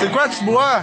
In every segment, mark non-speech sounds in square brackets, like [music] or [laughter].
C'est quoi tu bois?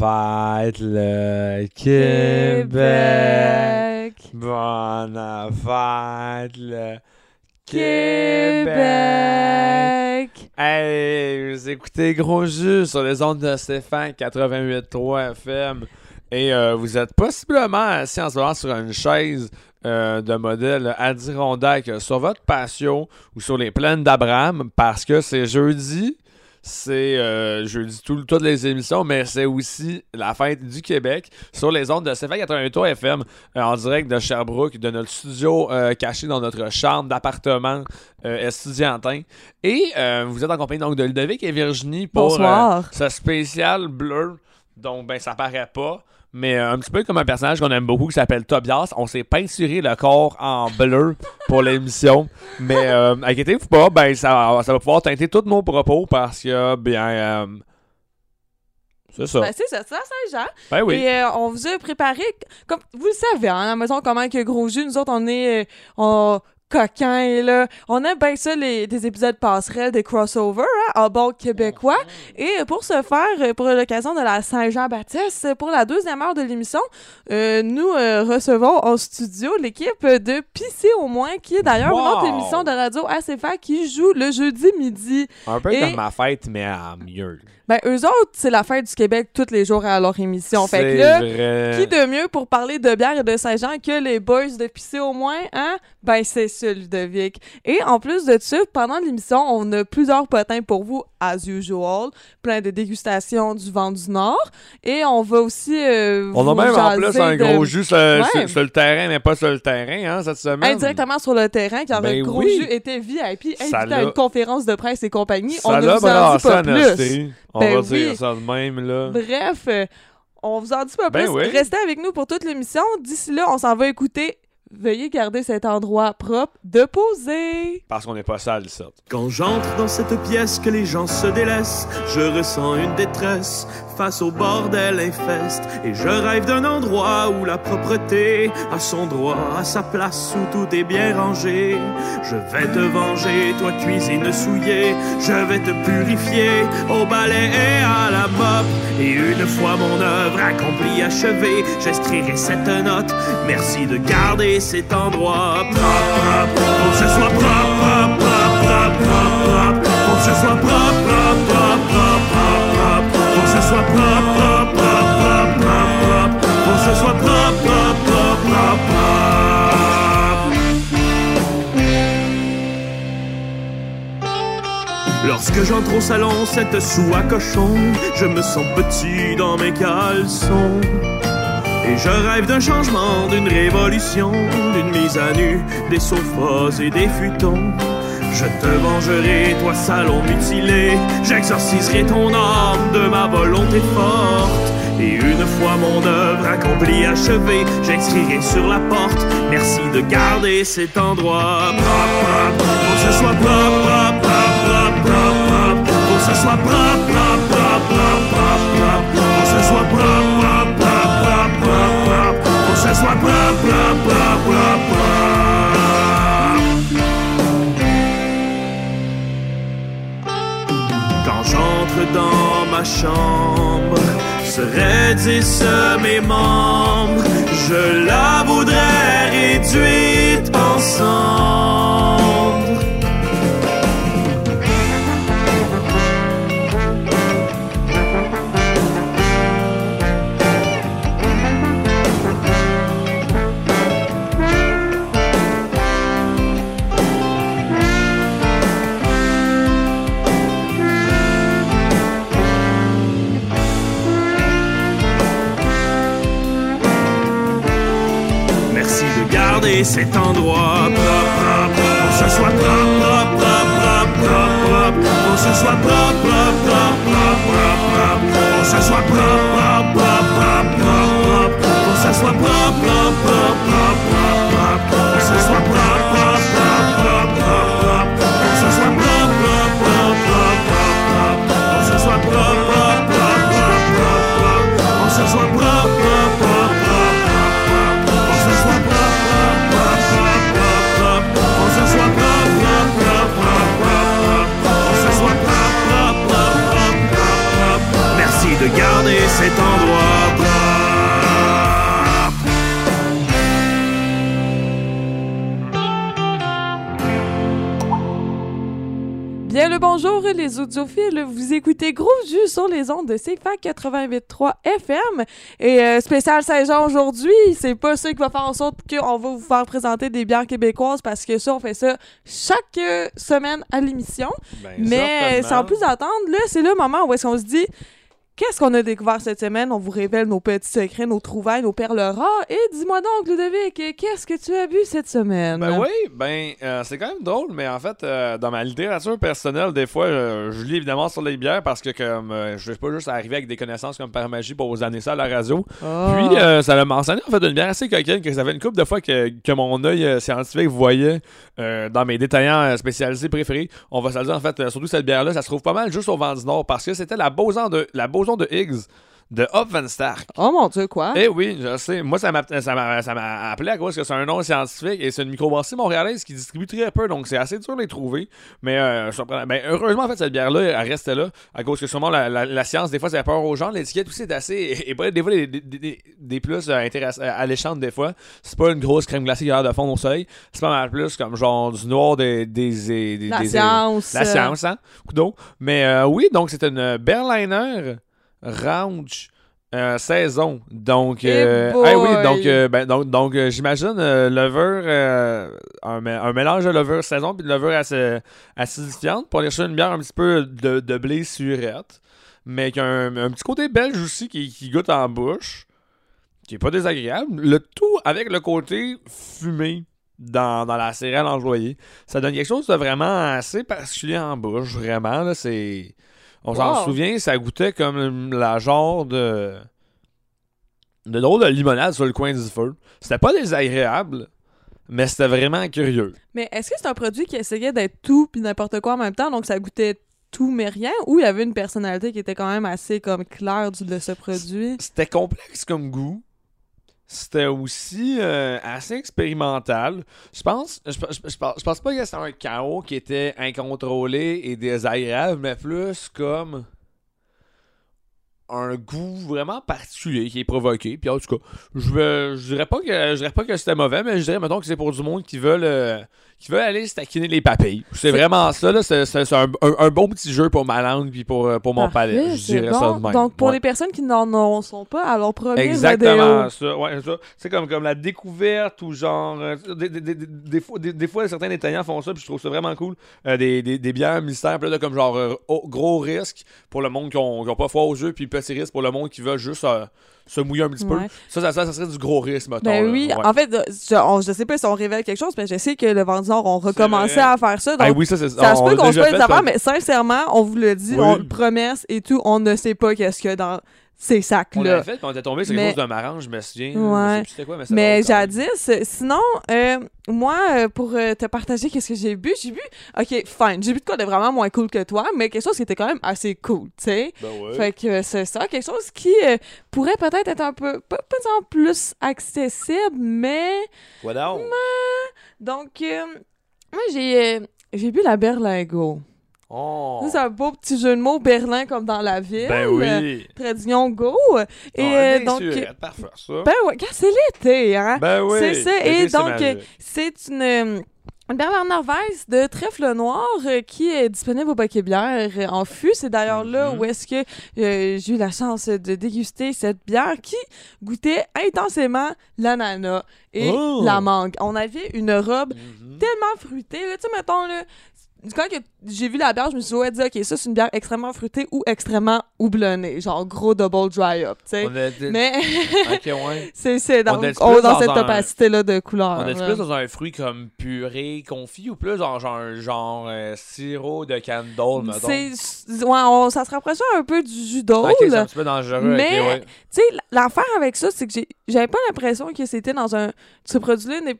Fête le Québec. Bonne fête le Québec. Québec. Hey, vous écoutez Gros Jus sur les ondes de Stéphane 88.3 FM. Et euh, vous êtes possiblement assis en ce moment sur une chaise euh, de modèle Adirondack sur votre patio ou sur les plaines d'Abraham parce que c'est jeudi. C'est euh, jeudi tout, toutes les émissions, mais c'est aussi la fête du Québec sur les ondes de CFA 88 FM euh, en direct de Sherbrooke, de notre studio euh, caché dans notre chambre d'appartement euh, estudiantin. Et euh, vous êtes en compagnie donc de Ludovic et Virginie pour ce spécial bleu. Donc, ben, ça paraît pas. Mais euh, un petit peu comme un personnage qu'on aime beaucoup qui s'appelle Tobias, on s'est peinturé le corps en bleu pour l'émission. Mais euh, inquiétez-vous pas, ben ça, ça va pouvoir teinter tous nos propos parce que, bien, euh, c'est ça. Ben, c'est ça, c'est Saint-Jean. Ben oui. Et euh, on vous a préparé, comme vous le savez, hein, à la maison, comment que Gros Jus, nous autres, on est on- coquins, là. On aime bien ça, les, des épisodes passerelles, des crossovers, hein, en bord québécois. Et euh, pour ce faire, euh, pour l'occasion de la Saint-Jean-Baptiste, euh, pour la deuxième heure de l'émission, euh, nous euh, recevons en studio l'équipe de Pissé au moins, qui est d'ailleurs une autre émission de radio ACFA qui joue le jeudi midi. Un peu et- comme ma fête, mais à mieux. Ben, eux autres, c'est la fête du Québec tous les jours à leur émission. Fait que là, vrai. qui de mieux pour parler de bière et de Saint-Jean que les boys de Pissé au moins, hein? Ben, c'est ça, Ludovic. Et en plus de ça, pendant l'émission, on a plusieurs potins pour vous, as usual. Plein de dégustations du vent du Nord. Et on va aussi. euh, On a vous même en plus un de- gros jus sur, le- Ouais. sur- sur le terrain, mais pas sur le terrain, hein, cette semaine. Indirectement sur le terrain, car Ben le gros oui. jus était VIP, invité à une conférence de presse et compagnie. on Ça ne l'a vous en dit brassé pas plus. Esti. On Ben va oui. dire ça de même, là. Bref, euh, on vous en dit pas Ben plus. oui. Restez avec nous pour toute l'émission. D'ici là, on s'en va écouter. Veuillez garder cet endroit propre de poser. Parce qu'on n'est pas sale, ça. Quand j'entre dans cette pièce que les gens se délaissent, je ressens une détresse face au bordel infeste. Et je rêve d'un endroit où la propreté a son droit à sa place, où tout est bien rangé. Je vais te venger, toi cuisine souillée. Je vais te purifier au balai et à la mop. Et une fois mon œuvre accomplie, achevée, j'écrirai cette note. Merci de garder cet endroit ce soit soit. Lorsque j'entre au salon, cette à cochon, je me sens petit dans mes caleçons. Je rêve d'un changement, d'une révolution, d'une mise à nu, des sofas et des futons. Je te vengerai, toi salon mutilé, j'exorciserai ton âme de ma volonté forte. Et une fois mon œuvre accomplie, achevée, j'écrirai sur la porte, merci de garder cet endroit. Faut que ce soit propre, propre, propre, propre. Faut que ce soit propre, propre, Quand j'entre dans ma chambre, se raidissent mes membres, je la voudrais réduite en cet endroit propre. Faut que ce soit propre, propre, soit propre, propre, soit les audiophiles, vous écoutez Gros Jus sur les ondes de CFA 88.3 FM et euh, spécial Saint-Jean aujourd'hui, c'est pas ça qui va faire en sorte qu'on va vous faire présenter des bières québécoises parce que ça on fait ça chaque euh, semaine à l'émission, Ben, mais certainement. sans plus attendre, là c'est le moment où est-ce qu'on se dit Qu'est-ce qu'on a découvert cette semaine? On vous révèle nos petits secrets, nos trouvailles, nos perles rares. Et dis-moi donc, Ludovic, qu'est-ce que tu as bu cette semaine? Ben oui, ben euh, c'est quand même drôle, mais en fait, euh, dans ma littérature personnelle, des fois, euh, je lis évidemment sur les bières parce que comme je vais pas juste arriver avec des connaissances comme par magie pour vous amener ça à la radio. Ah. Puis ça m'a mentionné en fait une bière assez coquine que ça fait une couple de fois que, que mon œil scientifique voyait dans mes détaillants spécialisés préférés. On va se le dire en fait, surtout cette bière-là, ça se trouve pas mal juste au vent du Nord parce que c'était la boson de la de Higgs de Hopfenstark. Oh mon dieu, quoi? Eh oui, je sais. Moi, ça m'a, ça m'a, ça m'a appelé à cause que c'est un nom scientifique et c'est une microbrasserie montréalaise qui distribue très peu, donc c'est assez dur de les trouver. Mais euh, ben, heureusement, en fait, cette bière-là, elle restait là à cause que sûrement la, la- la science, des fois, ça fait peur aux gens. L'étiquette aussi est assez. [laughs] Et pas des fois, des, des, des- des plus euh, euh, alléchantes, des fois. C'est pas une grosse crème glacée qui a l'air de fondre au soleil. C'est pas mal plus comme genre du noir des. des, La science. la science, hein? Coudonc. Mais euh, oui, donc c'était une Berliner Ranch euh, saison. Donc, Eh euh, ah oui, donc, euh, ben, donc, donc euh, j'imagine euh, un, un mélange de lever saison puis de lever assez, acidifiante pour aller chercher une bière un petit peu de, de blé surette, mais qui a un, un petit côté belge aussi qui, qui goûte en bouche, qui est pas désagréable. Le tout avec le côté fumé dans, dans la céréale enjoyée. Ça donne quelque chose de vraiment assez particulier en bouche, vraiment. Là, c'est... On s'en souvient, ça goûtait comme la genre de... de drôle de limonade sur le coin du feu. C'était pas désagréable, mais c'était vraiment curieux. Mais est-ce que c'est un produit qui essayait d'être tout puis n'importe quoi en même temps, donc ça goûtait tout mais rien, ou il y avait une personnalité qui était quand même assez comme claire du- de ce produit? C'était complexe comme goût. C'était aussi euh, assez expérimental. Je pense, je, pense, pas que c'était un chaos qui était incontrôlé et désagréable, mais plus comme un goût vraiment particulier qui est provoqué. Puis en tout cas, je, je dirais pas que je dirais pas que c'était mauvais, mais je dirais mettons que c'est pour du monde qui veulent euh, qui veulent aller se taquiner les papilles. C'est vraiment ça là. C'est un, un- un bon petit jeu pour ma langue puis pour, euh, pour mon palais. Je dirais ça bon. de même. Donc, pour Ouais. les personnes qui n'en en sont pas à leur premier Exactement ça. Ouais, ça. C'est comme, comme la découverte ou genre. euh, des, des- des- fois, des, fois, certains détaillants font ça, puis je trouve ça vraiment cool. Euh, des, des, des bières mystères, là, comme genre euh, gros risque pour le monde qui ont pas foi au jeu, puis petit risque pour le monde qui veut juste se mouiller un petit peu. Ouais. Ça, ça, ça, ça serait du gros risque, mettons. Ben là. oui, Ouais. en fait, je, on- je sais pas si on révèle quelque chose, mais je sais que le Vendor ont recommencé à faire ça. Donc, Ah oui, ça, c'est ça se peut qu'on fait, des affaires, mais sincèrement, on vous le dit, Oui. on le promesse et tout, on ne sait pas qu'est-ce qu'il y a dans ces On l'avait sacs-là. fait, puis on était tombé sur quelque chose de marrant, je me souviens. Ouais. Je sais plus quoi, mais Mais jadis, sinon, euh, moi, euh, pour euh, te partager qu'est-ce que j'ai bu, j'ai bu, ok, fine, j'ai bu de quoi de vraiment moins cool que toi, mais quelque chose qui était quand même assez cool, tu sais. Ben ouais. Fait que euh, c'est ça, quelque chose qui euh, pourrait peut-être être un peu, pas, pas disons plus accessible, mais Quoi donc? donc, euh, moi j'ai euh, j'ai bu la Berlingo. Oh. C'est un beau petit jeu de mots Berlin comme dans la ville. Ben euh, oui. Tradition go. Et Oh, euh, donc, euh, parfait, ça. ben gars, c'est l'été, hein. Ben oui. C'est ça. Et donc, euh, c'est une, euh, Bernard Weiss de trèfle noir euh, qui est disponible au Baquet Bière euh, en fût. C'est d'ailleurs là Mhm. où est-ce que euh, j'ai eu la chance de déguster cette bière qui goûtait intensément l'ananas et Oh! la mangue. On avait une robe Mhm. tellement fruitée. Là, tu sais, mettons, là, quand j'ai vu la bière, je me suis dit, ouais, dit, ok, ça, c'est une bière extrêmement fruitée ou extrêmement houblonnée. Genre, gros double dry up, tu sais. Mais [laughs] ok, ouais. [laughs] c'est c'est dans, On est on- plus dans dans cette un- opacité-là de couleur. On est plus dans un fruit comme purée confit ou plus dans genre, genre euh, sirop de candle, mettons? Ouais, on- ça se rapprochait un peu du jus d'ôle. Ok, c'est un petit peu dangereux. Mais- ouais. Tu sais, l'affaire avec ça, c'est que j'ai, j'avais pas l'impression que c'était dans un. Ce produit-là n'est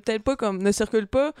peut-être pas comme. ne circule pas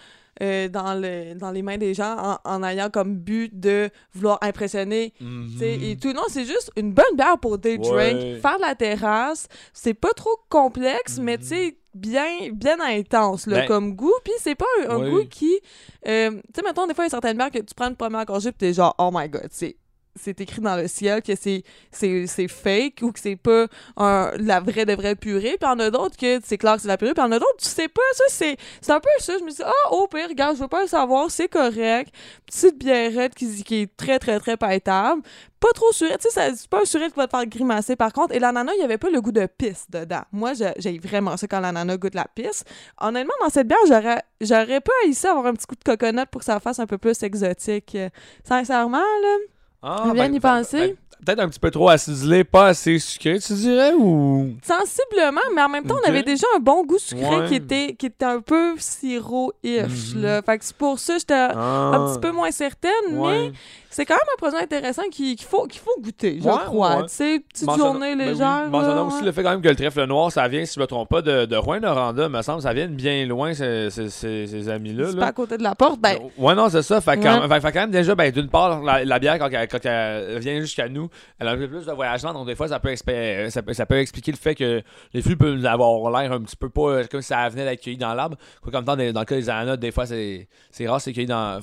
euh, dans, le, dans les mains des gens en, en ayant comme but de vouloir impressionner. tu sais, Et tout. Non, c'est juste une bonne bière pour day Mhm. Ouais. drink, faire de la terrasse. C'est pas trop complexe, mais Mhm. tu sais, bien, bien intense là, Ben- comme goût. Puis c'est pas un, goût qui. euh, tu sais, mettons, des fois, il y a certaines bières que tu prends une première gorgée, puis t'es genre, oh my god, c'est c'est écrit dans le ciel que c'est c'est fake ou que c'est pas la vraie de vraie purée. Puis en a d'autres que c'est clair que c'est la purée. Puis en a d'autres tu sais pas ça c'est c'est un peu ça. Je me dit ah au pire regarde je veux pas le savoir c'est correct. Petite bièrette qui, qui est très très très païtable pas trop surette tu sais c'est pas un surette qui va te faire grimacer par contre. Et l'ananas il y avait pas le goût de pisse dedans. Moi j'ai- vraiment ça quand l'ananas goûte la pisse. Honnêtement dans cette bière j'aurais j'aurais pas ici avoir un petit coup de coconut pour que ça fasse un peu plus exotique. Sincèrement là Ah, Bien y penser. ben, Peut-être un petit peu trop acidulé, pas assez sucré, tu dirais, ou... Sensiblement, mais en même temps, on avait déjà un bon goût sucré Ouais. qui, était, qui était un peu sirop-ish. Là. Fait que c'est pour ça que j'étais un Ah, petit peu moins certaine, mais. C'est quand même un produit intéressant qui- qu'il faut, qu'il faut goûter, je Ouais, crois. ouais. Tu sais, petite journée ben oui. légère. Là, aussi le fait quand même que le trèfle noir, ça vient, si je me trompe pas, de, de Rouen-Noranda, me semble. Ça vient de bien loin, ces, ces, ces, amis-là. C'est pas à côté de la porte. Ben, Ouais, non, c'est ça. Fait, quand, Ouais. fait- fait quand même, déjà, ben, d'une part, la, la bière, quand, elle- quand elle vient jusqu'à nous, elle a un peu plus de voyagement, donc des fois, ça peut, expé- ça peut, ça peut expliquer le fait que les fruits peuvent avoir l'air un petit peu pas euh, comme si ça venait d'être cueilli dans l'arbre. Quoi, comme dans, dans le cas des ananas, des fois, c'est c'est rare, c'est cueilli, dans,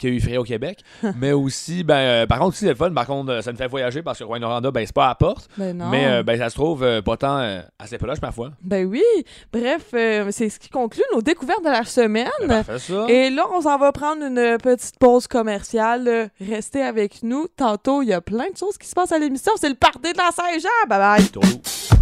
cueilli frais au Québec. [laughs] Mais aussi, ben, euh, par contre, aussi, c'est le fun. Par contre, euh, ça me fait voyager parce que Rouen-Noranda, ben, c'est pas à la porte. ben non. Mais euh, ben, ça se trouve pas tant assez proche parfois. Ben oui. Bref, c'est ce qui conclut nos découvertes de la semaine. Ben, ça. Et là, on s'en va prendre une petite pause commerciale. Restez avec nous. Tantôt, il y a plein de choses qui se passent à l'émission. C'est le party de la Saint-Jean. Bye bye.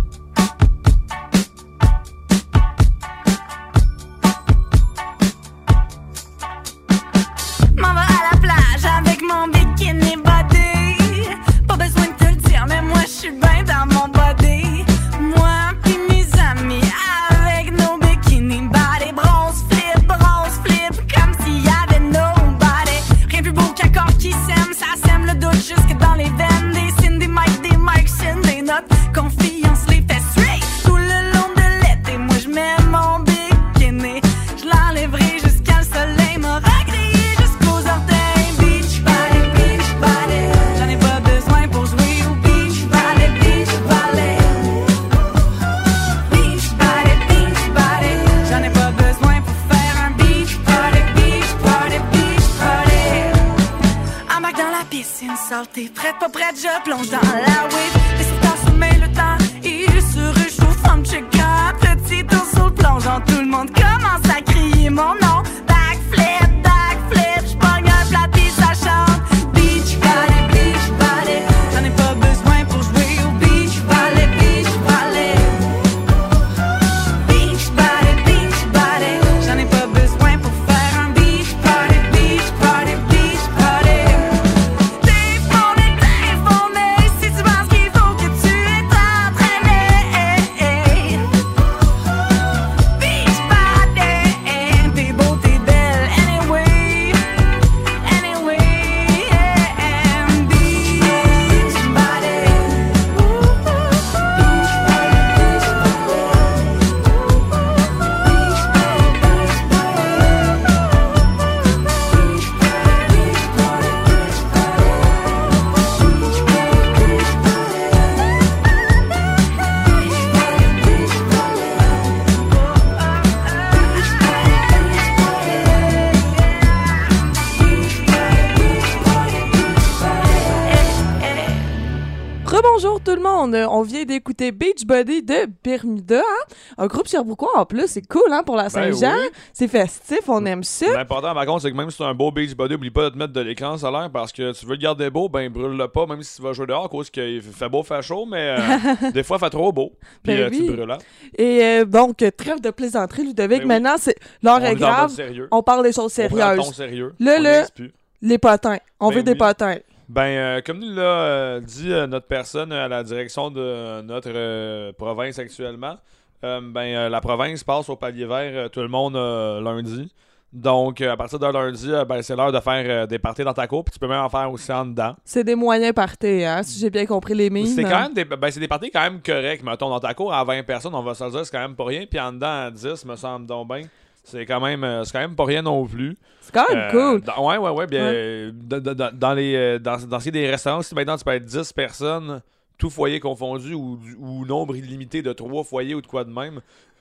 Piscine, sortez, prête, pas prête, je plonge dans la wave. Laissez en sommeil le temps, il se réchauffe en me checkant. Petit sur le plongeon, tout le monde commence à crier mon nom. Vient d'écouter Beachbody de Bermuda, hein? un groupe Sherbrookeois en plus, c'est cool hein, pour la Saint-Jean, oui. c'est festif, on aime ça. L'important, par contre, c'est que même si c'est un beau beach body, oublie pas de te mettre de l'écran solaire parce que tu veux le garder beau, ben brûle-le pas, même si tu vas jouer dehors, à cause qu'il fait beau, fait chaud, mais euh, [laughs] des fois, il fait trop beau. Puis Ben euh, oui. tu brûles. hein. Et euh, donc, trêve de plaisanterie, Ludovic, Ben oui. maintenant, c'est l'heure est le grave, on parle des choses On prend le ton sérieuses. sérieux. On là- niaise plus. Les potins, on Ben veut des potins. Ben, euh, comme nous l'a euh, dit euh, notre personne à la direction de euh, notre euh, province actuellement, euh, ben, euh, la province passe au palier vert euh, tout le monde euh, lundi. Donc, euh, à partir de lundi, euh, ben, c'est l'heure de faire euh, des parties dans ta cour, puis tu peux même en faire aussi en dedans. C'est des moyens partés, hein, si j'ai bien compris les mines. C'est quand même des, ben, c'est des parties quand même correctes. Mettons, dans ta cour, à 20 personnes, on va se le dire, c'est quand même pas rien. Puis en dedans, à 10, me semble donc bien. C'est quand même euh, c'est quand même pas rien non plus. C'est quand même Euh, cool. dans- ouais, ouais, ouais. Bien, dans, les, euh, dans, dans ce qui est des restaurants, si maintenant tu peux être 10 personnes, tout foyer confondu, ou, ou nombre illimité de 3 foyers ou de quoi de même,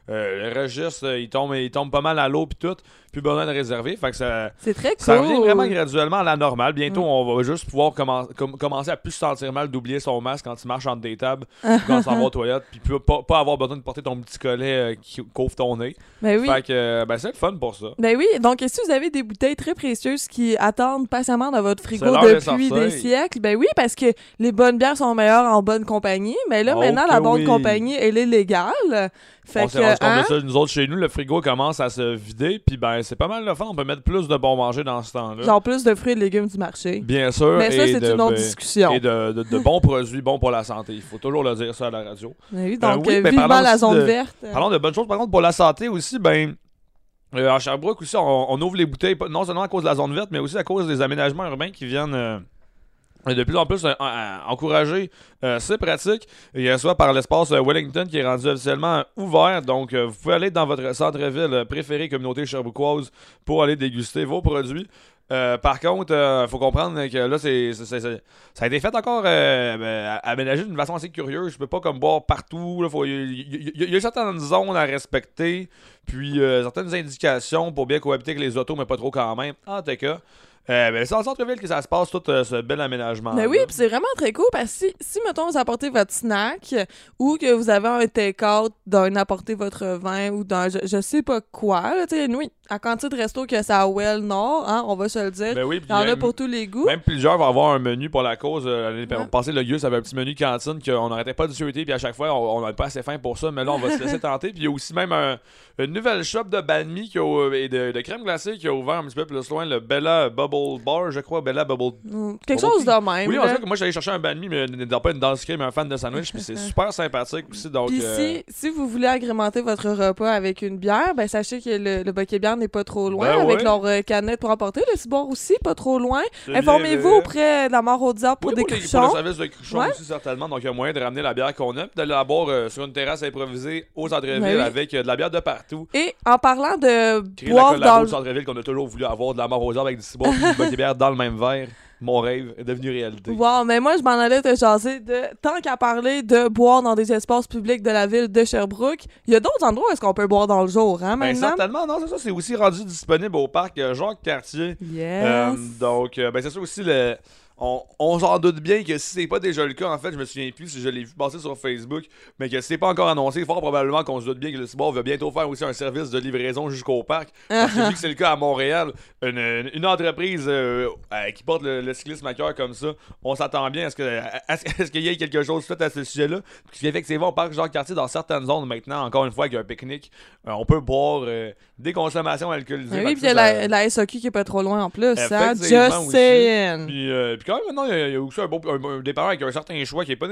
euh, le registre, euh, il tombe, il tombe pas mal à l'eau, puis tout. Plus besoin de réserver. Fait que ça. C'est très cool. Ça revient vraiment graduellement à la normale. Bientôt, Mm. on va juste pouvoir commen- com- commencer à plus se sentir mal d'oublier son masque quand tu marches entre des tables [laughs] quand tu s'en vas aux toilettes, puis pas, pas avoir besoin de porter ton petit collet euh, qui couvre ton nez. Ben oui. Fait que, euh, ben, c'est le fun pour ça. Ben oui, donc si vous avez des bouteilles très précieuses qui attendent patiemment dans votre frigo depuis des siècles, ben oui, parce que les bonnes bières sont meilleures en bonne compagnie, mais là Oh maintenant la bonne oui. compagnie, elle est légale. Fait on s'est rendu compte hein, de ça, nous autres, chez nous, le frigo commence à se vider, puis ben, c'est pas mal le fun. On peut mettre plus de bon manger dans ce temps-là. genre plus de fruits et légumes du marché. Bien sûr. Mais ça, c'est une autre ben, discussion. Et de, de- de bons produits, bons pour la santé. Il faut toujours le dire ça à la radio. Ben oui, Euh, donc oui, euh, ben, vivement parlons la zone de- verte. Parlons de bonnes choses, par contre, pour la santé aussi, ben. euh, à Sherbrooke aussi, on, on ouvre les bouteilles, non seulement à cause de la zone verte, mais aussi à cause des aménagements urbains qui viennent euh, de plus en plus euh, encourager. Euh, c'est pratique. Il y a soit par l'espace euh, Wellington qui est rendu officiellement ouvert. Donc, euh, vous pouvez aller dans votre centre-ville euh, préféré, communauté sherbrookeoise, pour aller déguster vos produits. Euh, par contre, il faut comprendre que là, c'est, ça a été fait encore euh, ben, aménagé d'une façon assez curieuse. Je peux pas comme boire partout. Il y, y- a certaines zones à respecter, puis euh, certaines indications pour bien cohabiter avec les autos, mais pas trop quand même. En tout cas, euh, ben, c'est le centre-ville que ça se passe, tout euh, ce bel aménagement. Ben oui, puis c'est vraiment très cool parce que si, si, mettons, vous apportez votre snack ou que vous avez un take-out d'un apporter votre vin ou d'un je, je sais pas quoi, tu sais, à quantité de resto que ça a Well Nord, hein, on va se le dire, Ben oui, il y en a pour tous les goûts. Même plusieurs vont avoir un menu pour la cause. Euh, L'année Ouais. passée, le lieu, ça avait un petit menu cantine qu'on n'arrêtait pas de souhaiter, puis à chaque fois, on n'avait pas assez faim pour ça, mais là, on va se laisser [laughs] tenter. Puis il y a aussi même un- une nouvelle shop de banh mi qui a- et de, de crème glacée qui a ouvert un petit peu plus loin, le Bella Bubble Bar, je crois, Bella Bubble. Mm, Quelque Bon, chose de même. Oui, en là. fait, moi, j'allais chercher un banh mi, mais n'étant pas une danse crème, mais un fan de sandwich, puis c'est [laughs] super sympathique aussi. Donc, Puis euh, si, si vous voulez agrémenter votre repas avec une bière, ben sachez que le, le Bière n'est pas trop loin Ben avec ouais. leur euh, canette pour emporter. Le Cibor aussi, pas trop loin. Informez-vous bien, auprès de la mort au diable pour Oui, des pour, les- pour cruchons. le service de cruchons Ouais. aussi, certainement. Donc, il y a moyen de ramener la bière qu'on a, puis d'aller la boire euh, sur une terrasse improvisée au centre-ville Ben oui. avec euh, de la bière de partout. Et en parlant de Créer la boire dans collabo le centre-ville qu'on a toujours voulu avoir de la mort aux avec du cibor et du bière dans le même verre. Mon rêve est devenu réalité. Wow, mais moi, je m'en allais te jaser de. Tant qu'à parler de boire dans des espaces publics de la ville de Sherbrooke, il y a d'autres endroits où est-ce qu'on peut boire dans le jour, hein, Ben, maintenant? certainement, non, c'est ça. C'est aussi rendu disponible au parc euh, Jacques-Cartier. Yes. Euh, donc, euh, ben, c'est ça aussi le. On, on s'en doute bien que si c'est pas déjà le cas, en fait, je me souviens plus si je l'ai vu passer sur Facebook, mais que c'est pas encore annoncé, fort probablement qu'on se doute bien que le Cibor va bientôt faire aussi un service de livraison jusqu'au parc. Parce que vu que c'est le cas à Montréal, une, une- une entreprise euh, euh, qui porte le, le cyclisme à cœur comme ça, on s'attend bien à ce que à ce- [laughs] à ce qu'il y ait quelque chose fait à ce sujet-là. Puis effectivement, au parc Jacques-Cartier, dans certaines zones maintenant, encore une fois, avec un pique-nique, euh, on peut boire des consommations alcoolisées. Oui, puis il y a la, la qui est pas trop loin en plus, hein? Just aussi. saying. puis, puis quand même, maintenant, il y, a- aussi un, bon, un, dépanneur avec un certain choix qui est pas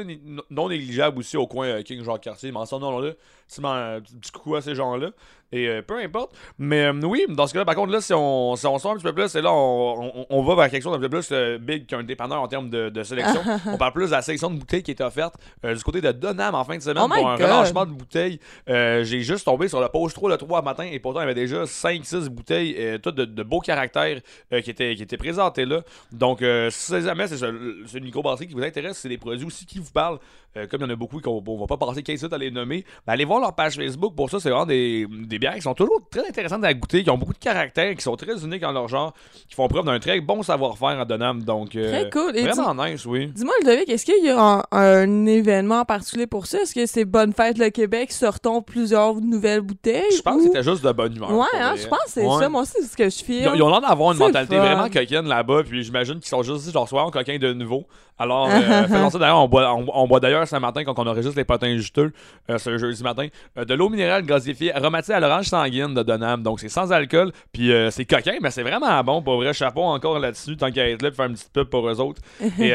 non, négligeable aussi au coin euh, King Jacques Cartier. Mais en ce nom-là, man- petit coucou à ces gens-là. Et euh, peu importe. Mais euh, oui, dans ce cas-là, par contre, là, si on, si on sort un petit peu plus, c'est là, on, on, on va vers quelque chose d'un peu plus euh, big qu'un dépanneur en termes de, de sélection. [laughs] on parle plus de la sélection de bouteilles qui est offerte euh, du côté de Donham en fin de semaine Oh pour un God. relâchement de bouteilles. Euh, J'ai juste tombé sur le post 3 le 3 matin et pourtant, il y avait déjà 5-6 bouteilles, euh, toutes de, de beaux caractères euh, qui, étaient, qui étaient présentées là. Donc, euh, si jamais c'est ce- une microbrasserie qui vous intéresse, c'est des produits aussi qui vous parlent, euh, comme il y en a beaucoup qu'on on va pas passer 15 minutes à les nommer, ben, allez voir leur page Facebook. Pour ça, c'est vraiment des, des bières qui sont toujours très intéressantes à goûter, qui ont beaucoup de caractère, qui sont très uniques en leur genre, qui font preuve d'un très bon savoir-faire à Donham. Donc, euh, Très cool. Et vraiment nice, oui. Dis-moi, Ludovic, est-ce qu'il y a un, un événement particulier pour ça? Est-ce que c'est Bonne Fête le Québec, sortons plusieurs nouvelles bouteilles? Je pense ou- que c'était juste de bonne humeur. Ouais, hein, je pense que c'est Ouais. ça. Moi aussi, c'est ce que je file. Ils ont, ils ont l'air d'avoir une mentalité fun. vraiment coquine là-bas, puis j'imagine qu'ils sont juste dit, genre, soyons coquins de nouveau. Alors, euh, [laughs] faisons ça d'ailleurs, on boit, on, on boit d'ailleurs ce matin, quand on enregistre les potins juteux, euh, ce jeudi matin, euh, de l'eau minérale gazéifiée aromatisée à l'orange sanguine de Donham. Donc, c'est sans alcool, puis euh, c'est coquin, mais c'est vraiment bon. Pour vrai, chapeau encore là-dessus, tant qu'à être là, pour faire une petite pub pour eux autres. [laughs] Et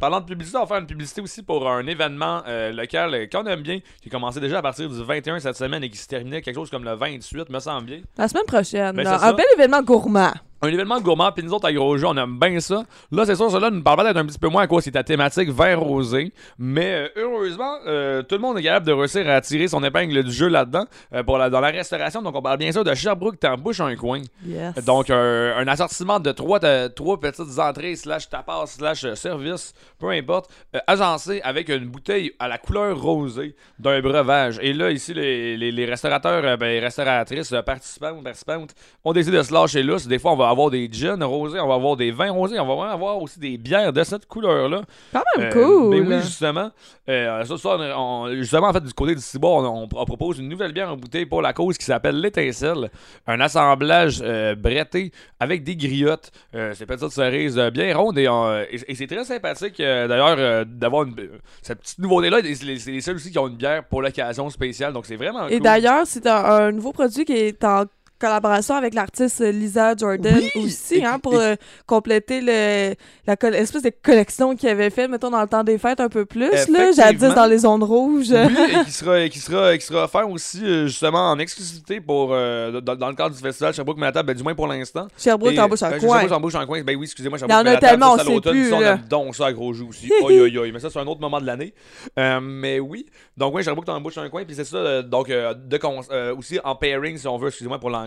parlant de publicité, on va faire une publicité aussi pour un événement local qu'on aime bien, qui a commencé déjà à partir du 21 cette semaine et qui se terminait quelque chose comme le 28, me semble bien. La semaine prochaine. Ben, un ça. bel événement gourmand. Un événement gourmand, puis nous autres, à Gros Jeu, on aime bien ça. Là, c'est sûr, cela nous parle peut-être un petit peu moins à cause c'est ta thématique vert rosé. Mais euh, heureusement, euh, tout le monde est capable de réussir à tirer son épingle du jeu là-dedans euh, pour la, dans la restauration. Donc, on parle bien sûr de Sherbrooke, t'embouches un coin. Yes. Donc, un, assortiment de trois, trois petites entrées, slash tapas, slash service, peu importe, agencé avec une bouteille à la couleur rosée d'un breuvage. Et là, ici, les, les- les restaurateurs, ben, restauratrices, euh, participants, participantes, ont décidé de se lâcher là. Des fois, on va avoir des gins rosés, on va avoir des vins rosés, on va vraiment avoir aussi des bières de cette couleur-là. Quand même Euh, cool. Ben oui, justement. Euh, ça, ça, on- on- justement, en fait, du côté du Ciboire, on, propose une nouvelle bière en bouteille pour la cause qui s'appelle l'étincelle. Un assemblage euh, bretté avec des griottes. Euh, ces petites cerises euh, bien rondes et, euh, et- et c'est très sympathique euh, d'ailleurs euh, d'avoir euh, cette petite nouveauté-là. Et C'est les, c'est seuls aussi qui ont une bière pour l'occasion spéciale. Donc c'est vraiment Et cool. d'ailleurs, c'est un, un nouveau produit qui est en collaboration avec l'artiste Lisa Jordan Oui! aussi, hein, pour euh, compléter le, la espèce de collection qu'il avait fait, mettons, dans le temps des fêtes un peu plus, là, jadis dans les ondes rouges. Oui, et [laughs] qui sera, qui sera, qui sera offert aussi euh, justement en exclusivité pour euh, dans, dans le cadre du festival Sherbrooke Manhattan, ben, du moins pour l'instant. Sherbrooke t'embauches un euh, coin. Sherbrooke t'embauche un coin. Ben oui, excusez-moi, Il y Sherbrooke en a tellement, on sait plus, Ça, on aime donc ça à gros jus aussi. Oi, oi, oi. Mais ça, c'est un autre moment de l'année. Euh, mais oui. Donc, oui, Sherbrooke t'embauche un coin. Puis c'est ça, euh, donc, euh, de euh, aussi en pairing, si on veut, excusez-moi pour l'anglais.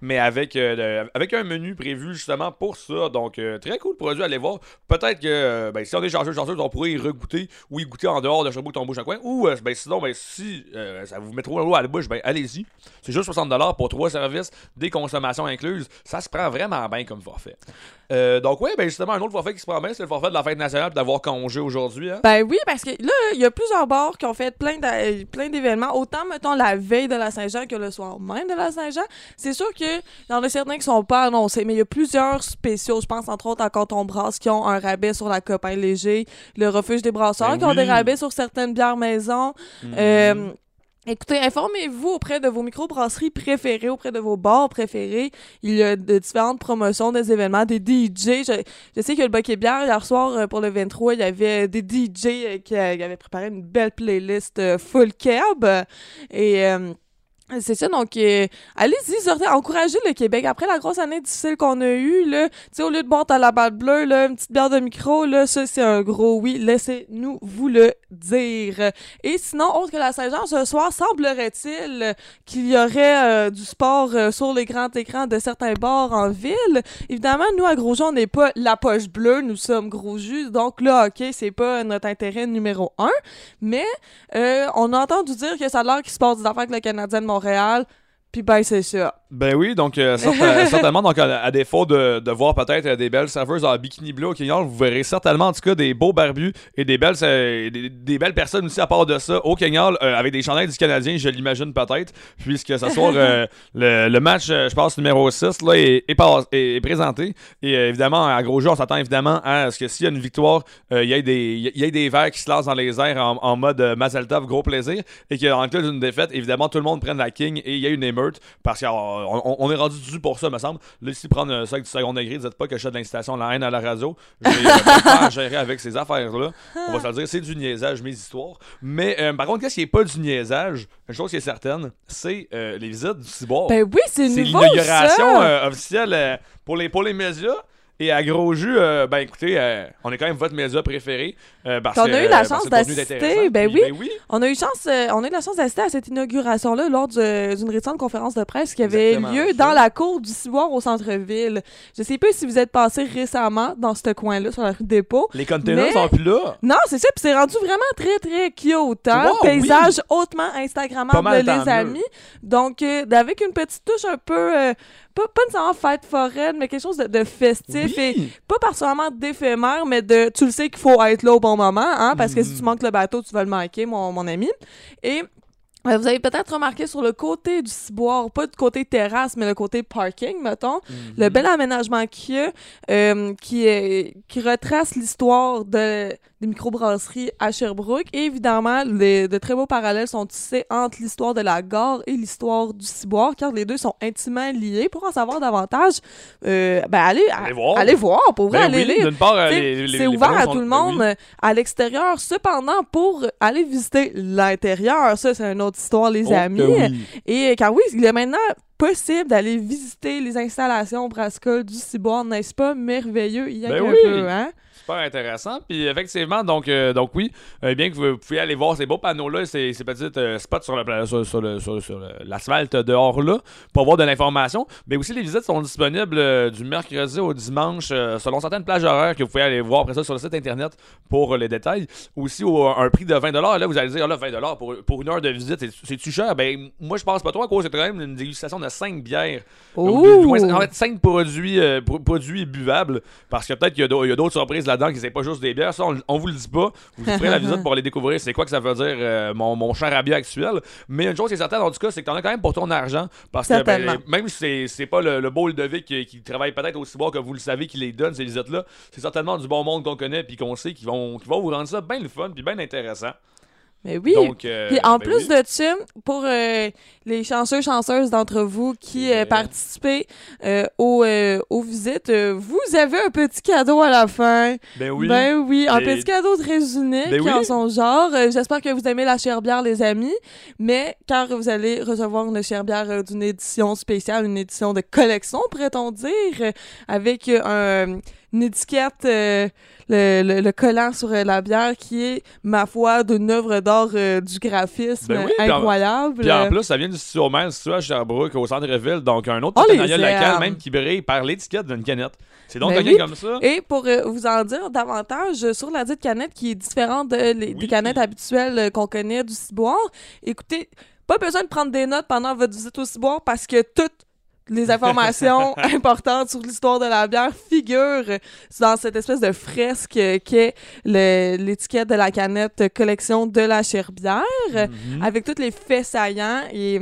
Mais avec, euh, avec un menu prévu justement pour ça. Donc, euh, très cool produit, allez voir. Peut-être que euh, ben, si on est chanceux, chanceux, on pourrait y regoûter ou y goûter en dehors de Sherbrooke t'embauche un coin. Ou ben, sinon, ben, si ça vous met trop l'eau à la bouche, ben, allez-y. C'est juste 60$ pour trois services, des consommations incluses. Ça se prend vraiment bien comme forfait. Donc, ouais, ben justement, un autre forfait qui se prend bien, c'est le forfait de la fête nationale d'avoir congé aujourd'hui. Hein? Ben oui, parce que là, il y a plusieurs bars qui ont fait plein d'événements, autant, mettons, la veille de la Saint-Jean que le soir même de la Saint-Jean. C'est sûr qu'il y en a certains qui sont pas annoncés, mais il y a plusieurs spéciaux. Je pense, entre autres, à Canton Brasse qui ont un rabais sur la Copain Léger, le Refuge des Brasseurs Ben qui ont des rabais sur certaines bières maison. Mhm. Euh, Écoutez, informez-vous auprès de vos microbrasseries préférées, auprès de vos bars préférés. Il y a de différentes promotions, des événements, des DJ. Je, je sais que le Bucket Bière, hier soir, euh, pour le 23, il y avait des DJ euh, qui, qui avaient préparé une belle playlist full cab. Et... euh, c'est ça, donc euh, allez-y, sortez, encouragez le Québec. Après la grosse année difficile qu'on a eue, là, tu sais, au lieu de boire à la balle bleue, là, une petite bière de micro, là, ça c'est un gros oui. Laissez-nous vous le dire. Et sinon, autre que la Saint-Jean, ce soir, semblerait-il qu'il y aurait euh, du sport euh, sur les grands écrans de certains bars en ville. Évidemment, nous, à Grosjean, on n'est pas la poche bleue, nous sommes gros. Donc là, OK, c'est pas notre intérêt numéro un. Mais euh, on a entendu dire que ça a l'air qu'il se passe des affaires avec le Canadien de Montréal. Puis ben, c'est ça. Ben oui, donc euh, certain- [laughs] certainement, donc à, à défaut de, de voir peut-être euh, des belles serveuses en bikini bleu au Kenyan, vous verrez certainement en tout cas des beaux barbus et des belles, euh, des, des belles personnes aussi à part de ça au Kenyan avec des chandails du Canadien, je l'imagine peut-être, puisque ce soir [laughs] le, le match, je pense numéro 6 là, est, est, pas- est- est présenté. Et évidemment à gros jeu, on s'attend évidemment à ce que s'il y a une victoire, il y ait des y ait des verres qui se lancent dans les airs en, en mode euh, Mazel Tov, gros plaisir et qu'en cas d'une défaite, évidemment tout le monde prenne la king et il y a une émeute parce qu'on on, on est rendu dû pour ça, me semble. Là, ici, prendre un sac du second degré, dites pas que je fais de l'incitation la haine à la radio. J'ai euh, pas à gérer avec ces affaires-là. On va se le dire, c'est du niaisage, mes histoires. Mais euh, par contre, qu'est-ce qui est pas du niaisage? Une chose qui est certaine, c'est euh, les visites du cyborg. Ben oui, c'est c'est nouveau, l'inauguration ça! euh, officielle euh, pour, les, pour les médias. Et à gros jus, euh, ben écoutez, euh, on est quand même votre média préféré. euh, parce que, a eu la euh, chance d'assister, ben Puis, oui. On a eu chance, euh, on a eu la chance d'assister à cette inauguration-là lors du- d'une récente conférence de presse qui avait Exactement lieu dans la cour du Ciboire au centre-ville. Je sais pas si vous êtes passé récemment dans ce coin-là, sur la rue Dépôt. Les containers Mais- sont plus là. Non, c'est ça, puis c'est rendu vraiment très, très cute. Hein? Wow, Paysage hautement Pas Instagrammable, les mieux. amis. Donc, avec une petite touche un peu, pas, pas nécessairement fête foraine, mais quelque chose de, de festif et pas particulièrement d'éphémère, mais de tu le sais qu'il faut être là au bon moment, hein, parce que si Mhm. tu manques le bateau, tu vas le manquer, mon, mon ami. Et euh, vous avez peut-être remarqué sur le côté du ciboire, pas du côté terrasse, mais le côté parking, mettons, le Mhm. bel aménagement qu'il y a, euh, qui, est- qui retrace l'histoire de, des microbrasseries à Sherbrooke. Et évidemment, les- de très beaux parallèles sont tissés entre l'histoire de la gare et l'histoire du ciboire, car les deux sont intimement liés. Pour en savoir davantage, euh, ben allez, Allez voir. allez voir, pour vrai, Ben allez oui, lire. d'une part, T'sais, les- les- C'est ouvert à sont- tout le ben monde oui. à l'extérieur. Cependant, pour aller visiter l'intérieur, ça, c'est une autre histoire, les Oh, amis. que oui. Et euh, car oui, il est maintenant possible d'aller visiter les installations Brascol du Ciboire, n'est-ce pas? Merveilleux, il y a Ben un oui. peu, hein? Super intéressant. Puis effectivement, donc, euh, donc oui, euh, bien que vous, vous pouvez aller voir ces beaux panneaux-là, ces, ces petits euh, spots sur, le, sur, sur le- sur- l'asphalte dehors là, pour avoir de l'information. Mais aussi, les visites sont disponibles du mercredi au dimanche selon certaines plages horaires que vous pouvez aller voir après ça sur le site internet pour les détails. Aussi, au, un prix de 20 Là, vous allez dire, ah là, 20 pour, pour une heure de visite, c'est- c'est-tu cher? Ben, moi, je pense pas trop à cause c'est quand même une dégustation de 5 bières. Donc, du moins, en fait, 5 produits, pro- produits buvables. Parce que peut-être qu'il y a d'autres surprises là-dedans qui c'est pas juste des bières. Ça, on, on vous le dit pas. Vous ferez la [laughs] visite pour aller découvrir c'est quoi que ça veut dire euh, mon, mon bière actuel. Mais une chose qui est certaine, en tout cas, c'est que t'en as quand même pour ton argent. Parce que ben, même si c'est- pas le, le bowl de Vic qui, qui travaille peut-être aussi bon que vous le savez qui les donne, ces visites-là, c'est certainement du bon monde qu'on connaît puis qu'on sait qui vont, qui vont vous rendre ça bien le fun puis bien intéressant. Mais oui. Donc, euh, Puis en ben plus oui. de ça, pour euh, les chanceux, chanceuses d'entre vous qui euh, participez euh, aux, euh, aux visites, euh, vous avez un petit cadeau à la fin. Ben oui. Ben oui, un petit cadeau très unique Ben oui. en son genre. J'espère que vous aimez la chère-bière, les amis. Mais car vous allez recevoir une chère-bière euh, d'une édition spéciale, une édition de collection, pourrait-on dire, euh, avec un, une étiquette, euh, le, le- le collant sur euh, la bière qui est, ma foi, d'une œuvre d'art euh, du graphisme Ben oui, incroyable. Puis en plus, ça vient du studio même situé à Sherbrooke, au centre-ville. Donc, un autre Oh, partenariat local, même qui brille par l'étiquette d'une canette. C'est donc Ben oui. comme ça. Et pour euh, vous en dire davantage sur la dite canette qui est différente de, les- Oui. des canettes habituelles qu'on connaît du ciboire, écoutez, pas besoin de prendre des notes pendant votre visite au ciboire parce que toutes les informations [laughs] importantes sur l'histoire de la bière figurent dans cette espèce de fresque qu'est l'étiquette de la canette collection de la Cherbière Mhm. avec tous les faits saillants et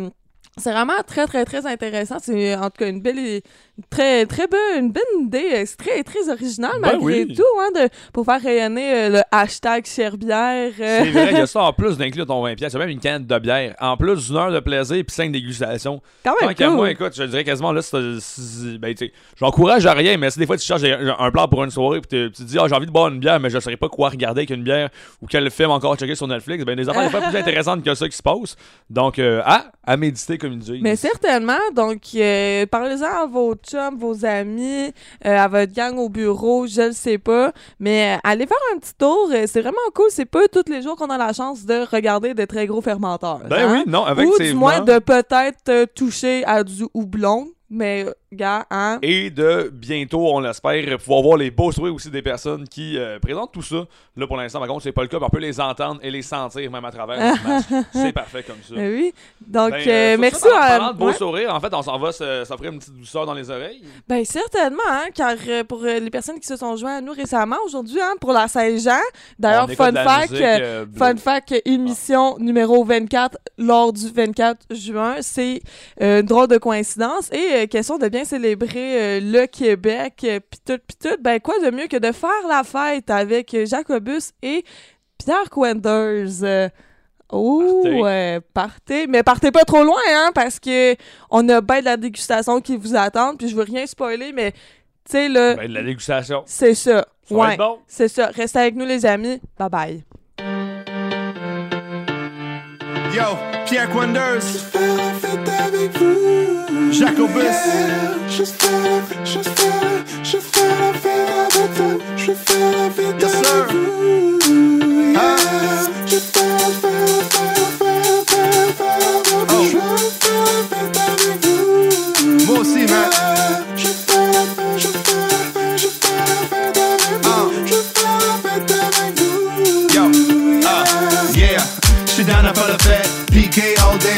c'est vraiment très très très intéressant c'est en tout cas une belle très très belle une belle idée euh, c'est très très original Ben malgré oui. tout hein, de, pour faire rayonner euh, le hashtag Cherbière euh. C'est vrai, il y a ça en plus [laughs] d'inclure ton 20$. piastres. C'est même une canette de bière. En plus d'une heure de plaisir puis cinq dégustations. quand Tant même qu'à cool. moi, écoute, je dirais quasiment là, c'est- ben, j'encourage à rien, mais si des fois tu cherches un plan pour une soirée puis tu te dis, ah, j'ai envie de boire une bière, mais je ne saurais pas quoi regarder avec une bière ou quel film encore checker sur Netflix, ben, des affaires des fois plus [laughs] intéressantes que ça qui se passe. Donc, euh, à, à méditer, comme ils disent. mais certainement, donc euh, parlez-en à vos vos amis, euh, à votre gang au bureau, je le sais pas, mais euh, allez faire un petit tour, euh, c'est vraiment cool, c'est pas tous les jours qu'on a la chance de regarder de très gros fermenteurs. Ben hein? oui, non, Ou effectivement. du moins de peut-être toucher à du houblon. Mais, gars, hein? Et de bientôt, on l'espère, pouvoir voir les beaux sourires aussi des personnes qui euh, présentent tout ça. Là, pour l'instant, par contre, c'est pas le cas, mais on peut les entendre et les sentir même à travers. [laughs] C'est parfait comme ça. Ben oui. Donc, Ben, euh, euh, merci ça, parlant, à. parlant de beaux ouais. sourires, en fait, on s'en va s'offrir une petite douceur dans les oreilles. Ben, certainement, hein, car pour les personnes qui se sont joints à nous récemment, aujourd'hui, hein, pour la Saint-Jean, d'ailleurs, fun fact, musique. Fun fact, émission numéro 24 lors du 24 juin. C'est une drôle de coïncidence. Et question de bien célébrer euh, le Québec, euh, pis tout, pis tout, ben quoi de mieux que de faire la fête avec Jacobus et Pierre Quenders? Euh, Oh, Partez. euh, partez. Mais partez pas trop loin, hein, parce que on a bien de la dégustation qui vous attend. Puis je veux rien spoiler, mais tu sais, là, Ben, de la dégustation. c'est ça. Ça ouais, bon. c'est ça. Restez avec nous, les amis. Bye bye. Yo, Pierre Quanders. Jacobus. Just faire la fête, juste faire la- juste faire la fête Yes, sir. Hein? Oh.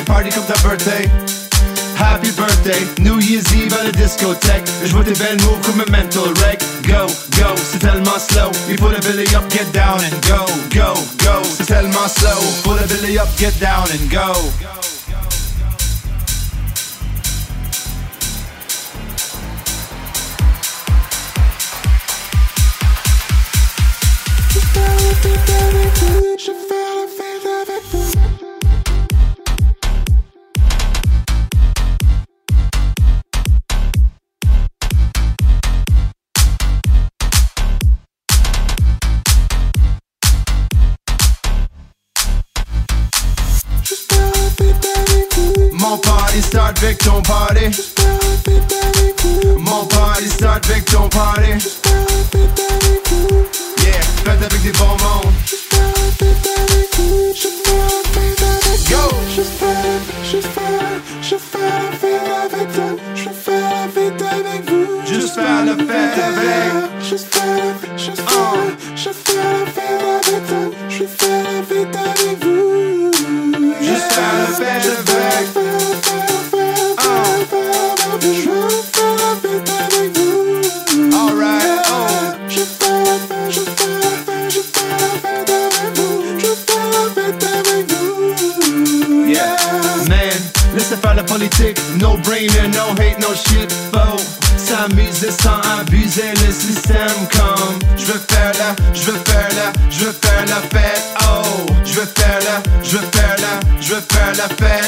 PK all day, party comme ta birthday. Happy birthday, New Year's Eve à la discothèque. Je vois tes belles moves comme un mental wreck. Go, go, c'est tellement slow. Il faut le belly up, get down and go, go, go. C'est tellement slow. Faut le belly up, get down and go. Mon party start avec ton party. Mon party start avec ton party. Yeah, faites avec des bons mondes. Go! Juste faire la fête avec. Juste faire la fête avec. Oh. Yeah, man, laissez faire la. No brainer, no hate, no shit. Faux, s'amuser sans abuser le système comme. Je veux faire la, je veux faire la, je veux faire la fête. Oh, je veux faire la, je veux faire la, je veux faire la fête.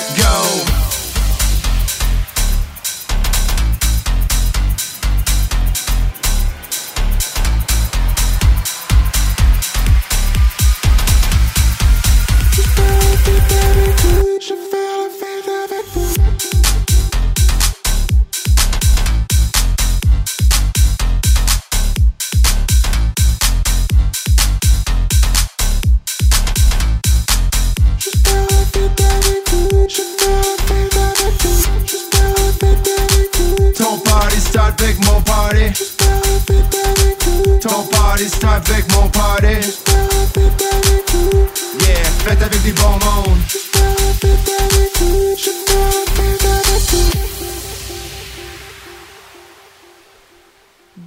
Avec mon party. Yeah, avec.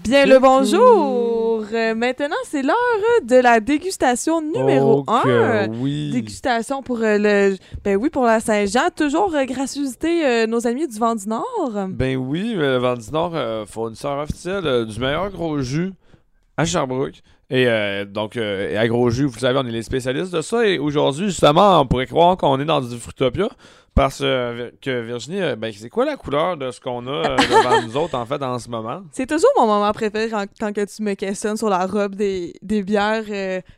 Bien le bonjour! Euh, maintenant, c'est l'heure de la dégustation numéro Oh 1. que oui. Dégustation pour euh, le ben oui pour la Saint-Jean, toujours euh, gracieuseté euh, nos amis du vent du Nord. Ben oui, le Vent du Nord, euh, fournisseur officiel euh, du meilleur gros jus à Sherbrooke. Et euh, donc, euh, et à gros jus, vous savez, on est les spécialistes de ça. Et aujourd'hui, justement, on pourrait croire qu'on est dans du Fruitopia. Parce euh, que Virginie, euh, ben, c'est quoi la couleur de ce qu'on a devant [laughs] nous autres, en fait, en ce moment? C'est toujours mon moment préféré quand, quand que tu me questionnes sur la robe des, des bières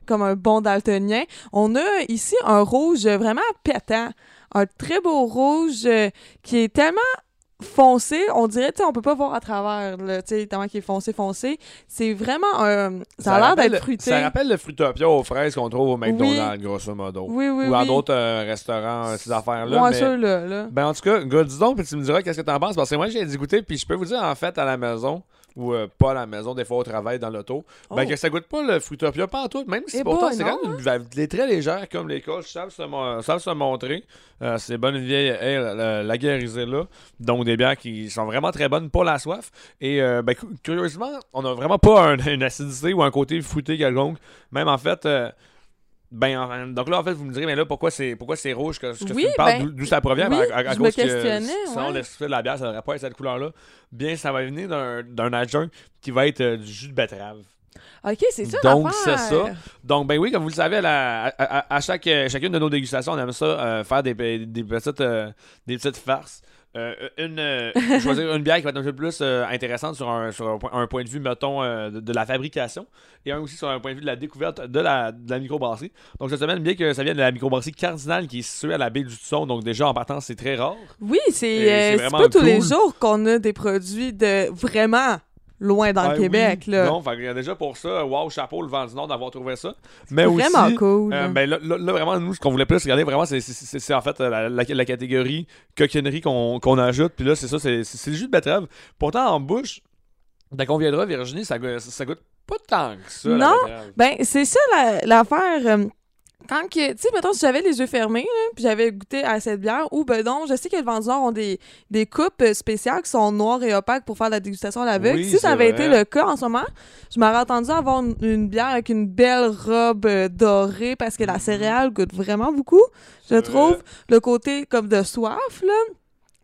comme un bon daltonien. On a ici un rouge vraiment pétant. Un très beau rouge qui est tellement foncé, on dirait, tu sais, on peut pas voir à travers, là, tu sais, tellement qu'il est foncé, foncé. C'est vraiment un... Ça a l'air d'être fruité. Ça rappelle le Fruitopia aux fraises qu'on trouve au McDonald's, grosso modo. Oui, oui, Ou oui. d'autres euh, restaurants, euh, ces affaires-là. Ouais, mais- ceux-là, là. Ben en tout cas, gars, dis donc, puis tu me diras qu'est-ce que t'en penses. Parce que moi, j'ai goûter, puis je peux vous dire, en fait, à la maison, ou euh, pas à la maison, des fois au travail, dans l'auto, ben Oh. que ça goûte pas le Fruitopia, pas en tout. Même si Eh pourtant, c'est quand même une très légère, comme les coachs savent se, mo- savent se montrer. Euh, c'est bonne vieille la, la guérisée là. Donc des bières qui sont vraiment très bonnes pour la soif. Et euh, ben, cu- curieusement, on a vraiment pas un- [laughs] une acidité ou un côté fruité quelconque. Même en fait. Ben, en- donc là, en fait, vous me direz, mais là, pourquoi c'est pourquoi c'est rouge que, que Oui, tu me parles, ben, d'où- ça provient? oui, Ben, à, à je me que ouais. le sucre de la bière, ça n'aurait pas être cette couleur-là. Bien, ça va venir d'un d'un adjoint qui va être euh, du jus de betterave. OK, c'est ça Donc, c'est ça. Donc, ben oui, comme vous le savez, à, la- à- à- à chaque, euh, chacune de nos dégustations, on aime ça euh, faire des, des, petites, euh, des petites farces. Euh, une, euh, choisir une bière qui va être un peu plus euh, intéressante sur, un, sur un, point- un point de vue, mettons, de, de la fabrication et un aussi sur un point de vue de la découverte de la, de la microbrasserie. Donc, cette semaine, bien que ça vienne de la microbrasserie Cardinal qui est située à la baie du Tusson, donc déjà en partant, c'est très rare. Oui, c'est pas tous les jours qu'on a des produits de vraiment loin dans le oui. Québec. Là. Non, fait déjà pour ça, wow, chapeau le vent du Nord d'avoir trouvé ça. Mais Vraiment aussi, cool. euh, ben là, là- vraiment, nous, ce qu'on voulait plus regarder, vraiment, c'est- en fait la, la- la catégorie coquinerie qu'on ajoute. Puis là, c'est ça, c'est le jus de betterave. Pourtant, en bouche, dès qu'on viendra, Virginie, ça, goûte- ça, goûte pas tant que ça. Non. Ben, c'est ça la- l'affaire. euh, quand que, tu sais, mettons, si j'avais les yeux fermés, là, puis j'avais goûté à cette bière, ou ben non, je sais que le vendeur ont des, des coupes euh, spéciales qui sont noires et opaques pour faire la dégustation à l'aveugle. Oui, si ça avait été le cas en ce moment, je m'aurais attendu à avoir une, une bière avec une belle robe euh, dorée parce que la Mhm. céréale goûte vraiment beaucoup, je trouve. vrai. Le côté comme de soif, là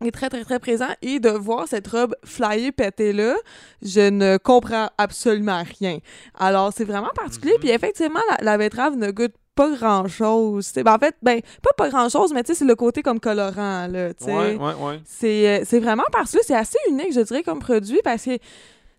est très très très présent et de voir cette robe flyer péter là, je ne comprends absolument rien. Alors c'est vraiment particulier Mhm. puis effectivement la, la betterave ne goûte pas grand chose. Ben, en fait, ben pas pas grand chose, mais tu sais c'est le côté comme colorant là. Ouais, ouais, ouais. C'est euh, c'est vraiment particulier, c'est assez unique je dirais comme produit parce que tu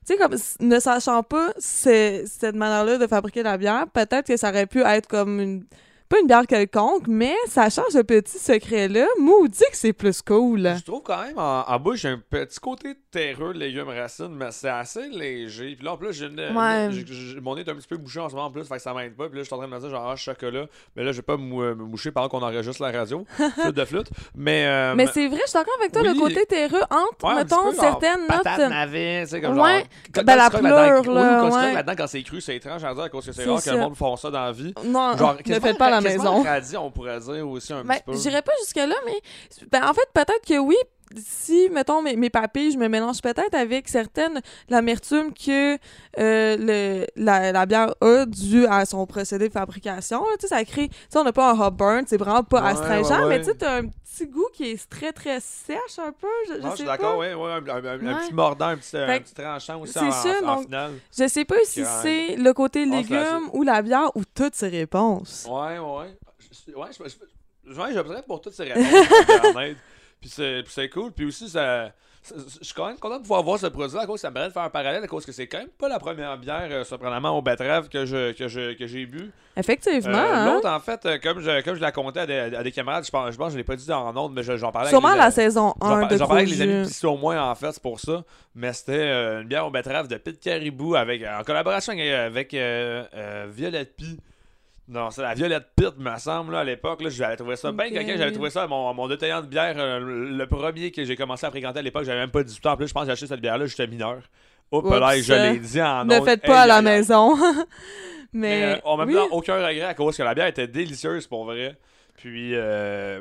sais, comme ne sachant pas c'est- cette manière-là de fabriquer la bière, peut-être que ça aurait pu être comme une. Pas une bière quelconque, mais sachant ce petit secret-là, maudit que c'est plus cool. Je trouve quand même en, en bouche, j'ai un petit côté terreux, légumes racines, mais c'est assez léger. Puis là, en plus, j'ai une- Ouais. j'ai- j'ai- mon nez est un petit peu bouché en ce moment en plus, fait que ça m'aide pas. Puis là, je suis en train de me dire, genre, ah, chocolat. Mais là, je vais pas me mou- me moucher pendant qu'on enregistre la radio. [laughs] flûte de flûte. Mais. euh, Mais c'est vrai, je suis d'accord avec toi, le oui. côté terreux entre, ouais, mettons, genre, certaines notes. navet, tu sais, comme Ouais. genre. Quand, Ben, quand la pleure, oui, là, quand ouais. là-dedans, quand c'est cru, c'est étrange à dire, à cause que c'est C'est rare que le ça. monde font ça dans la vie. Non, Genre, ne faites pas la maison. on pourrait dire aussi un Ben, petit peu. j'irais pas jusque-là, mais ben, en fait, peut-être que oui. Si, mettons, mes, mes papilles, je me mélange peut-être avec certaines l'amertume que euh, le, la, la bière a dû à son procédé de fabrication. là. Tu sais, ça crée... Tu on n'a pas un hop burn, c'est vraiment pas Ouais, astringent, ouais, mais tu sais, t'as un petit goût qui est très, très sèche un peu, je, je Non, je sais suis d'accord, oui, un, un- petit mordant, un petit, un tranchant aussi en, ça, en- en donc- finale. Je sais pas si c'est le côté légumes ou la bière ou toutes ces réponses. Ouais, ouais. Je- Ouais, je, je, je, pour toutes ces réponses. Puis c'est, puis c'est cool. Puis aussi, ça, ça- je suis quand même content de pouvoir voir ce produit à cause que ça me permet de faire un parallèle à cause que c'est quand même pas la première bière, euh, surprenamment, au betterave que, je, que, je, que j'ai bu. Effectivement. Euh, hein? L'autre, en fait, euh, comme je, comme je la comptais à des, à des camarades, je pense, je pense que je l'ai pas dit en ondes, mais je- j'en parlais Sûrement avec la les, saison J'en 1 par- de j'en parlais avec les amis Piscine au moins, en fait, c'est pour ça. Mais c'était euh, une bière au betterave de Pete Caribou avec, en collaboration avec, avec Violette Pie. Non, c'est la Violette Pitt, me semble, là, à l'époque. J'avais trouvé ça bien quelqu'un. J'avais trouvé ça, mon, mon détaillant de bière, euh, le premier que j'ai commencé à fréquenter à l'époque, j'avais même pas 18 ans. En plus, je pense que j'ai acheté cette bière-là, j'étais mineur. Oups, Oups. là, je l'ai dit en Ne ondes. faites pas à la maison. [laughs] Mais, mais euh, en même oui. temps, aucun regret à cause que la bière était délicieuse pour vrai. Puis euh,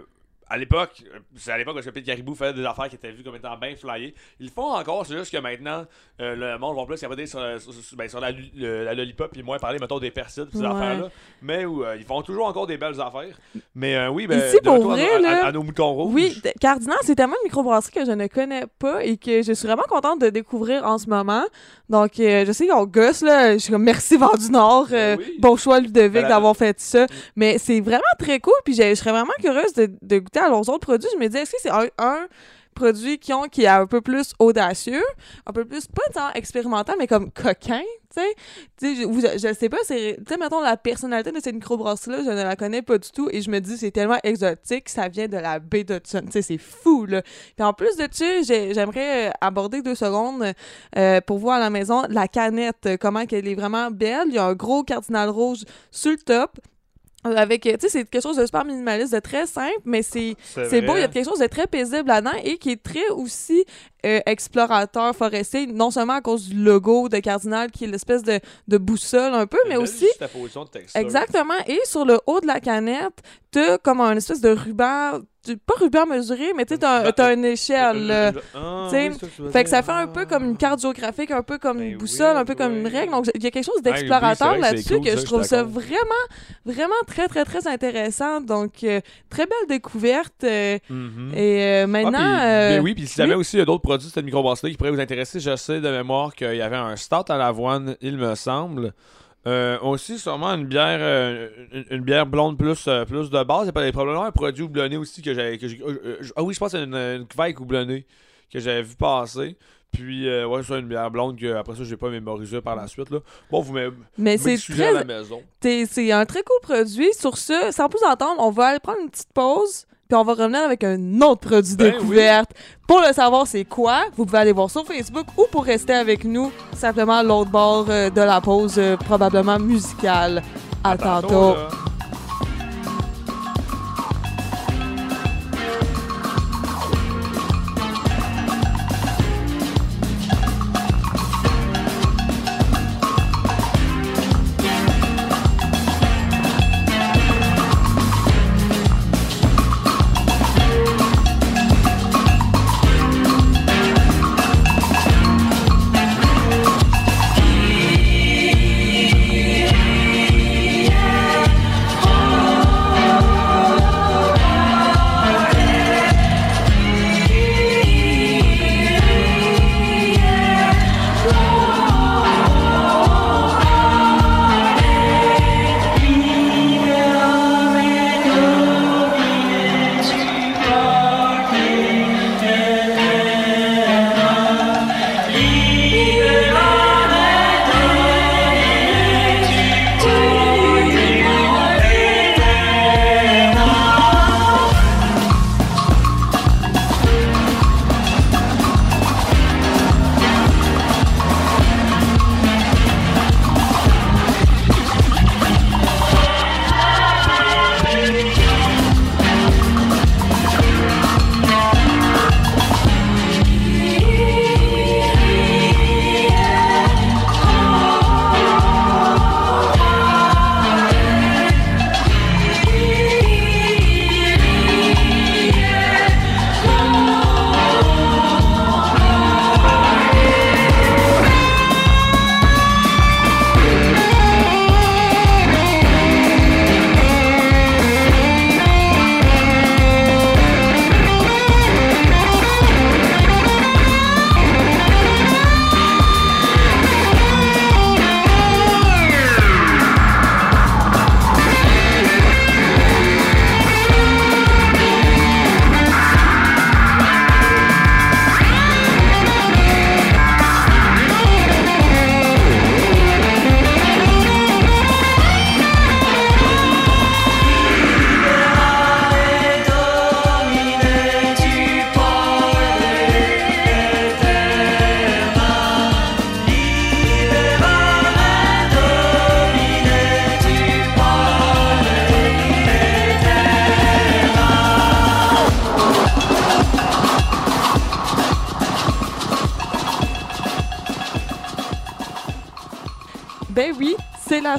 à l'époque, c'est à l'époque où Pete Caribou faisait des affaires qui étaient vues comme étant bien flyées. Ils le font encore, c'est juste que maintenant, euh, le monde va plus capoter sur, sur, sur- ben, sur la, lu- le- la lollipop, puis moins parler, mettons, des persides, ces Ouais. affaires-là. Mais où, euh, ils font toujours encore des belles affaires. Mais euh, oui, ben, Ici, de pour à- vrai, à, là, à nos moutons rouges. Oui, Cardinal, c'est tellement une microbrasserie que je ne connais pas et que je suis vraiment contente de découvrir en ce moment. Donc, euh, je sais qu'on gosse, là. Je suis comme merci Vent du Nord. euh, Ben oui. Bon choix, Ludovic, Ben, d'avoir fait ça. Mais c'est vraiment très cool. Puis, je je serais vraiment curieuse de, de goûter à leurs autres produits. Je me dis, est-ce que c'est un, un produit qui, ont, qui est un peu plus audacieux, un peu plus, pas tant expérimental, mais comme coquin, tu sais? Tu je, je sais pas, c'est, tu sais, mettons, la personnalité de cette microbrasserie-là, je ne la connais pas du tout, et je me dis, c'est tellement exotique, ça vient de la baie d'Hudson, tu sais, c'est fou, là. Puis en plus de ça, j'ai- j'aimerais euh, aborder deux secondes euh, pour voir à la maison la canette, comment qu'elle est vraiment belle. Il y a un gros cardinal rouge sur le top. Avec, tu sais, c'est quelque chose de super minimaliste, de très simple, mais c'est c'est beau, il y a quelque chose de très paisible là-dedans et qui est très aussi euh, explorateur forestier, non seulement à cause du logo de Cardinal qui est l'espèce de, de boussole un peu, mais aussi de. Exactement. Et sur le haut de la canette, t'as comme un espèce de ruban, pas ruban mesuré, mais tu un- t'as une échelle. là. Ah, oui, ça Fait que ça fait un peu comme une carte géographique, un peu comme Ben une boussole, oui, un peu comme une règle. Donc, il y a quelque chose Ah, oui, d'explorateur là-dessus cool, que ça, je trouve ça vraiment, vraiment très, très, très intéressant. Donc, euh, très belle découverte. euh, Mhm. Et euh, Ah, maintenant... euh, ben oui, puis si jamais aussi il y a d'autres produits de cette microbrasserie qui pourraient vous intéresser, je sais de mémoire qu'il y avait un stout à l'avoine, il me semble. Euh, aussi, sûrement une bière euh, une, une bière blonde plus, euh, plus de base. Il y a pas- probablement un produit houblonné aussi que j'avais. Ah oui, je pense que c'est une, une Kvike houblonnée que j'avais vu passer. Puis, euh, ouais, c'est une bière blonde que après ça, j'ai pas mémorisé par la suite. Là. Bon, vous sujet à la maison. T'es- C'est un très cool produit. Sur ce, sans plus entendre, on va aller prendre une petite pause. Puis on va revenir avec un autre produit Ben découverte. Pour le savoir c'est quoi, vous pouvez aller voir sur Facebook ou pour rester avec nous, simplement l'autre bord euh, de la pause, euh, probablement musicale. À, tantôt.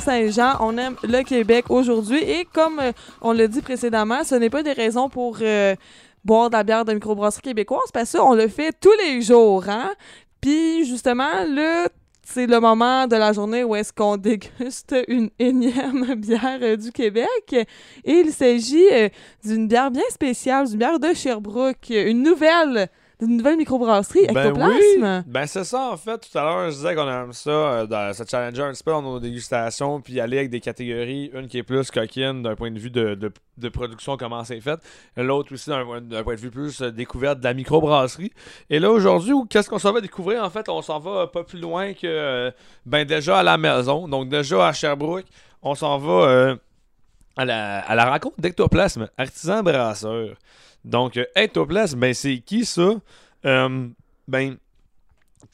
Saint-Jean. On aime le Québec aujourd'hui. Et comme euh, on l'a dit précédemment, ce n'est pas des raisons pour euh, boire de la bière de microbrasserie québécoise, parce que on le fait tous les jours. Hein? Puis justement, là, c'est le moment de la journée où est-ce qu'on [laughs] déguste une énième bière du Québec. Et il s'agit euh, d'une bière bien spéciale, d'une bière de Sherbrooke, une nouvelle, d'une nouvelle microbrasserie, Ben Ectoplasme? oui, ben c'est ça en fait. Tout à l'heure, je disais qu'on aime ça, euh, dans, se challenger un petit peu dans nos dégustations, puis aller avec des catégories, une qui est plus coquine d'un point de vue de, de- de production, comment c'est fait, l'autre aussi d'un d'un point de vue plus euh, découverte de la microbrasserie. Et là, aujourd'hui, où- qu'est-ce qu'on s'en va découvrir? En fait, on s'en va pas plus loin que, euh, ben déjà à la maison, donc déjà à Sherbrooke, on s'en va euh, à, la, à la rencontre d'Ectoplasme, artisan brasseur. Donc, euh, Ectoplasme, ben c'est qui ça? Euh, ben,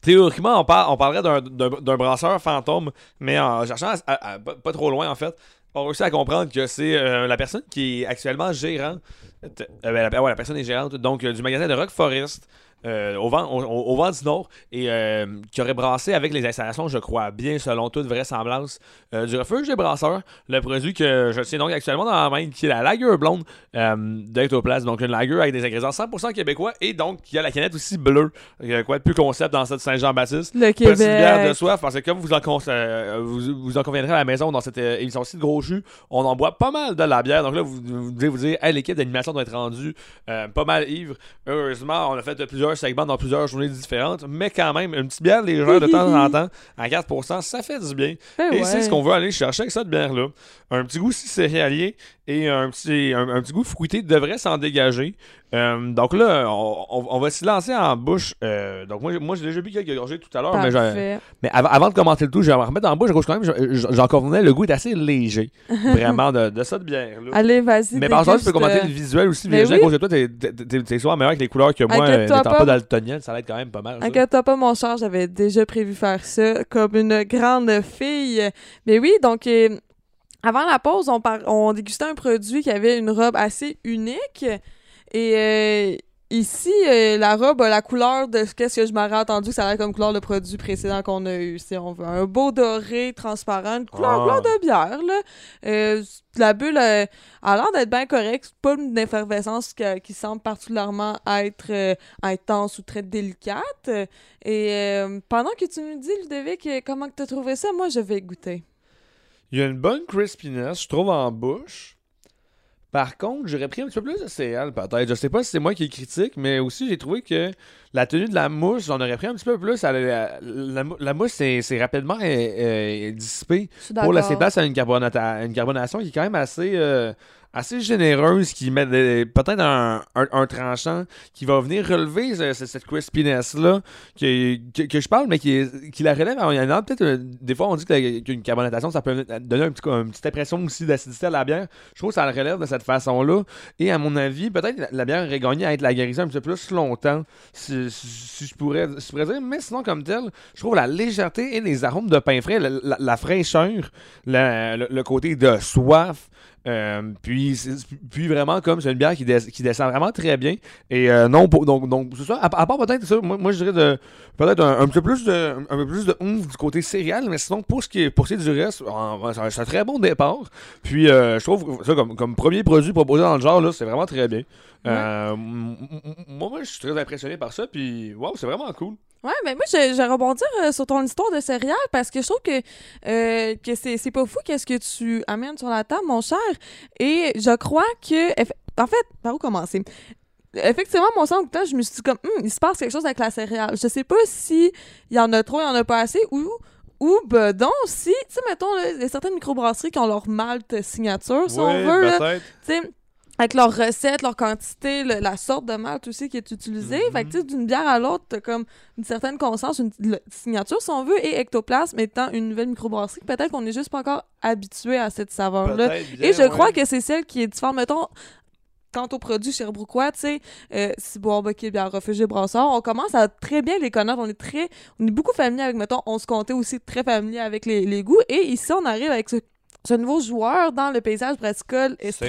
théoriquement, on, on parlerait d'un- brasseur fantôme, mais en cherchant à- pas trop loin, en fait, on réussit à comprendre que c'est euh, la personne qui est actuellement gérante. euh, ben, ouais, la personne est gérante donc euh, du magasin de Rock Forest. Euh, au, vent, au, vent du Nord et euh, qui aurait brassé avec les installations, je crois bien, selon toute vraisemblance, euh, du refuge des brasseurs. Le produit que je tiens donc actuellement dans la main, qui est la lager blonde d'Ectoplasme. Donc une lager avec des ingrédients 100% québécois et donc il y a la canette aussi bleue. Quoi de plus concept dans cette Saint-Jean-Baptiste? Le Petite bière de Québec. soif, parce que comme vous en, vous, vous en conviendrez à la maison dans cette euh, émission-ci de Gros Jus, on en boit pas mal de la bière. Donc là, vous, vous devez vous dire, hey, l'équipe d'animation doit être rendue pas mal ivre. Heureusement, on a fait plusieurs segments dans plusieurs journées différentes, mais quand même, une petite bière légère de temps en [laughs] temps, à 4%, ça fait du bien. Ben Et ouais. c'est ce qu'on veut aller chercher avec cette bière-là. Un petit goût si céréalier et un petit, un, un petit goût fruité devrait s'en dégager. Euh, donc là, on, on- on va se lancer en bouche. Euh, donc moi, moi j'ai déjà bu quelques gorgées tout à l'heure, mais, mais av- avant de commenter le tout, je vais me remettre en bouche. Je quand même, je- j'en convenais, le goût est assez léger, [laughs] vraiment, de, de cette bière-là. Allez, vas-y. Mais par contre, tu peux commenter euh, le visuel aussi, mais à oui. cause de toi, t'es- souvent meilleur avec les couleurs que moi, n'étant pas. pas daltonienne, ça l'aide quand même pas mal. Inquiète-toi pas, mon cher, j'avais déjà prévu faire ça comme une grande fille. Mais oui, donc, euh, avant la pause, on, par- on dégustait un produit qui avait une robe assez unique. Et euh, ici, euh, la robe a la couleur de ce que je m'aurais entendu que ça a l'air comme couleur de produit précédent qu'on a eu, si on veut. Un beau doré transparent, une couleur, Ah. couleur de bière, là. Euh, la bulle a l'air d'être bien correcte. Pas une effervescence qui semble particulièrement être euh, intense ou très délicate. Et pendant que tu nous dis, Ludovic, comment tu as trouvé ça, moi, je vais goûter. Il y a une bonne crispiness, je trouve, en bouche. Par contre, j'aurais pris un petit peu plus de céréales, peut-être. Je sais pas si c'est moi qui critique, mais aussi, j'ai trouvé que la tenue de la mousse, j'en aurais pris un petit peu plus. Elle- la, la mou- la mousse, c'est rapidement euh, euh, dissipée pour laisser place à une, carbonata- une carbonation qui est quand même assez, euh, assez généreuse, qui met peut-être un, un- un tranchant qui va venir relever ce- ce- cette crispiness-là que, que, que je parle, mais qui, qui la relève. Alors, il y en a peut-être, euh, des fois, on dit la- qu'une carbonatation, ça peut donner un petit, une petite impression aussi d'acidité à la bière. Je trouve que ça le relève de cette façon-là. Et à mon avis, peut-être la, la bière aurait gagné à être la guérison un petit peu plus longtemps, si, si je, pourrais, je pourrais dire. Mais sinon, comme tel, je trouve la légèreté et les arômes de pain frais, la, fraîcheur, le, le côté de soif. Euh, puis, puis vraiment comme c'est une bière qui, des- qui descend vraiment très bien. Et euh, non pour- donc donc c'est ça. À, à part peut-être ça moi, moi je dirais de peut-être un, peu plus de un peu plus de oomph du côté céréal mais sinon pour ce qui est pour ce qui est du reste c'est un, très bon départ. Puis euh, je trouve ça comme, comme premier produit proposé dans le genre là c'est vraiment très bien. Euh, moi moi je suis très impressionné par ça puis wow c'est vraiment cool Ouais, mais moi, je, je vais rebondir euh, sur ton histoire de céréales parce que je trouve que, euh, que c'est, c'est pas fou qu'est-ce que tu amènes sur la table, mon cher. Et je crois que. En fait, par où commencer? Effectivement, mon sang, temps, je me suis dit comme, Hum, il se passe quelque chose avec la céréale. Je sais pas si il y en a trop, il y en a pas assez, ou, ou ben donc, si, tu sais, mettons, là, il y a certaines microbrasseries qui ont leur malt signature, si on veut, là, peut-être tu sais, avec leur recette, leur quantité, le- la sorte de malt aussi qui est utilisée. Mhm. Fait que, tu sais, d'une bière à l'autre, t'as comme une certaine conscience, une le- signature, si on veut, et Ectoplasme étant une nouvelle microbrasserie, peut-être qu'on n'est juste pas encore habitué à cette saveur-là. Et je ouais. crois que c'est celle qui est différente. Mettons, quant aux produits sherbrookeois, tu sais, euh, Ciboire, Bucky, Bière Refuge, Brassard, on commence à très bien les connaître. On est très, on est beaucoup familier avec, mettons, on se comptait aussi très familier avec les, les goûts. Et ici, on arrive avec ce, ce nouveau joueur dans le paysage brassicole ça.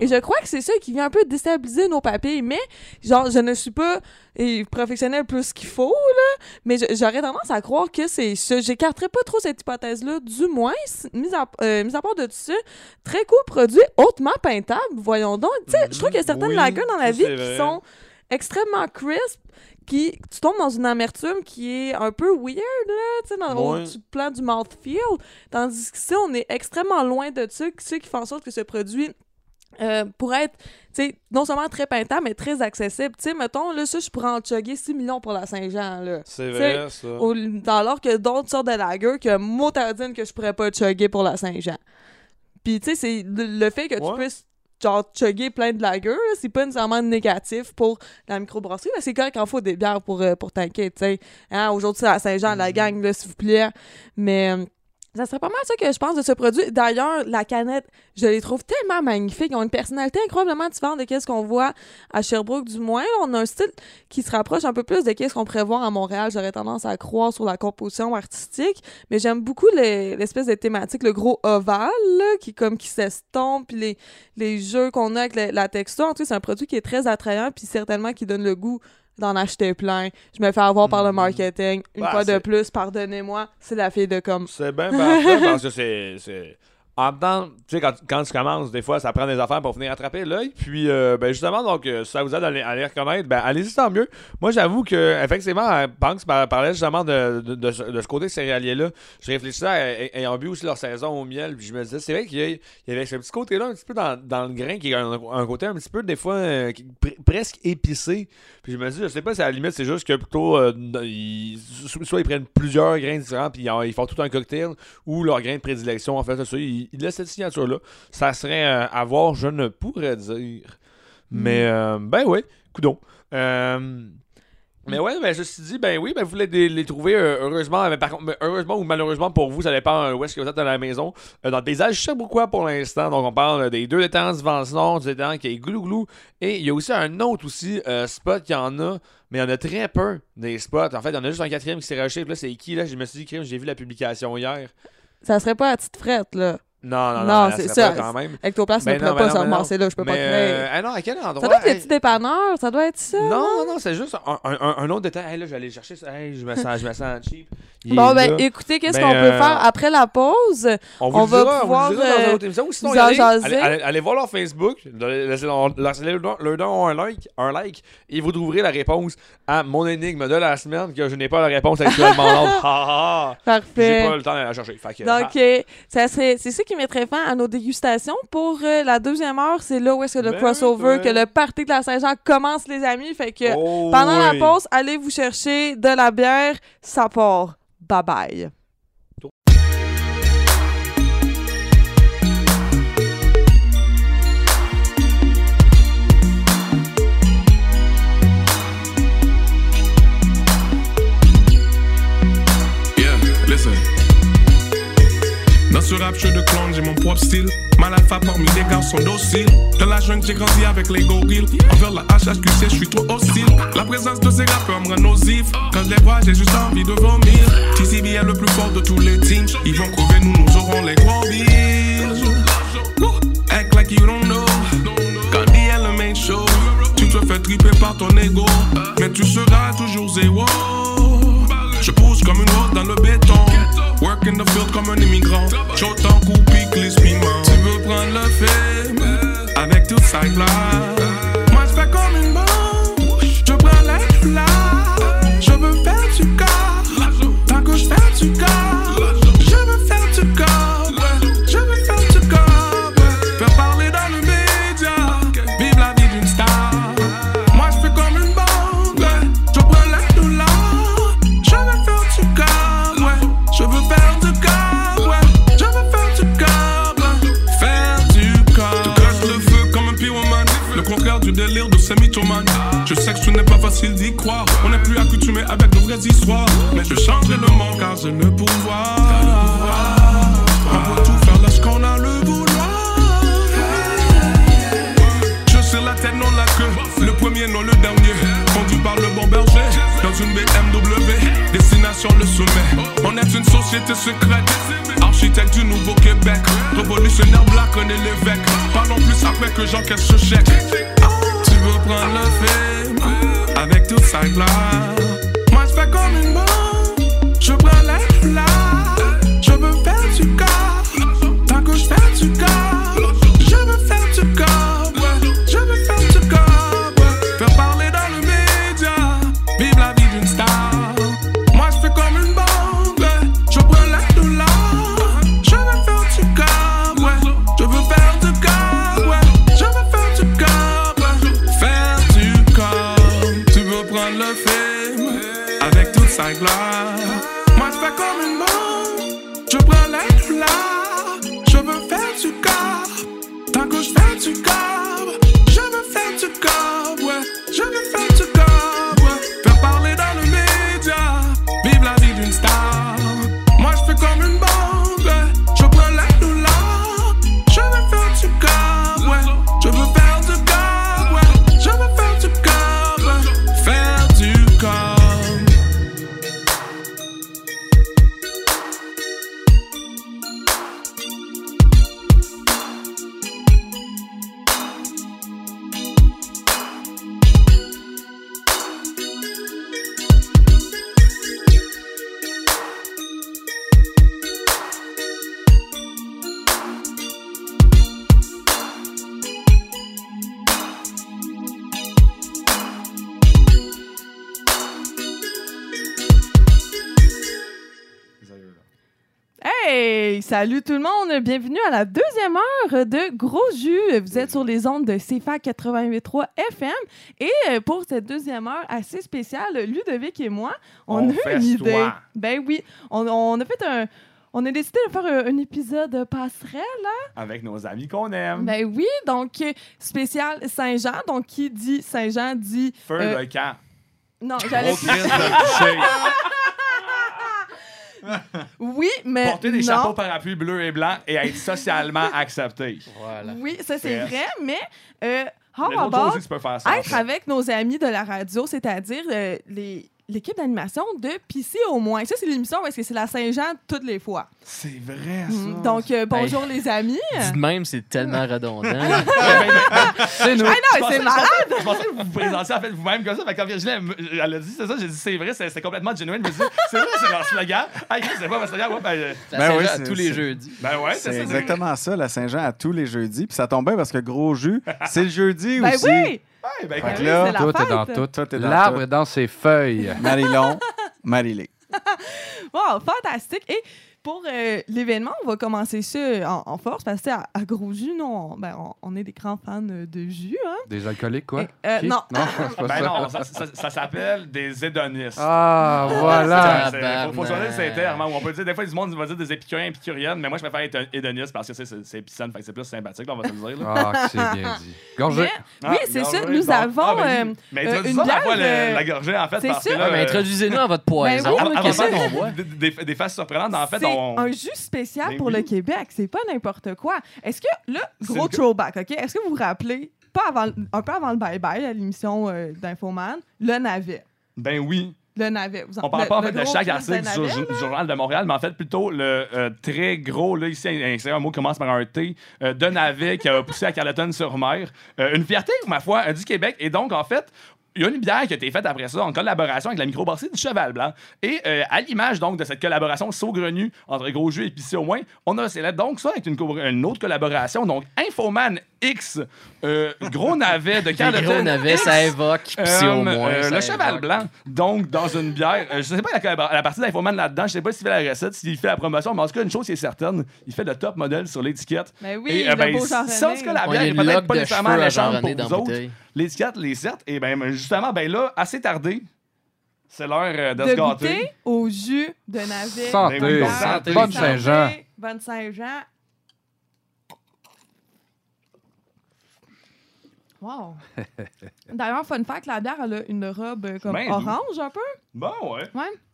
Et je crois que c'est ça qui vient un peu déstabiliser nos papilles. Mais, genre, je ne suis pas professionnel plus qu'il faut, là. Mais j'aurais tendance à croire que c'est ça. J'écarterais pas trop cette hypothèse-là, du moins, mis à, euh, mis à part de tout ça. Très cool produit, hautement peintable, voyons donc. Tu sais, je trouve qu'il y a certaines Oui, dans la vie qui sont extrêmement crisp, qui tu tombes dans une amertume qui est un peu weird là, tu sais dans Ouais. du plan du mouthfeel, tandis que ça on est extrêmement loin de ça, ce qui fait en sorte que ce produit euh, pourrait être, tu sais, non seulement très peintable, mais très accessible. Tu sais, mettons, là, ça, je pourrais en chugger 6 millions pour la Saint-Jean, là. c'est vrai ça Au- alors que d'autres sortes de lager que motardine que je pourrais pas chugger pour la Saint-Jean. Puis, tu sais, c'est le, le fait que Ouais. tu puisses, genre, chugger plein de lagers, là, c'est pas nécessairement négatif pour la microbrasserie, mais c'est correct qu'il faut des bières pour, euh, pour tanker, tu sais. Hein, Aujourd'hui, c'est la Saint-Jean, la Mhm. gang, là, s'il vous plaît. Mais... ça serait pas mal ça que je pense de ce produit. D'ailleurs, la canette, je les trouve tellement magnifiques. Ils ont une personnalité incroyablement différente de ce qu'on voit à Sherbrooke, du moins. On a un style qui se rapproche un peu plus de ce qu'on pourrait voir à Montréal. J'aurais tendance à croire sur la composition artistique. Mais j'aime beaucoup les- l'espèce de thématique, le gros ovale, qui comme qui s'estompe, puis les, les jeux qu'on a avec la, la texture. En tout cas, c'est un produit qui est très attrayant, puis certainement qui donne le goût d'en acheter plein. Je me fais avoir par le Mhm. marketing. Une Bah, fois de plus, pardonnez-moi, c'est la fille de comme C'est bien parfait parce que c'est. En même temps, tu sais, quand, quand tu commences, des fois, ça prend des affaires pour venir attraper l'œil. Puis, euh, ben, justement, donc, euh, si ça vous aide à les, à les reconnaître, ben, allez-y, tant mieux. Moi, j'avoue que, effectivement, euh, par- parlait justement de, de, ce, côté céréalier-là. Je réfléchissais ayant bu aussi leur saison au miel. Puis, je me disais, c'est vrai qu'il y, avait ce petit côté-là, un petit peu dans, dans le grain, qui est un, côté un petit peu, des fois, euh, presque épicé. Puis, je me dis, je sais pas si à la limite, c'est juste que plutôt, euh, ils- soit ils prennent plusieurs grains différents, puis ils, font tout un cocktail, ou leur grain de prédilection, en fait, ça. Ils, ils laissent cette signature-là. Ça serait euh, à voir, je ne pourrais dire. Mais, euh, ben oui, coudon. Euh, mais ouais, ben, ceci dit, ben oui, ben vous voulez les, les trouver, euh, heureusement, mais par contre, mais heureusement ou malheureusement pour vous, ça dépend euh, où est-ce que vous êtes dans la maison. Euh, dans le paysage Sherbrookeois pour l'instant, donc on parle euh, des deux étangs du Vance-Nord, du étang qui est Glouglou, et il y a aussi un autre aussi spot qu'il y en a, mais il y en a très peu des spots. En fait, il y en a juste un quatrième qui s'est puis là, c'est qui, là? Je me suis dit, crime, j'ai vu la publication hier. Ça serait pas à petite frette, là. Non, non, non, c'est ça. quand même. Ectoplasme Ben ne pourrait non, pas ben se ben ramasser là, je peux pas créer. euh, ah non, à quel endroit? Ça doit être le Hey, petit dépanneur, ça doit être ça. Non, non, non, c'est juste un, un, un- un autre détail. Hey, là, je vais aller chercher ça. Hey, je me sens, je me sens cheap. Il Bon, ben, là. écoutez, qu'est-ce Ben, qu'on peut euh, faire? Après la pause? on vous on le va dira, pouvoir, on vous le dira dans euh, une autre émission. Ou sinon, vous allez, allez, allez- allez voir leur Facebook, leur, don un like, un like, et vous trouverez la réponse à mon énigme de la semaine que je n'ai pas la réponse actuellement. Donc, ha, [laughs] ha, ha. J'ai Parfait. pas le temps de la chercher. Donc, ah, c'est ça qui mettrait fin à nos dégustations. Pour euh, la deuxième heure, c'est là où est-ce que le Ben crossover, oui, que le party de la Saint-Jean commence, les amis. Fait que oh, pendant la pause, allez vous chercher de la bière. Ça part. Bye bye. Ce rap, je de clone, j'ai mon propre style. Mal alpha parmi les garçons dociles. Dans la jungle, j'ai grandi avec les gorilles. Envers la HHQC, je suis trop hostile. La présence de ces rappeurs me rend nocif. Quand je les vois, j'ai juste envie de vomir. TCB est le plus fort de tous les teams. Ils vont crever, nous, nous aurons les gros bills. Act like you don't know. Candy est le main show. Tu te fais triper par ton ego. Mais tu seras toujours zéro. Je pousse comme une rose dans le béton. Work in the field comme un immigrant. Chaud en coup, pique les piments. Tu veux prendre le film avec toute sa glace. Moi, je fais comme une bombe. Je prends la là. Je veux faire du corps. Tant que je fais du corps. De ces. Je sais que ce n'est pas facile d'y croire. On n'est plus accoutumé avec de vraies histoires. Mais je changerai le monde car j'ai le pouvoir. On tout faire lorsqu'on a le vouloir. Je sais la tête, non la queue. Le premier, non le dernier. Conduit par le bon berger. Dans une BMW. Destination le sommet. On est une société secrète. Architecte du nouveau Québec. Révolutionnaire black, on est l'évêque. Parlons plus après que j'encaisse ce chèque. Veux prendre le film avec toute sa gloire. Moi, je fais comme une bombe. Je prends la là. Salut tout le monde! Bienvenue à la deuxième heure de Gros Jus. Vous êtes sur les ondes de CFA 88.3 FM. Et euh, pour cette deuxième heure assez spéciale, Ludovic et moi, on, On a une idée. Ben oui, on, on a fait un... on a décidé de faire un, un épisode passerelle. Avec nos amis qu'on aime. Ben oui, donc euh, spécial Saint-Jean. Donc, qui dit Saint-Jean dit. Feu euh, de camp. Non, j'allais. [laughs] Gros crise de toucher. [laughs] Oui, mais. Porter des non. chapeaux parapluies bleus et blancs et être socialement [laughs] accepté. Voilà. Oui, ça c'est Yes. vrai, mais. Euh, about choses, tu peux faire ça. être avec nos amis de la radio, c'est-à-dire euh, les. L'équipe d'animation de PC au moins. Ça, c'est l'émission parce que c'est la Saint-Jean toutes les fois. C'est vrai, Mm. Donc, euh, bonjour les amis. Dit de même, c'est tellement redondant. C'est nous. [laughs] Ah non, Je c'est malade! Je pensais que vous vous présentiez en fait vous-même comme ça. Fait quand Virginie, elle, elle a dit c'est ça, j'ai dit c'est vrai, c'est complètement genuine. Je me suis dit, c'est vrai, c'est leur slogan. Ah, Chris, c'est pas mon slogan. Ouais, ben, euh, Ça Ben oui, à tous les jeudis. ben ouais, c'est exactement ça, la Saint-Jean à tous les jeudis. Puis ça tombe bien parce que gros jus, c'est le jeudi Ben aussi. oui! Ouais, ben, Fait que là, Tout est dans tout. Dans L'arbre tout. est dans ses feuilles. Marilon, [laughs] Marilé. [laughs] Wow, fantastique! Et pour euh, l'événement, on va commencer ça en, en force parce que tu sais, à, à Gros Jus, nous, on, ben, on, on est des grands fans de jus. Hein? Des alcooliques, quoi? Euh, non. Non, c'est pas Ben ça. non, ça, ça- ça s'appelle des hédonistes. Ah, voilà. [laughs] C'est- c'est- Faut, faut choisir ces termes. hein, où on peut dire, des fois, du monde va dire des épicuriens, épicuriennes, mais moi, je préfère être un hédoniste parce que c'est- épicène, fait que c'est plus sympathique, là, on va se le dire. là. Ah, c'est bien dit. Gorgée. Mais- oui, Ah, c'est ça. Nous bon. avons Ah, oui. euh, Mais euh, introduis une la euh, gorgée, en fait, c'est parce que là. Ouais, mais euh, introduisez-nous à votre poison. Ben avant- qu'on des, faces surprenantes, en fait, on. un jus spécial Ben pour oui. le Québec. C'est pas n'importe quoi. Est-ce que, là, gros throwback, OK? Est-ce que vous vous rappelez, pas avant, un peu avant le bye-bye, à l'émission euh, d'Infoman, le navet? Ben oui. Le navet. Vous en- On parle le- pas en fait de chaque article du, navet, Journal de Montréal, mais en fait plutôt le euh, très gros, là, ici, un, c'est un mot qui commence par un T, euh, de navet qui a poussé à Carleton-sur-Mer. Euh, une fierté, ma foi, du Québec. Et donc, en fait, il y a une bière qui a été faite après ça en collaboration avec la microbrasserie du Cheval Blanc. Et euh, à l'image donc de cette collaboration saugrenue entre Gros et Pissé au moins, on a célébré donc ça avec une, une autre collaboration. Donc Infoman X, euh, gros navet de Carleton. gros navets, X, ça évoque. Pis c'est au euh, moins. euh, le cheval évoque. blanc, donc dans une bière. Euh, je sais pas la, la partie d'Infoman là-dedans, je sais pas s'il fait la recette, s'il fait la promotion, mais en tout cas, une chose qui est certaine, il fait le top modèle sur l'étiquette. Ben oui, Et, euh, le ben, beau tout cas, la bière a est une peut-être pas de nécessairement à méchante Jean pour vous la autres. L'étiquette, les certes, et ben justement, ben là, assez tardé. C'est l'heure euh, de, se gâter. au jus de navet. Santé. Ben Santé. Bonne Saint-Jean. Bonne Saint-Jean. Wow. [laughs] D'ailleurs, fun fact, la bière, elle a une robe euh, comme Ben, doux. orange un peu, Bon, ouais.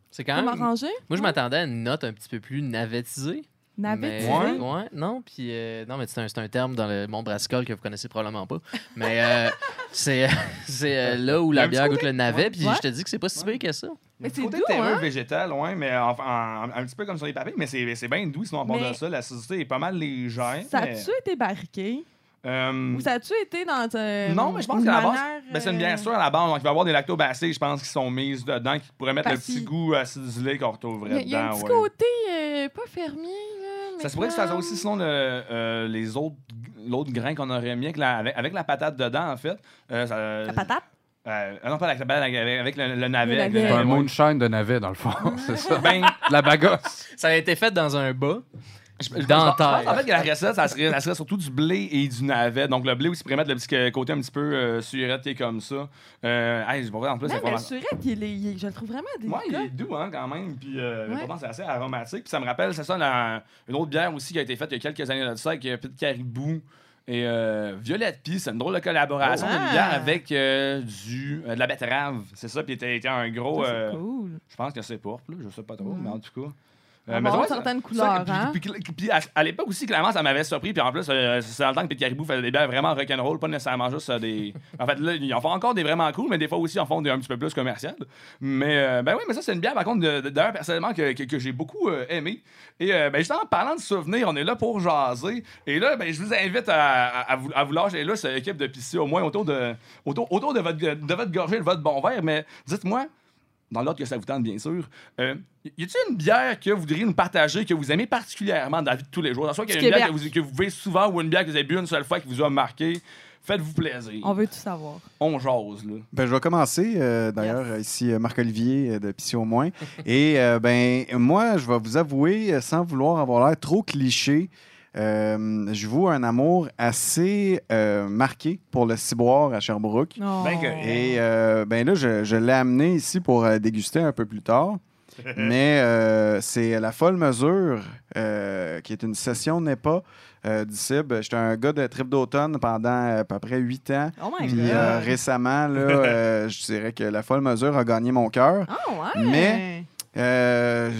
C'est quand comme même. orangé. Moi, je m'attendais à une note un petit peu plus navettisée. Navet. Mais- Ouais. ouais, non, puis euh, non, mais c'est un, c'est un terme dans le monde brassicole que vous connaissez probablement pas. Mais euh, [laughs] c'est c'est euh, là où la petit bière goûte le navet, puis Ouais. je te dis que c'est pas si pire que ça. Mais c'est Côté doux, terreux hein? végétal, ouais, mais enfin, en- un petit peu comme sur les papilles, mais c'est c'est bien doux, sinon, part Mais- de ça, l'acidité est pas mal légère. Ça mais, a-tu été barriqué? Euh, Ou ça a-tu été dans un. Non, mais je pense qu'à la base, ben, c'est une euh, bien sûr à la base. Donc, il va y avoir des lactobacilles, je pense, qui sont mises dedans, qui pourraient mettre Parce le petit goût acidulé qu'on Il y retrouverait a, il y a un dedans. petit ouais. côté euh, pas fermier, là. Ça se pourrait que ça soit aussi, sinon, le, euh, les autres l'autre grain qu'on aurait mis avec la, avec, avec la patate dedans, en fait. Euh, ça- La patate? euh, non, pas avec la patate, avec, avec le, le navet. Le avec navet. C'est un moonshine de navet, dans le fond. [laughs] c'est ça. Ben, De La bagosse. Ça a été fait dans un bas. En fait, la recette, ça serait, ça serait surtout du blé et du navet. Donc, le blé aussi pourrait mettre le petit côté un petit peu euh, surette qui est comme ça. Euh, hey, je vais en plus. Non, mais le surette, il est, il est- je le trouve vraiment délicat. Ouais, il est doux hein, quand même. Puis euh, Ouais. pourtant, c'est assez aromatique. Puis ça me rappelle, c'est ça, la- une autre bière aussi qui a été faite il y a quelques années de ça, avec euh, Pete Caribou et euh, Violette Pie. C'est une drôle de collaboration Oh. Ah. bière avec euh, du, euh, de la betterave. C'est ça, puis était, était un gros. Ça, euh, cool. Je pense que c'est pourpre, là, je sais pas trop, Mm. mais en tout cas. Mais bon, certaines couleurs, hein? puis- puis- puis à, à l'époque aussi, clairement, ça m'avait surpris. Puis en plus, euh, c'est dans le temps que Pete Caribou faisait des bières vraiment rock'n'roll, pas nécessairement juste euh, des. [laughs] En fait, là, ils en font encore des vraiment cool, mais des fois aussi, ils en font des un petit peu plus commerciales. Mais euh, ben oui, mais ça, c'est une bière, par contre, d'ailleurs, personnellement, que, que, que j'ai beaucoup euh, aimé. Et euh, ben, justement, en parlant de souvenirs, on est là pour jaser. Et là, ben, je vous invite à, à, à vous lâcher là, cette équipe de piscine, au moins autour de, autour, autour de, votre, de votre gorgée, de votre bon verre. Mais dites-moi, dans l'ordre que ça vous tente, bien sûr. Euh, y a-t-il une bière que vous voudriez nous partager, que vous aimez particulièrement dans la vie de tous les jours? Soit qu'il y a une bière que vous, que vous buvez souvent ou une bière que vous avez bu une seule fois qui vous a marqué. Faites-vous plaisir. On veut tout savoir. On jase, là. Ben, je vais commencer. euh, D'ailleurs, Yes. ici, euh, Marc-Olivier de Pissy au moins. [laughs] Et euh, ben, moi, je vais vous avouer, sans vouloir avoir l'air trop cliché, euh, je voue un amour assez euh, marqué pour le ciboire à Sherbrooke. Oh. Ben que- Et euh, ben là, je, je l'ai amené ici pour euh, déguster un peu plus tard. [laughs] Mais euh, c'est La Folle Mesure, euh, qui est une session NEPA euh, d'ICIB. J'étais un gars de trip d'automne pendant à peu près huit ans. Oh my Puis God. euh, récemment, là, [laughs] euh, je dirais que La Folle Mesure a gagné mon cœur. Ah ouais. Mais- Euh,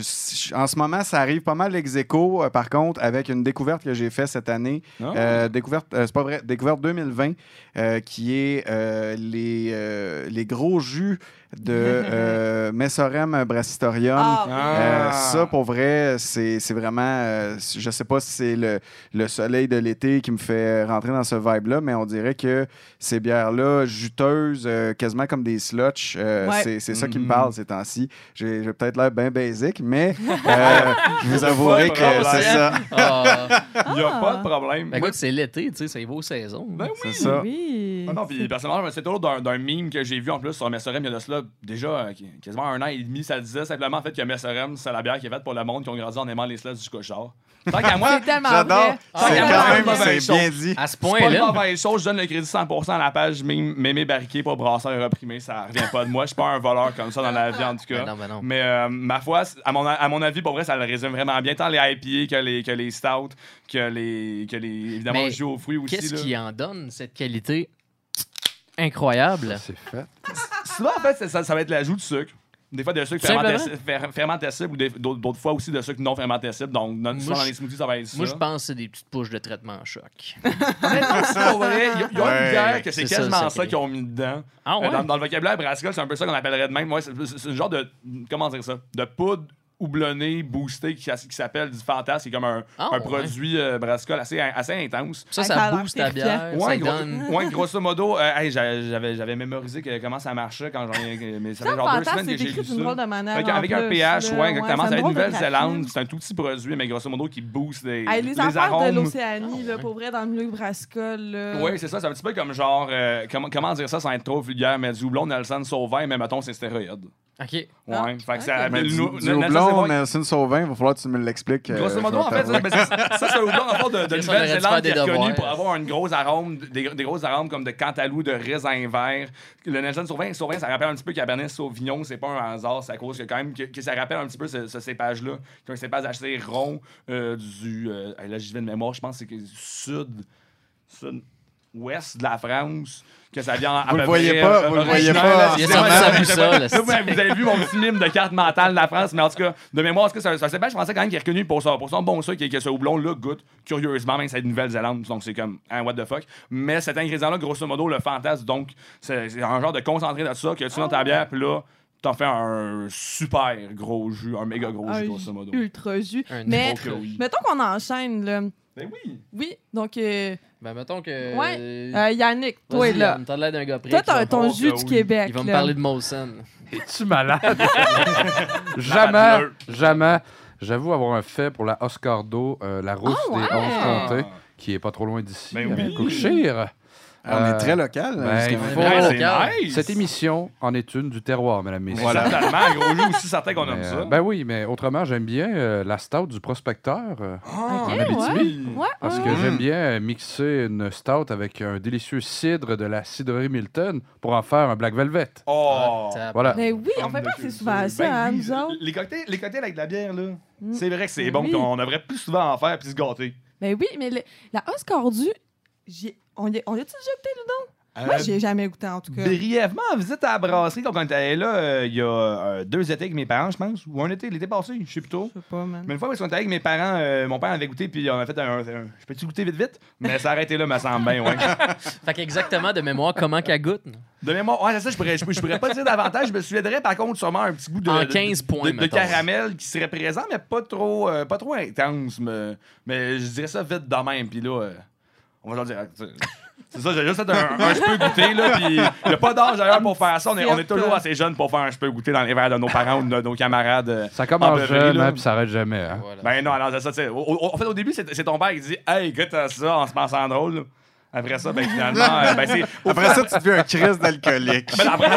en ce moment, ça arrive pas mal ex aequo, euh, par contre, avec une découverte que j'ai faite cette année. Ah. Euh, découverte, euh, c'est pas vrai, découverte 2020, euh, qui est les, les gros jus de [laughs] euh, Messorem Brassitorium. Ah, Euh, Ah. ça, pour vrai, c'est c'est vraiment. euh, je sais pas si c'est le, le soleil de l'été qui me fait rentrer dans ce vibe-là, mais on dirait que ces bières-là, juteuses, euh, quasiment comme des slotch, euh, Ouais. c'est c'est ça qui me Mhm. parle ces temps-ci. J'ai peut-être l'air bien basic, mais [laughs] euh, je vous avouerai que c'est ça. Ah. Il n'y a pas de problème. Ben, écoute, c'est l'été, tu sais, ça y va aux saisons. Ben oui. C'est ça. Oui. Ah non, puis personnellement, c'est toujours d'un, d'un meme que j'ai vu en plus sur Messorem, il y a de cela déjà euh, quasiment un an et demi. Ça disait simplement en fait que Messorem, c'est la bière qui est faite pour le monde qui ont grandi en aimant les sluts du cochard. Tant qu'à moi, [laughs] C'est tellement J'adore. C'est quand même, bien dit. À ce pas point-là. Je donne le crédit 100% à la page mémé barriqué pour brasseur et reprimé. Ça revient pas de moi. Je suis pas un voleur comme ça dans la vie en tout cas. Non, non. Mais euh, ma foi, à mon, à mon avis, pour vrai, ça le résume vraiment bien. Tant les IPA que les, que les stouts, que les, que les évidemment, Mais le jus aux fruits aussi. Qu'est-ce qui en donne cette qualité incroyable? C'est fait. Souvent, en fait, ça, va être l'ajout de sucre. Des fois, de sucre Simplement. fermentessi- fer- fermentescible ou des- d'autres d'autres fois aussi de sucre non fermentescible. Donc, souvent, je- dans les smoothies, ça va être ça. Moi, je pense que c'est des petites pouches de traitement en choc. [laughs] Vrai. Il y a, il y a Ouais. une bière que c'est C'est ça, quasiment le ça qu'ils ont mis dedans. Ah Euh, ouais? dans, dans le vocabulaire brassicole, c'est un peu ça qu'on appellerait de même. Ouais, c'est c'est- c'est un genre de. Comment dire ça? De poudre houblonnée, boostée, qui, qui s'appelle du fantasme. C'est comme un, Ah, un ouais. produit euh, brassicole assez, assez intense. Ça, Ça ça booste terrifiant. bière. Ouais, ça gros- donne. ouais, [laughs] grosso modo, euh, hey, j'avais j'avais- mémorisé que- comment ça marchait quand j'en ai. Mais ça fait Ça, genre deux semaines que c'est j'ai écrit lu ça. de manière. Avec, un pH, ouais, exactement. la de Nouvelle-Zélande. C'est un tout petit produit, mais grosso modo, qui booste les, Hey, les, les affaires de arômes. l'Océanie, là, pour vrai, dans le milieu brassicole. Oui, c'est ça. C'est un petit peu comme genre. euh, comment, comment dire ça sans être trop vulgaire, mais du houblon Nelson Sauvin, mais mettons, c'est stéroïde. OK. Ouais. Ah, fait que ça. Mais le- du, le- du Nelson houblon, Sauvin- Nelson Sauvin, il va falloir que tu me l'expliques. euh, Grosso modo, en fait, ça, c'est un houblon en fait, de, Nouvelle-Zélande qui est pour avoir une grosse arôme, des, des grosses arômes comme de cantalou, de raisin vert. Le Nelson Sauvin, Sauvin, ça rappelle un petit peu Cabernet Sauvignon. C'est pas un hasard, c'est à cause que quand même que, que ça rappelle un petit peu ce, ce cépage-là. C'est un cépage assez rond euh, du. euh, là, j'y vais de mémoire, je pense que c'est sud. Sud-ouest de la France. Que ça vient à Vous peu le voyez près, pas, vous le voyez pas vous avez vu mon petit mime de carte mentale de la France, mais en tout cas, de mémoire, est-ce que c'est un- cépage français quand même qui est reconnu pour, ça, pour son bon sucre et que ce houblon-là goûte curieusement, même si c'est de Nouvelle-Zélande, donc c'est comme un what the fuck. Mais cet ingrédient-là, grosso modo, le fantasme, donc c'est un genre de concentré de ça que tu dans ta bière, puis là, t'en fais un super gros jus, un méga gros Un jus, grosso modo. ultra jus. Un Mais mettons qu'on enchaîne, là. Ben oui! Oui, donc, euh, Ben, mettons que. Ouais. euh, euh, Yannick, toi, vas-y, là. T'as l'air d'un gars prêt. Toi, t'as ton jus du oui. Québec. Il va me parler de Molson. Es-tu malade? [laughs] jamais, jamais. J'avoue avoir un fait pour la Oscardo, euh, la rousse Ah, des ouais. 11 comtés, qui est pas trop loin d'ici, Ben à oui. Ah, On est Euh, très local. ben, il faut- c'est local. nice! Cette émission en est une du terroir, mesdames, messieurs. Voilà. Totalement, gros jus aussi certain qu'on aime Mais, ça. euh, ben oui, mais autrement, j'aime bien euh, la stout du prospecteur euh, Ah, Ok, en Abitibi. Ouais, Parce ouais. que j'aime bien euh, mixer une stout avec un délicieux cidre de la cidrerie Milton pour en faire un Black Velvet. Oh! Ça- Voilà. Mais oui, on fait pas assez souvent ça, Ben hein, oui, nous autres. Les cocktails, les cocktails avec de la bière, là, Mm. c'est vrai que c'est Ben bon, oui. puis on devrait plus souvent en faire puis se gâter. Mais oui, mais le- la Oscar du, j'y- on y, a-tu déjà goûté, le don? Moi, Euh, j'y ai jamais goûté, en tout cas. Brièvement, en visite à la brasserie, donc on était là euh, il y a euh, deux étés avec mes parents, je pense, ou un été, l'été passé, je sais plus trop. Je sais pas, man. Mais une fois, parce qu'on était avec mes parents, euh, mon père avait goûté, puis on a fait un. un- je peux-tu goûter vite, vite? Mais ça a arrêté là, me semble bien, ouais. [laughs] Fait qu'exactement de mémoire, comment qu'elle goûte? De mémoire, ouais, c'est ça, je pourrais, je, pourrais- je pourrais pas dire davantage. Je me souviendrais, par contre, sûrement un petit goût de. En de- 15 points, de, de mettons. caramel qui serait présent, mais pas trop, euh, pas trop intense. Mais, mais je dirais ça vite de même, puis là, euh, on va leur dire. C'est ça, j'ai juste fait un, un je peux goûter, là, puis il n'y a pas d'âge d'ailleurs pour faire ça. On est, on est toujours assez jeunes pour faire un je peux goûter dans les verres de nos parents ou de nos camarades. euh, Ça commence jeune, là. hein, puis ça arrête jamais. hein. Voilà. Ben non, non, c'est ça, tu sais. En fait, au début, c'est c'est ton père qui dit Hey, goûte à ça en se pensant drôle. là. Après ça, ben finalement, euh, ben c'est. [laughs] Après ça, tu deviens un crise d'alcoolique. Ben, après,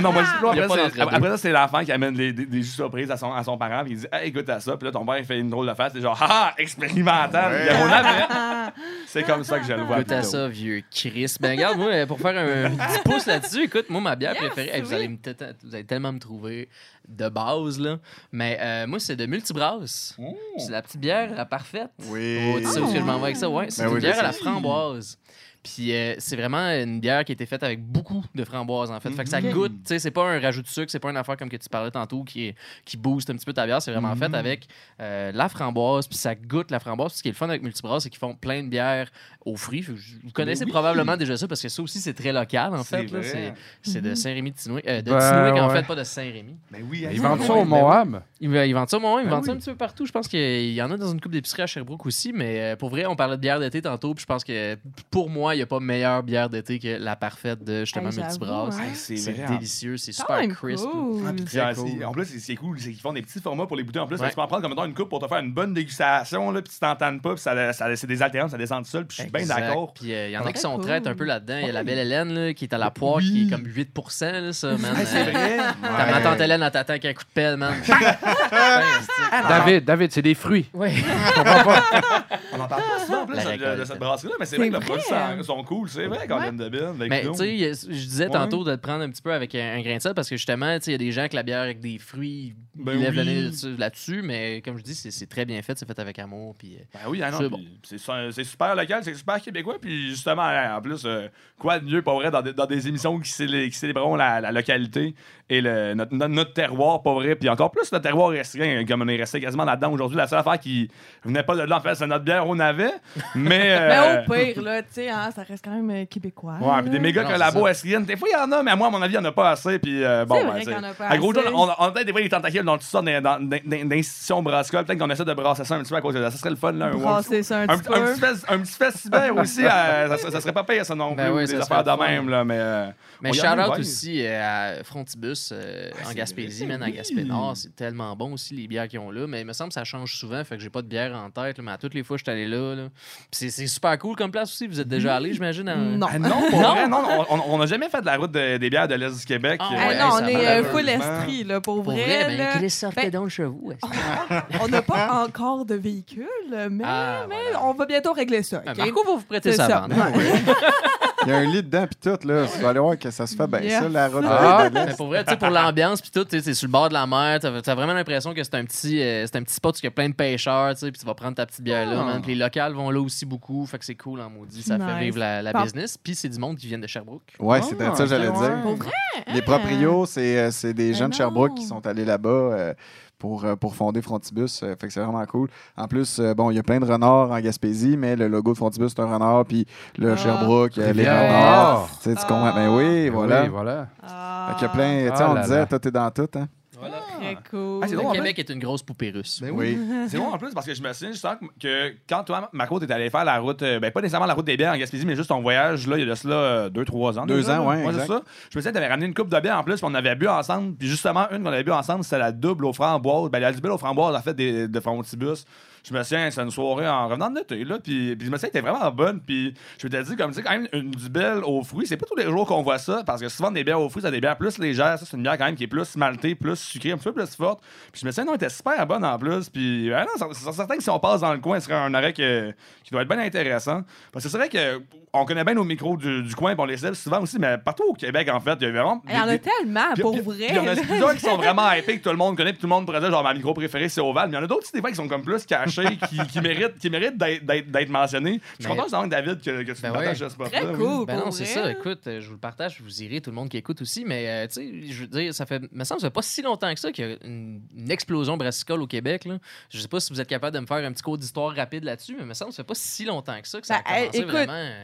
non, moi, je dis pas, après, ça, c'est l'enfant qui amène des, surprises à son, à son parent, puis il dit Hey, écoute à ça. Puis là, ton père, il fait une drôle de face, c'est genre Ah, expérimental. Ouais. Il y a mon avait. C'est comme ça que je le vois. Goûte à ça, vieux Chris. Ben, regarde, moi, pour faire un petit pouce là-dessus, écoute, moi, ma bière Yes, préférée, hey, vous, allez me vous allez tellement me trouver. De base. Là. Mais euh, moi, c'est de Multibrass. C'est la petite bière euh, parfaite. Oui. Oh, tu sais que je m'en vais avec ça? Ouais, c'est Ben une oui, bière à la framboise. Puis euh, c'est vraiment une bière qui a été faite avec beaucoup de framboises, en fait. Fait que ça Mhm. goûte, tu sais, c'est pas un rajout de sucre, c'est pas une affaire comme que tu parlais tantôt qui, est- qui booste un petit peu ta bière. C'est vraiment fait avec euh, la framboise, puis ça goûte la framboise. Puis ce qui est le fun avec Multibrass, c'est qu'ils font plein de bières aux fruits. Vous connaissez probablement déjà ça parce que ça aussi, c'est très local, en C'est fait. C'est de Saint-Rémy de Tinouic. euh, de Ben, Tinouic, en fait, pas de Saint-Rémy. Ben oui, Ils vendent ça au Moham. Ils, ils vendent ça, moi, ils Ben vendent ça un petit peu partout. Je pense qu'il y en a dans une coupe d'épicerie à Sherbrooke aussi, mais euh, pour vrai, on parlait de bière d'été tantôt, puis je pense que pour moi, il n'y a pas meilleure bière d'été que la parfaite de justement Hey, j'avoue, Multibrass. hein. Hey, c'est vrai. délicieux, c'est super crisp. cool. Ah, cool. En plus, c'est- cool, c'est qu'ils font des petits formats pour les bouteilles. En plus, Ouais. tu peux en prendre comme mettons, une coupe pour te faire une bonne dégustation, là, puis tu t'entends pas, puis ça, ça, c'est des alternances, ça descend tout seul, puis je suis bien d'accord. Puis euh, il y en a qui sont cool. traites un peu là-dedans. Il y a la belle Hélène là, qui est à la poire, qui est comme 8 là, ça, man. Hey, c'est vrai. Ta ma tante Hélène, elle t'attend avec un coup de pelle, man. [laughs] David, David, c'est des fruits. [laughs] On en parle pas souvent en plus de, cette brasserie-là, mais c'est vrai que les vrai. Sont, cool, c'est vrai, quand Ouais. même de bien. Mais tu sais, je disais Ouais. tantôt de te prendre un petit peu avec un, un grain de sel parce que justement, tu sais, il y a des gens que la bière avec des fruits, Ben ils lèvent le oui. nez là-dessus- mais comme je dis, c'est- c'est très bien fait, c'est fait avec amour. Puis, euh, Ben oui, ah non, C'est puis c'est c'est super local, c'est super québécois, puis justement, en plus, euh, quoi de mieux, pas vrai, dans des, dans des émissions qui, célé- qui célébreront la, la localité et le, notre, notre, notre terroir, pas vrai, puis encore plus le terroir restreint, comme on est resté quasiment là-dedans aujourd'hui. La seule affaire qui venait pas de là, en fait, c'est notre bière, on avait, mais. euh, [laughs] Mais au pire, là, tu sais, hein, ça reste quand même euh, québécois. Ouais, puis des méga c'est collabos. SRN. Des fois, il y en a, mais à moi, à mon avis, il n'y en a pas assez. Puis euh, bon, C'est ben, vrai qu'il y en a pas À gros on, on a peut-être des fois des tentacules dans tout ça, dans, dans, dans- dans- d'institutions brassicole. Peut-être qu'on essaie de brasser ça un petit peu à cause de ça. Ça serait le fun, là. un- Brasser ça un un, petit un peu. petit un petit festival [laughs] aussi, euh, ça, serait- ça serait pas pire, ça non Ben plus. oui, des affaires de même, là. Mais, euh, Mais le vibe. aussi à Frontibus euh, en c'est Gaspésie, man, à oui. Gaspé-Nord. C'est tellement bon aussi, les bières qu'ils ont là. Mais il me semble que ça change souvent, fait que j'ai pas de bière en tête. mais à toutes les fois, je suis allé là. c'est- c'est super cool comme place aussi. Vous êtes déjà j'imagine? Non. Ah non, pour vrai, non, on- on on n'a jamais fait de la route de- des bières de l'Est du Québec. Ah Euh, Ah ouais, non, ça on est euh, full malheureusement. estrie, là, pour, Pour vrai. vrai, ben, là. Ben- donc chez vous? est-ce que- [laughs] on n'a pas encore de véhicule, mais, Ah, mais voilà. on va bientôt régler ça. Ah, OK? Marco va vous prêter C'est sa ça. bande. [laughs] Il y a un lit dedans, puis tout, là. Tu vas aller voir que ça se fait bien, Yes. ça, la route Ah. de. Mais pour vrai, tu sais, pour l'ambiance puis tout, tu sais, c'est sur le bord de la mer, t'as as vraiment l'impression que c'est un petit euh, c'est un petit spot où il y a plein de pêcheurs, tu sais, puis tu vas prendre ta petite bière là, Ah. Puis les locales vont là aussi beaucoup, fait que c'est cool en maudit, ça fait vivre la, la Par- business, puis c'est du monde qui vient de Sherbrooke. Ouais, Ah, c'est peut-être ça que j'allais dire. Pour vrai? Les proprios, c'est euh, c'est des jeunes de Sherbrooke qui sont allés là-bas euh, pour, euh, pour fonder Frontibus. euh, fait que c'est vraiment cool. En plus, euh, bon, il y a plein de renards en Gaspésie, mais le logo de Frontibus, c'est un renard. Puis le Ah. Sherbrooke, les Rivière. renards. Ah. Tu sais, tu comprends? Ben oui, voilà. Oui, voilà. Ah, Fait qu'il y a plein. Tu sais, Ah on là disait, là. toi, t'es dans tout, hein? Très cool. Ah, c'est Le drôle, en Québec est une grosse poupée russe. Oui. [laughs] C'est bon en plus parce que je me souviens justement que quand toi, Marco, t'es allé faire la route, euh, ben pas nécessairement la route des bières en Gaspésie, mais juste ton voyage, là, il y a de cela 2-3 ans. Deux déjà, ans, là. ouais, c'est exact. ça. Je me souviens que t'avais ramené une coupe de bière en plus, puis on avait bu ensemble. Puis justement, une qu'on avait bu ensemble, c'était la double aux framboises. Ben, la double aux framboises, en fait, des, de Frontibus. Je me souviens, c'est une soirée en revenant de l'été, là. Puis, puis je me souviens était vraiment bonne. Puis je m'étais dit, comme tu sais, quand même, une du belle aux fruits, c'est pas tous les jours qu'on voit ça, parce que souvent, des bières aux fruits, c'est des bières plus légères. Ça, c'est une bière quand même qui est plus maltée, plus sucrée, un peu plus forte. Puis je me souviens, non, elle était super bonne en plus. Puis, ah non, c'est certain que si on passe dans le coin, ce serait un arrêt que- qui doit être bien intéressant. Parce que c'est vrai que on connaît bien nos micros du, du coin, puis on les célèbre souvent aussi, mais partout au Québec, en fait, il y a vraiment. Il y en a tellement, pour vrai. Il y en a plusieurs qui sont vraiment hypés, que tout le monde connaît, puis tout le monde pourrait dire, genre, ma micro préférée, c'est Oval. Mais il y en a d'autres des fois, qui sont comme plus cachés, qui, qui méritent, qui méritent d'être- mentionnés. Je suis content justement, David, que, que tu Ben me partages ouais. ce Très cool. Ben non, c'est vrai. ça. Écoute, euh, je vous le partage, vous irez, tout le monde qui écoute aussi. Mais, euh, tu sais, je veux dire, ça fait, me semble, que ça fait pas si longtemps que ça qu'il y a une, une explosion brassicole au Québec. Là. Je sais pas si vous êtes capable de me faire un petit cours d'histoire rapide là-dessus, mais me semble que ça fait pas si longtemps que ça que ça a Ben, hey, commencé écoute, vraiment.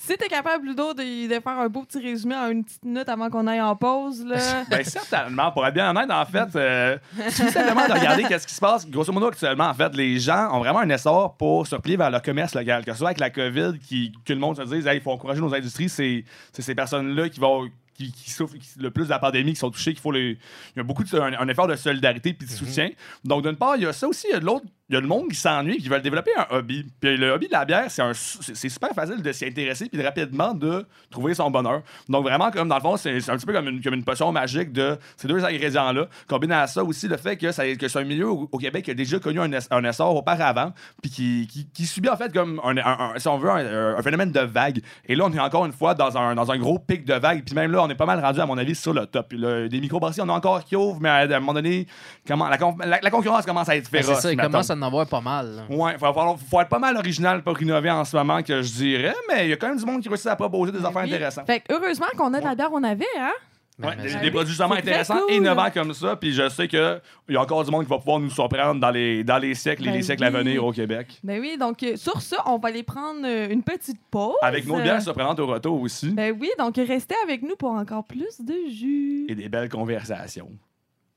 Si t'es capable, Ludo, de, de faire un beau petit résumé en une petite minute avant qu'on aille en pause, là. [laughs] Ben [laughs] certainement, pour être bien honnête, en fait, euh, simplement de regarder qu'est-ce qui se passe, grosso modo actuellement, en fait, les gens ont vraiment un essor pour se replier vers le commerce local. Que ce soit avec la COVID, qui, que le monde se dise, hey, il faut encourager nos industries, c'est c'est ces personnes-là qui vont qui, qui souffrent qui- le plus de la pandémie, qui sont touchés, qu'il faut les. Il y a beaucoup de, un, un effort de solidarité puis de soutien. Donc, d'une part, il y a ça aussi, il y a de l'autre il y a le monde qui s'ennuie et qui veulent développer un hobby. Puis le hobby de la bière, c'est un- c'est c'est super facile de s'y intéresser puis de rapidement de trouver son bonheur. Donc vraiment, comme dans le fond, c'est c'est un petit peu comme une, comme une potion magique de ces deux ingrédients-là. Combiné à ça aussi le fait que, ça- que c'est un milieu au, au Québec qui a déjà connu un, un essor auparavant puis qui, qui, qui subit en fait comme, un, si on veut, un, phénomène de vague. Et là, on est encore une fois dans un, dans un gros pic de vague. Puis même là, on est pas mal rendu, à mon avis, sur le top. Puis là, des microbrasseries, on a encore qui ouvrent, mais à, un moment donné, comment, la, con- la- la concurrence commence à être Ben, féroce. c'est ça, il mettons. commence à en avoir pas mal. là. Ouais, il faut, être pas mal original pour innover en ce moment, que je dirais, mais il y a quand même du monde qui réussit à proposer des affaires Oui. intéressantes. Fait que heureusement qu'on a de la bière, on avait, hein? Ben, Ouais, des, produits très intéressants, cool. innovants comme ça, puis je sais qu'il y a encore du monde qui va pouvoir nous surprendre dans les, dans les siècles et Ben les siècles à venir au Québec. Ben oui, donc euh, sur ça, on va aller prendre euh, une petite pause. Avec nos bières surprenantes au retour aussi, Ben oui, donc restez avec nous pour encore plus de jus. et des belles conversations.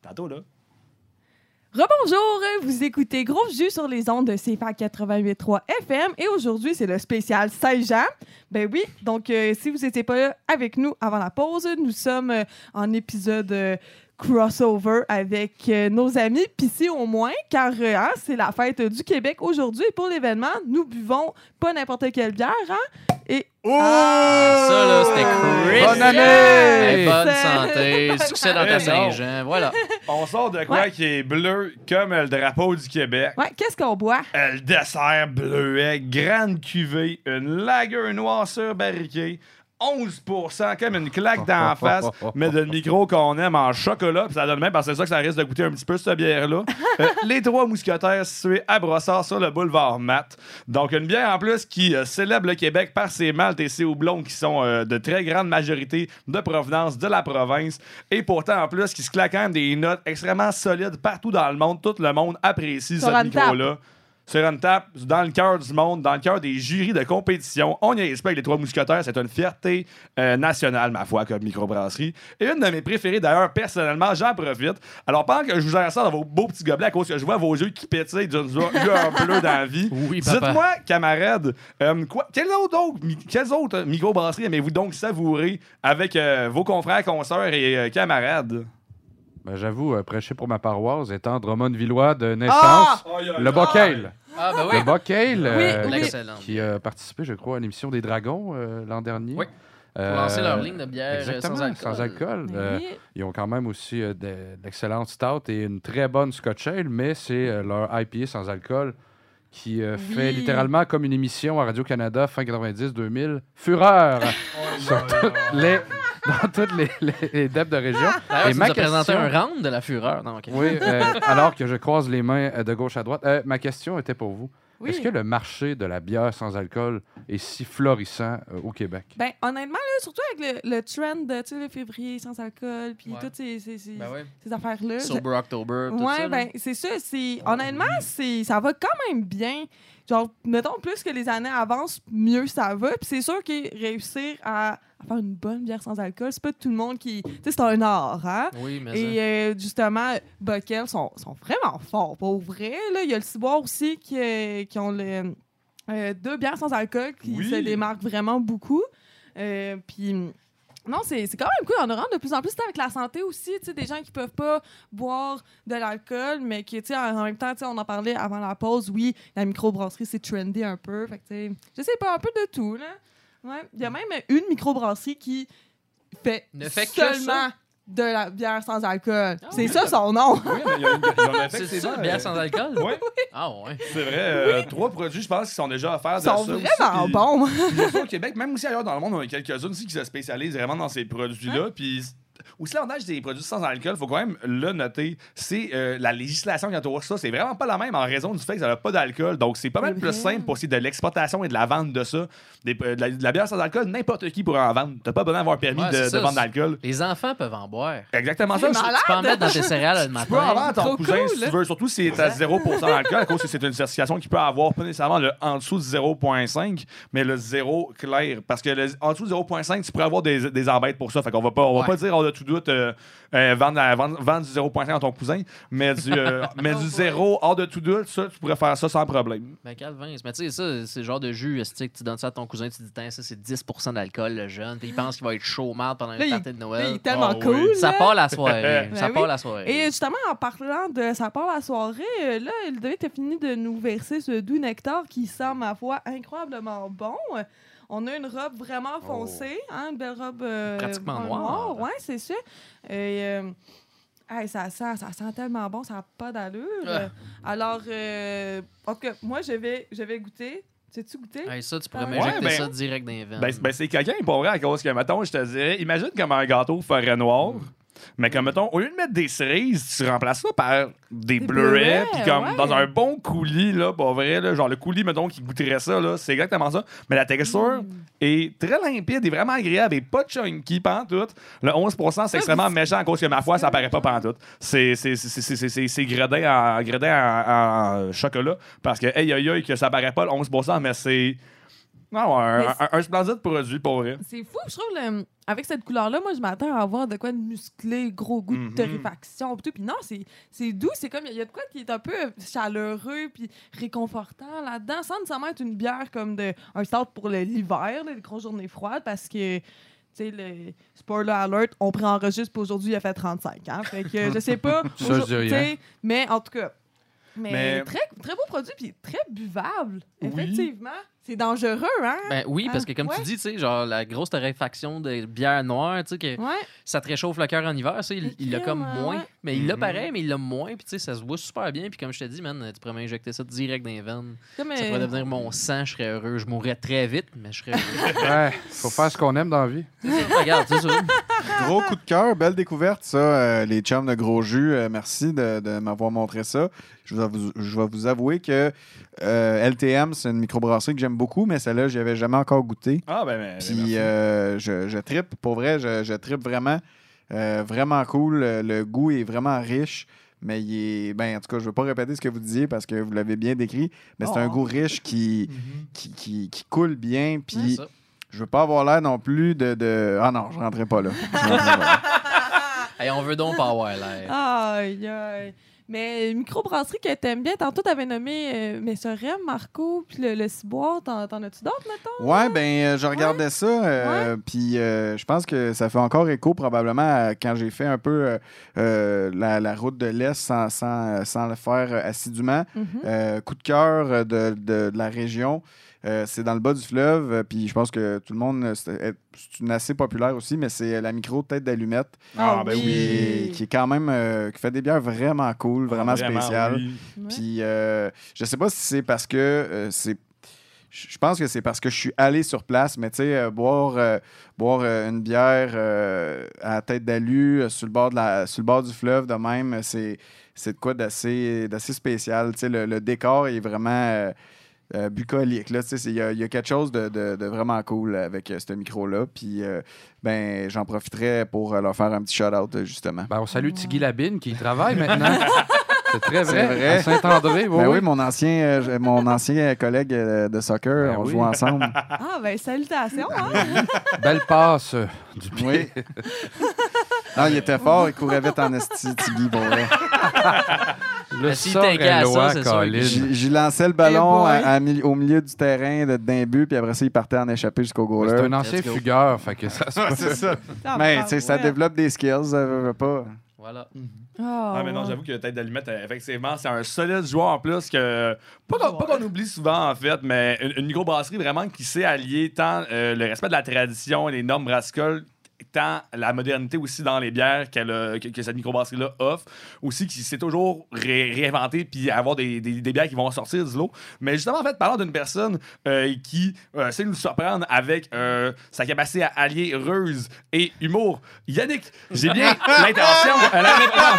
Tantôt, là. Rebonjour, vous écoutez Gros Jus sur les ondes de CFA 88.3 FM et aujourd'hui c'est le spécial 16 ans. Ben oui, donc euh, si vous n'étiez pas avec nous avant la pause, nous sommes euh, en épisode euh, crossover avec euh, nos amis Pissy au moins, car euh, hein, c'est la fête du Québec aujourd'hui et pour l'événement, nous buvons pas n'importe quelle bière, hein? Et Ah, ça, là, c'était crisp. Bonne année! Hey, bonne santé, succès dans ta. Saint-Jean. Voilà. On sort de quoi Ouais. qui est bleu comme le drapeau du Québec. ouais, qu'est-ce qu'on boit? Le dessert bleuet, grande cuvée, une lager noire surbarriquée, 11% comme une claque d'en face, mais de le micro qu'on aime en chocolat, puis ça donne même parce que c'est ça que ça risque de goûter un petit peu cette bière-là. Euh, [laughs] les trois mousquetaires situés à Brossard sur le boulevard Mat. Donc une bière en plus qui euh, célèbre le Québec par ses maltes et ses houblons qui sont euh, de très grande majorité de provenance de la province et pourtant en plus qui se claquent quand même des notes extrêmement solides partout dans le monde. Tout le monde apprécie ce micro-là sur une table, dans le cœur du monde, dans le cœur des jurys de compétition. On y avec les Trois Mousquetaires. C'est une fierté euh, nationale, ma foi, comme microbrasserie. Et une de mes préférées, d'ailleurs, personnellement, j'en profite. Alors, pendant que je vous gère ça dans vos beaux petits gobelets, à cause que je vois vos yeux qui pétillent d'une lueur bleue dans la vie, [laughs] Oui, dites-moi, camarades, euh, quoi, quelles autres, autres mi- quelles autres microbrasseries aimez-vous donc savourer avec euh, vos confrères, consoeurs et euh, camarades? Ben, J'avoue, euh, prêcher pour ma paroisse, étant Drummond-Villois de Ah! naissance, le Bocale. Ah, ben oui. Le Bocale, euh, oui. L'excellent. qui a participé, je crois, à l'émission des Dragons euh, l'an dernier. Oui. Pour Euh, lancer leur ligne de bière Exactement, sans alcool. sans alcool. Ils ont quand même aussi euh, de, d'excellentes stouts et une très bonne Scotch Ale, mais c'est euh, leur IPA sans alcool qui euh, Oui. fait littéralement comme une émission à Radio-Canada fin 90-2000. Fureur sur toutes les, dans toutes les, les, de région. D'ailleurs, Et ma question- un round de la fureur. Non, ok. Oui, [laughs] euh, alors que je croise les mains euh, de gauche à droite. Euh, ma question était pour vous. Oui. Est-ce que le marché de la bière sans alcool est si florissant euh, au Québec? Ben, honnêtement, là, surtout avec le, le trend de, tu sais, le février sans alcool, puis Ouais. toutes ces, ces, ces, Ben oui. ces affaires-là. Sober October, tout ouais, ça. là. ben, c'est ça. C'est, honnêtement, c'est, ça va quand même bien. Genre, mettons, plus que les années avancent, mieux ça va. Puis c'est sûr que réussir à, à faire une bonne bière sans alcool, c'est pas tout le monde qui. Tu sais, c'est un art, hein? Oui, mais Et euh, justement, Bockel sont, sont vraiment forts, pour vrai. Là. Il y a le Ciboire aussi qui, euh, qui ont le, euh, deux bières sans alcool qui Oui. se démarquent vraiment beaucoup. Euh, Puis. Non, c'est quand même cool. On en rentre de plus en plus avec la santé aussi. tu sais, Des gens qui peuvent pas boire de l'alcool, mais qui, tu sais, en même temps, tu sais, on en parlait avant la pause. Oui, la microbrasserie, c'est trendy un peu. Fait que, tu sais, je sais pas, un peu de tout. Là. Ouais. Il y a même une microbrasserie qui fait, Ne fait que seulement de la bière sans alcool. Ah c'est oui. ça son nom. Oui, mais il y a une- il [laughs] y C'est ça, euh, bière sans alcool? Ouais. Ah ouais. C'est vrai, euh, trois produits, je pense, qui sont déjà offerts Ils de sont ça. vraiment bons. [laughs] au Québec, même aussi ailleurs dans le monde, on a quelques-unes aussi qui se spécialisent vraiment dans ces produits-là. Hein? Puis aussi, l'avantage des produits sans alcool, faut quand même le noter, c'est euh, la législation qui entoure ça. C'est vraiment pas la même en raison du fait que ça n'a pas d'alcool. Donc, c'est pas mal plus simple pour ce de l'exportation et de la vente de ça. Des- euh, de, la, de la bière sans alcool, n'importe qui pourrait en vendre. T'as pas besoin d'avoir permis Ouais, de, de vendre c'est- d'alcool. Les enfants peuvent en boire. Exactement C'est ça. malade. Tu peux en mettre dans tes céréales le Tu peux en matin. vendre ton Trop cousin cool, si tu hein? veux, surtout si c'est à 0% d'alcool, à cause que c'est une certification qui peut avoir pas nécessairement le en dessous de 0.5, mais le 0 clair. Parce que le, en dessous de 0.5, tu pourrais avoir des, des embêtes pour ça. Fait qu'on va pas, on va Ouais. pas dire on tout doute, euh, euh, vendre, la- vendre, vendre du 0.5 à ton cousin, mais du, euh, [laughs] mais du zéro, hors de tout doute, ça, tu pourrais faire ça sans problème. Ben, Calvin, mais tu sais, ça, c'est le genre de jus, esti, que tu donnes ça à ton cousin, tu dis, Tiens, ça, c'est 10 d'alcool, le jeune, puis il pense qu'il va être chaud mal pendant Là, une partie de Là, Noël. il est tellement Ah oui. cool. Ça là. part la soirée. [laughs] Ben ça oui. part la soirée. Et justement, en parlant de ça part la soirée, euh, là, Ludovic a fini de nous verser ce doux nectar qui sent, ma foi, incroyablement bon. Euh, On a une robe vraiment foncée, hein, une belle robe euh, Pratiquement noire. Ouais, c'est ça. Et, euh, hey, ça, sent, ça sent tellement bon, ça n'a pas d'allure. Ah. Alors, euh, en tout cas, moi, je vais, je vais goûter. Sais-tu goûter? Hey, ça, tu pourrais Ouais, m'injecter ben- ça direct dans les veines. Ben, c'est- ben, c'est quelqu'un pour vrai, à cause que, mettons, je te dirais, imagine comme un gâteau forêt noire. Mais comme, mettons, au lieu de mettre des cerises, tu remplaces ça par des, Des bleuets, puis comme ouais. dans un bon coulis, là, pour vrai, là, genre le coulis, mettons, qui goûterait ça, là, c'est exactement ça. Mais la texture Mm. est très limpide et vraiment agréable et pas chunky, pantoute. Le 11% c'est extrêmement méchant à cause que ma foi, ça paraît pas pantoute. C'est gredin, en, gredin en, en chocolat parce que, hey, aïe, aïe, que ça paraît pas le 11% mais c'est. Non, un, Mais un- un splendide produit pour vrai. C'est fou, je trouve, le- avec cette couleur-là, moi, je m'attends à avoir de quoi de musclé, gros goût de Mhm. torréfaction. Puis non, c'est c'est doux, c'est comme, il y a de quoi qui est un peu chaleureux, puis réconfortant là-dedans, sans nécessairement être une bière comme de, un stout pour l'hiver, les grosses journées froides, parce que, tu sais, le spoiler alert, on préenregistre, puis aujourd'hui, il a fait 35, hein. Fait que, je sais pas. [laughs] Ça, je dis rien. Mais en tout cas. Mais, Mais- Très, très beau produit, puis très buvable. Oui. Effectivement. C'est dangereux, hein? Ben oui, parce que comme tu dis, tu sais, genre la grosse torréfaction de bière noire, tu sais, que Ouais. ça te réchauffe le cœur en hiver, ça, il il l'a comme moins. Mais il l'a Mhm. pareil, mais il l'a moins, puis tu sais, ça se voit super bien. Puis comme je te dis, man, tu pourrais m'injecter ça direct dans les veines. Comme, Ça euh, pourrait devenir mon sang, je serais heureux. Je mourrais très vite, mais je serais heureux. [laughs] Ouais, faut faire ce qu'on aime dans la vie. Ça, regarde, c'est ça. Gros coup de cœur, belle découverte, ça, euh, les chums de gros jus. euh, merci de, de m'avoir montré ça. Je vais vous, je vais vous avouer que euh, LTM, c'est une microbrasserie que j'aime beaucoup, mais celle-là, je avais jamais encore goûté. Ah, ben, ben, Puis merci. euh, je, je trippe, pour vrai, je, je trippe vraiment. Euh, vraiment cool. Le, le goût est vraiment riche. Mais il est. Ben, en tout cas, je ne veux pas répéter ce que vous disiez parce que vous l'avez bien décrit. Mais c'est un goût riche qui, [laughs] qui, qui, qui coule bien. Puis ça. Je veux pas avoir l'air non plus de. de... Ah non, je rentrerai pas là. Je rentrerai pas là. [laughs] Hey, on veut donc pas avoir l'air. Aïe, aïe. Mais microbrasserie que t'aimes bien, tantôt t'avais nommé euh, Messerem, Marco, puis le, le ciboire, t'en, t'en as-tu d'autres, mettons? Ouais, ben, euh, je regardais ça. euh, Puis euh, je pense que ça fait encore écho probablement à quand j'ai fait un peu la, la route de l'Est sans, sans, sans le faire assidûment. Mhm. Euh, coup de cœur de, de- de la région. Euh, c'est dans le bas du fleuve, euh, puis je pense que tout le monde, euh, c'est c'est une assez populaire aussi, mais c'est la micro tête d'allumette Ah, ben qui, oui. est- qui est quand même euh, qui fait des bières vraiment cool, vraiment, spéciales. oui. Puis euh, je sais pas si c'est parce que euh, c'est. Je pense que c'est parce que je suis allé sur place, mais tu sais, euh, boire, euh, boire euh, une bière euh, à la tête d'alu euh, sur, le bord de la, sur le bord du fleuve de même, c'est, c'est de quoi d'assez, d'assez spécial. Tu sais, le, le décor est vraiment euh, euh, bucolique. là. Tu sais, c'est- Il y, a- il y a quelque chose de, de- de vraiment cool avec euh, ce micro-là. Puis euh, ben, j'en profiterai pour euh, leur faire un petit shout-out, justement. Ben, on salue Tiggy Labine qui travaille maintenant. [laughs] C'est très vrai. C'est vrai. À Saint-André, oui, Ben oui. mon ancien, euh, mon ancien collègue de soccer, Ben on oui. joue ensemble. Ah, ben salutations, hein? Belle passe euh, du pied. Oui. [laughs] Non, il était fort, il courait vite en esti, Tiggy, pour vrai. Le Mais s'il t'inquiète à ça, Sorellois, c'est sûr que- Colin. J'y j'y lançais le ballon boy. à- à mi- au milieu du terrain de- d'un but, puis après ça, il partait en échappé jusqu'au goaler. C'est un ancien Let's go. fugueur, fait que ça se Ouais, peut. c'est ça. [laughs] Mais tu sais, ça développe des skills, veux, veux pas. Voilà. Ah, Ah, mais non, j'avoue que Tête d'Allumette, euh, effectivement, c'est un solide joueur en plus que. Pas qu'on pas qu'on oublie souvent, en fait, mais une, une microbrasserie vraiment qui sait allier tant euh, le respect de la tradition et les normes brassicoles tant la modernité aussi dans les bières a- que, que cette microbrasserie-là offre. Aussi, qui s'est toujours ré- réinventé puis avoir des, des- des bières qui vont sortir du lot. Mais justement, en fait, parlant d'une personne euh, qui euh, sait nous surprendre avec euh, sa capacité à allier ruse et humour, Yannick, j'ai bien [laughs] l'intention, euh, en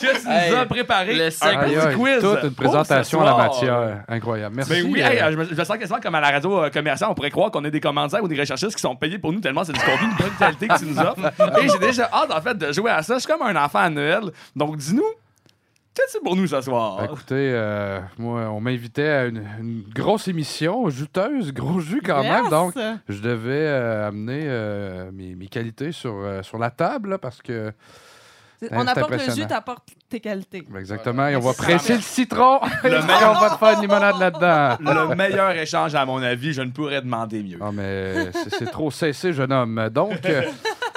fait, que tu nous as préparé le un petit quiz. toute une présentation à la matière. Incroyable. Merci. Ben oui, euh, hey, je, me, je me sens quasiment comme à la radio euh, commerciale. On pourrait croire qu'on est des commanditaires ou des recherchistes qui sont payés pour nous tellement c'est du contenu de bonne qualité que tu nous offres. Et j'ai déjà hâte, en fait, de jouer à ça. Je suis comme un enfant à Noël. Donc, dis-nous, Qu'est-ce que pour nous ce soir? Ben, écoutez, euh, moi, on m'invitait à une, une grosse émission, juteuse, gros jus quand même. Donc, je devais euh, amener euh, mes, mes qualités sur, euh, sur la table là, parce que. C'est On apporte le jus, t'apportes tes qualités. ben, Exactement. Et on va presser le citron. Le et meilleur- on va te faire une limonade là-dedans? Le meilleur échange, à mon avis, je ne pourrais demander mieux. Ah, mais c'est c'est trop cessé, jeune homme. Donc, euh,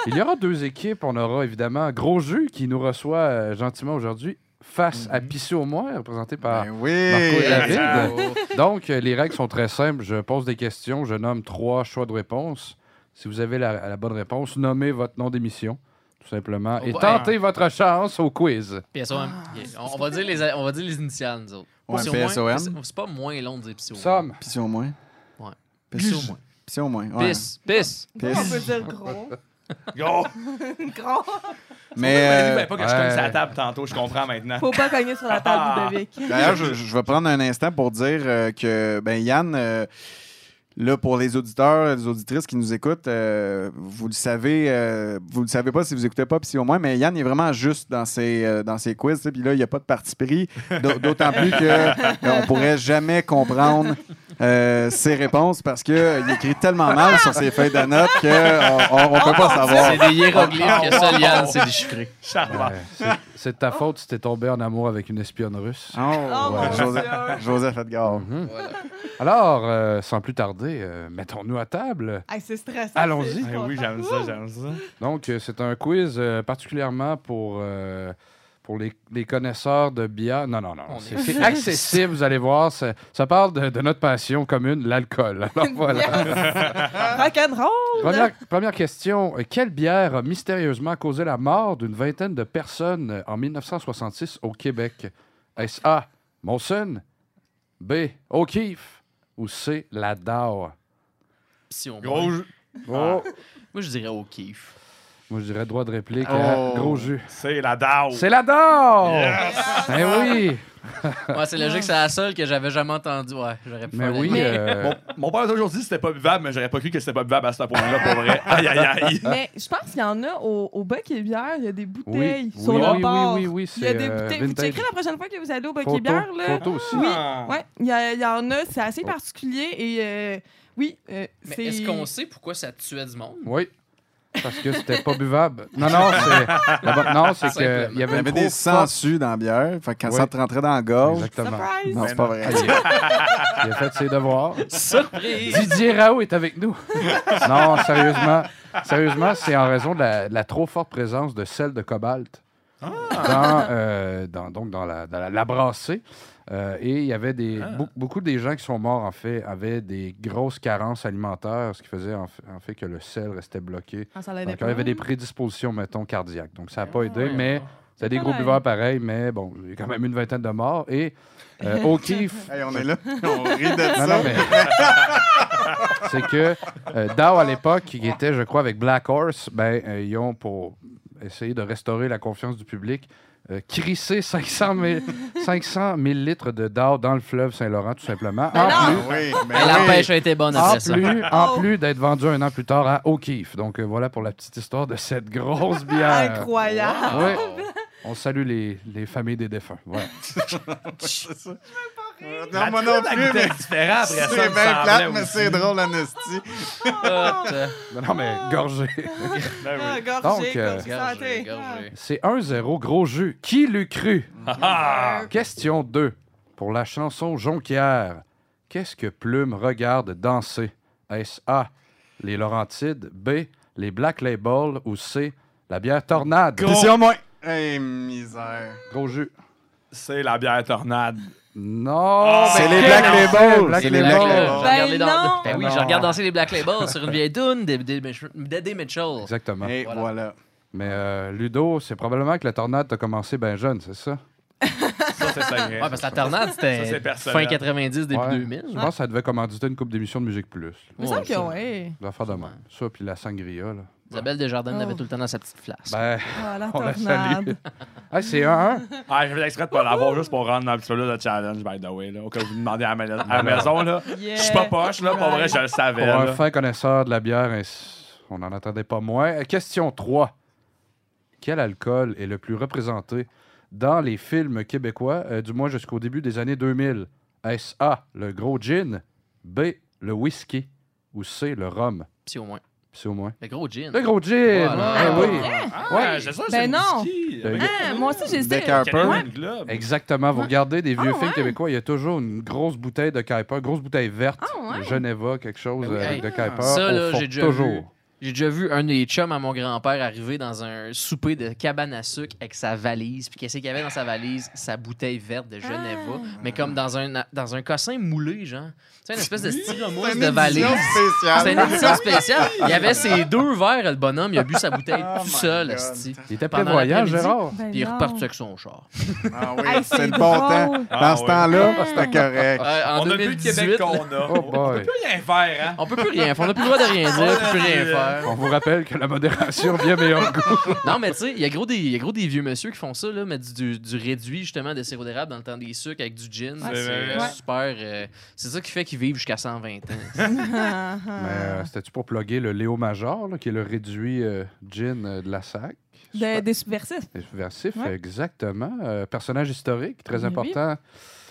il y aura deux équipes. On aura évidemment Gros Jus qui nous reçoit euh, gentiment aujourd'hui face à Pissé au moins, représenté par Ben oui. Marco et David. Donc, euh, les règles sont très simples. Je pose des questions, je nomme trois choix de réponse. Si vous avez la, la bonne réponse, nommez votre nom d'émission, tout simplement, et Oh, tentez votre chance au quiz. PSOM. Yeah. On, on va dire les, on va dire les initiales, nous autres. Ouais, C'est au moins- PSOM. c'est- C'est pas moins long de dire PSOM. Somme. Pis si au moins. Ouais. Pis PSOM. moins. Pis si au moins. ouais. Pisse. Pisse. On peut dire gros. Gros! [laughs] gros. Mais Mais euh, pas que je cogne sa table tantôt, je comprends maintenant. Faut pas cogner sur la table, [laughs] Ludovic. D'ailleurs, je, je vais prendre un instant pour dire euh, que ben, Yann, euh, là, pour les auditeurs, les auditrices qui nous écoutent, euh, vous le savez, euh, vous le savez pas si vous écoutez pas, puis si au moins, mais Yann est vraiment juste dans ses, euh, dans ses quiz, puis là, il n'y a pas de parti pris, d'au- d'autant plus que euh, [laughs] on pourrait jamais comprendre euh, ses réponses parce qu'il écrit tellement mal sur ses feuilles de notes qu'on ne peut pas savoir. C'est des hiéroglyphes que Yann sait déchiffrer. Charmant. Ouais, c'est- c'est de ta faute si t'es tombé en amour avec une espionne russe. Oh, Oh, ouais, Joseph, Dieu. Joseph Edgar. Mhm. Alors, euh, sans plus tarder, euh, mettons-nous à table. Hey, c'est stressant. Allons-y. c'est Eh oui, j'aime ça, j'aime ça. Donc, euh, c'est un quiz euh, particulièrement pour, euh, pour les, les connaisseurs de bière. Non, non, non. On C'est est- c'est accessible, vous allez voir. Ça, ça parle de, de notre passion commune, l'alcool. [laughs] Alors, voilà. Rock'n'roll. Première, première question. Quelle bière a mystérieusement causé la mort d'une vingtaine de personnes euh, en 1966 au Québec? Est-ce A. Molson? B. O'Keeffe? Ou C. La Dow? Si on Gros. Oh. Moi, je dirais kiff. Moi, je dirais droit de réplique. Oh. à Gros jus. c'est la DAO. C'est la Dow! Eh oui! [laughs] Ouais, c'est logique, c'est la seule que j'avais jamais entendue. Ouais, j'aurais pu Mais oui. euh, Mon, mon père a toujours dit que c'était pas buvable, mais j'aurais pas cru que c'était pas buvable à ce point-là, pour vrai. [laughs] Aïe, aïe, aïe. Mais je pense qu'il y en a au, au Buck et Bière, il y a des Oui, bouteilles oui, sur oui, le oui, bord. oui, oui, Il y a c'est, des euh, bouteilles. Vous checkerez la prochaine fois que vous allez au Buck et Bière, là. photo aussi. Oui, Ah. ouais, il y, a- il y en a, c'est assez Oh. particulier et euh, oui, euh, c'est... est-ce qu'on sait pourquoi ça tuait du monde? Oui. Parce que c'était pas buvable. Non, non, c'est. Non, c'est qu'il y avait Il y avait trop des sangsues dans la bière. Fait que quand Oui. ça te rentrait dans la gorge. Exactement. Surprise! Non, c'est pas vrai. Il a fait ses devoirs. Surprise! Didier Raoult est avec nous. non, sérieusement. Sérieusement, c'est en raison de la, de la trop forte présence de sel de cobalt dans, euh, dans- donc dans la, dans la- la brassée. Euh, et il y avait des, beau- beaucoup des gens qui sont morts, en fait, avaient des grosses carences alimentaires, ce qui faisait en fait, en fait que le sel restait bloqué. Ah, ça Donc, il y avait des prédispositions, mettons, cardiaques. Donc, ça n'a pas Ah, aidé, ouais. mais c'est des gros buveurs pareils, mais bon, il y a quand même une vingtaine de morts. Et euh, [laughs] O'Keeffe, Hey, on est là. [laughs] On rit de non, ça. non, mais. [laughs] c'est que euh, Dow, à l'époque, qui était, je crois, avec Black Horse, ben, euh, ils ont, pour essayer de restaurer la confiance du public, euh, crissé 500 000, 500 000 litres de Dow dans le fleuve Saint-Laurent, tout simplement. En non! plus, Oui, mais Et la oui. pêche a été bonne en ça. plus, en plus d'être vendu un an plus tard à O'Keeffe. Donc euh, voilà pour la petite histoire de cette grosse bière. Incroyable! Ouais. On salue les, les familles des défunts. Voilà. [laughs] Non, moi non plus, mais différent après ça. c'est bien plate, mais c'est drôle, Anastie. Non, non, mais gorgé. [laughs] Ben Ah, oui. gorgé, Donc, euh, gorgé, Gorgé, santé. gorgé. C'est 1-0, gros jus. Qui l'eût cru? [laughs] Ah! Question 2. Pour la chanson Jonquière, qu'est-ce que Plume regarde danser? Est-ce A, les Laurentides, B, les Black Label ou C, la bière Tornade? Au moins. Hey, misère. Gros jus. C'est la bière tornade. Non! Ah, mais c'est les Black enfant, Label, Black c'est Les. Black Label. Label. Je Ben. Ben oui, Non. je regarde danser les Black Label sur une vieille tune d'Eddie Mitchell-. Exactement. Et Voilà. voilà. Mais euh, Ludo, c'est probablement que la Tornade t'a commencé bien jeune, c'est ça? Ça, c'est [laughs] ça. Ouais, parce que la tornade, Ça, c'était fin 90, début Ouais. 2000. Je pense que ça devait commanditer une coupe d'émissions de Musique Plus. Il me semble que oui. Ça de même. Ça, puis la sangria, là. Isabelle Desjardins Oh. l'avait tout le temps dans sa petite flasque. Ben, Ah, la [laughs] on la salue. [laughs] tornade. c'est 1-1. Ah, j'ai fait exprès de pas l'avoir juste pour rendre un petit peu là, le challenge, by the way. Là, au cas où vous demandez à la, ma- à la maison. Là. [laughs] Yeah. Je suis pas poche, là. Pour vrai, je le savais. Pour un là. fin connaisseur de la bière, ainsi- on n'en attendait pas moins. Euh, Question 3. Quel alcool est le plus représenté dans les films québécois, euh, du moins jusqu'au début des années 2000? Est-ce A, le gros gin, B, le whisky? Ou C, le rhum? Puis au moins. C'est au moins. Le gros gin. Le gros gin! Voilà. Oui. Ah, Ouais. j'ai ça, Ben c'est non. Ah, moi aussi, j'ai. Canadian Globe. Exactement. Vous regardez des vieux Ah, films ouais. québécois, il y a toujours une grosse bouteille de Kuiper, grosse bouteille verte, Ah, ouais. Geneva, quelque chose Ben oui. euh, de Kuiper. ça, au là, fond, j'ai déjà toujours. J'ai déjà vu un des chums à mon grand-père arriver dans un souper de cabane à sucre avec sa valise. Puis qu'est-ce qu'il y avait dans sa valise? Sa bouteille verte de Geneva. Mais comme dans un, dans un cossin moulé, genre. Tu sais, une espèce de styromousse de valise. C'est une édition spéciale. Il y avait ses deux verres, le bonhomme. Il a bu sa bouteille Oh tout my seul. Il était Pendant prévoyant. Gérard. Ben Puis il est reparti avec son char. Ah oui, Hey, c'est c'est le bon temps. Dans Ah, ce oui. temps-là, c'était correct. Euh, en On a plus le 2018, Québec qu'on a. Oh On boy. peut rien faire, hein? on peut plus rien faire. On n'a plus le droit de rien dire, on peut plus rien faire. On vous rappelle que la modération bien meilleur goût. Non, mais tu sais, il y, a gros des- des vieux monsieur qui font ça, là, mettre du, du réduit justement de sirop d'érable dans le temps des sucres avec du gin. Ouais, c'est euh, super. euh, c'est ça qui fait qu'ils vivent jusqu'à 120 ans. [laughs] Mais euh, c'était-tu pour plugger le Léo Major, là, qui est le réduit euh, gin euh, de la SAC? De- des subversifs. Subversif, Ouais. exactement. Euh, personnage historique, très important,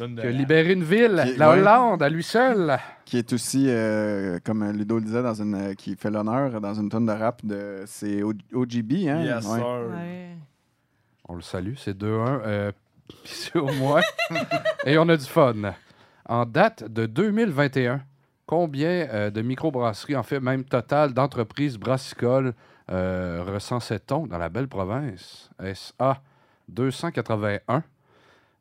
qui a libéré une ville, Qui- la ouais. Hollande, à lui seul. Qui est aussi, euh, comme Ludo le disait, dans une, euh, qui fait l'honneur dans une tonne de rap de. C'est OGB, hein? Yes, Ouais. sir. Ouais. On le salue, c'est 2-1. euh, [laughs] puis c'est au moins. [laughs] Et on a du fun. En date de 2021, combien euh, de microbrasseries, en fait, même total, d'entreprises brassicoles euh, recensait-on dans la belle province? Est-ce A, 281,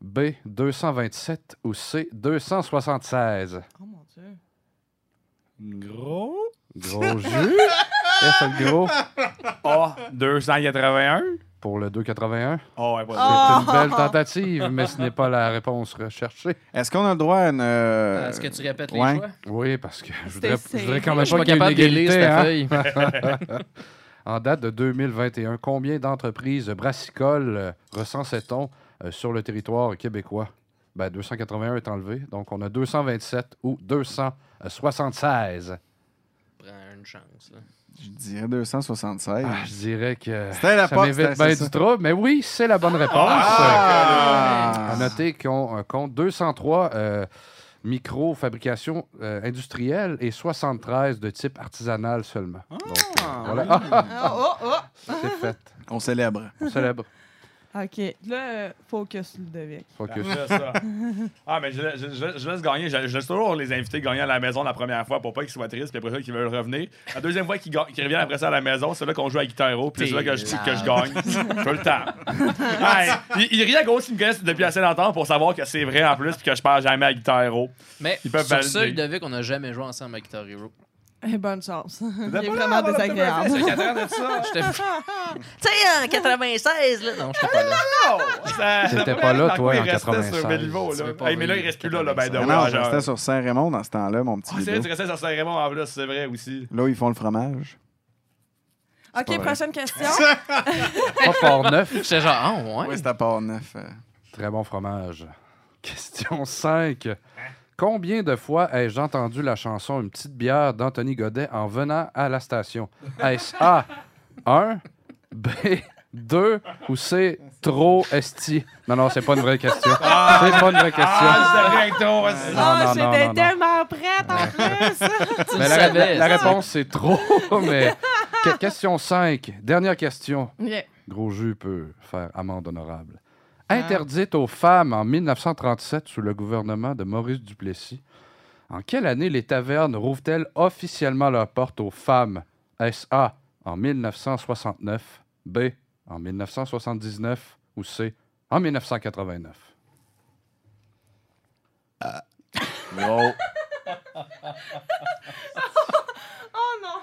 B, 227 ou C, 276? Oh mon Dieu. Gros. Gros [laughs] jus? Le gros? A, 281. Pour le 281? Ah, ouais. C'est une belle tentative, mais ce n'est pas la réponse recherchée. Est-ce qu'on a le droit à une. euh, Est-ce que tu répètes ouais. les choix? Oui, parce que je C'était voudrais, je voudrais quand même pas pas qu'il y ait une capable de lire égalité. cette hein. feuille. [laughs] En date de 2021, combien d'entreprises brassicoles euh, recensait-on sur le territoire québécois? Ben, 281 est enlevé, donc on a 227 ou 276. Prends une chance. Là. Je dirais 276. Ah, je dirais que C'était la ça porte, m'évite c'était- bien c'est du trouble, mais oui, c'est la bonne réponse. Ah! À noter qu'on euh, compte 203 euh, micro-fabrications euh, industrielles et 73 de type artisanal seulement. Donc, euh, voilà. Ah, ah, [laughs] Ah, oh, oh. c'est fait. On célèbre. On célèbre. OK. Là, euh, focus, Ludovic. Focus. Ça. Ah, mais je, je- je- je laisse gagner. Je, je laisse toujours les invités gagner à la maison la première fois pour pas qu'ils soient tristes, puis après ça, qu'ils veulent revenir. La deuxième fois qu'ils reviennent après ça à la maison, c'est là qu'on joue à Guitar Hero, puis c'est là que je, que je gagne. Tout le temps. Ouais, il, il rit à gauche me connaissent depuis assez longtemps pour savoir que c'est vrai en plus, puis que je perds jamais à Guitar Hero. Mais sur ça. Ludovic, on n'a jamais joué ensemble avec Guitar Hero. Eh, bonne chance. Il est vraiment désagréable. C'est quatre ans de ça? [laughs] J'étais- [laughs] Tu sais, en 96, là. Non, j'étais pas là. T'étais ça pas là, toi, en il restait 96. sur Belleville, Tu là. veux pas Hey, mais là, il reste plus là, là, ben, non, restais sur Saint-Raymond dans ce temps-là, mon petit Ah, c'est vrai, tu restais sur Saint-Raymond en plus, c'est vrai aussi. Là où ils font le fromage. OK, prochaine question. [laughs] Pas fort neuf. J'étais genre, ah, ouais. Oui, c'est à Port-Neuf. euh. Très bon fromage. Question 5. Combien de fois ai-je entendu la chanson Une petite bière d'Anthony Godet en venant à la station? [laughs] Est-ce A, 1, B, 2 ou C, trop esti? Non, non, c'est pas une vraie question. C'est pas une vraie question. Ah, c'est Ah, non, non, j'étais tellement prête en plus. [laughs] Tu Mais la, savais, la- la c'est- réponse, c'est trop. [laughs] Mais que- question 5. Dernière question. Gros jus peut faire amende honorable. Interdite aux femmes en 1937 sous le gouvernement de Maurice Duplessis, en quelle année les tavernes rouvrent-elles officiellement leurs portes aux femmes? Est-ce A en 1969, B en 1979 ou C en 1989? Gros. [laughs] Oh non.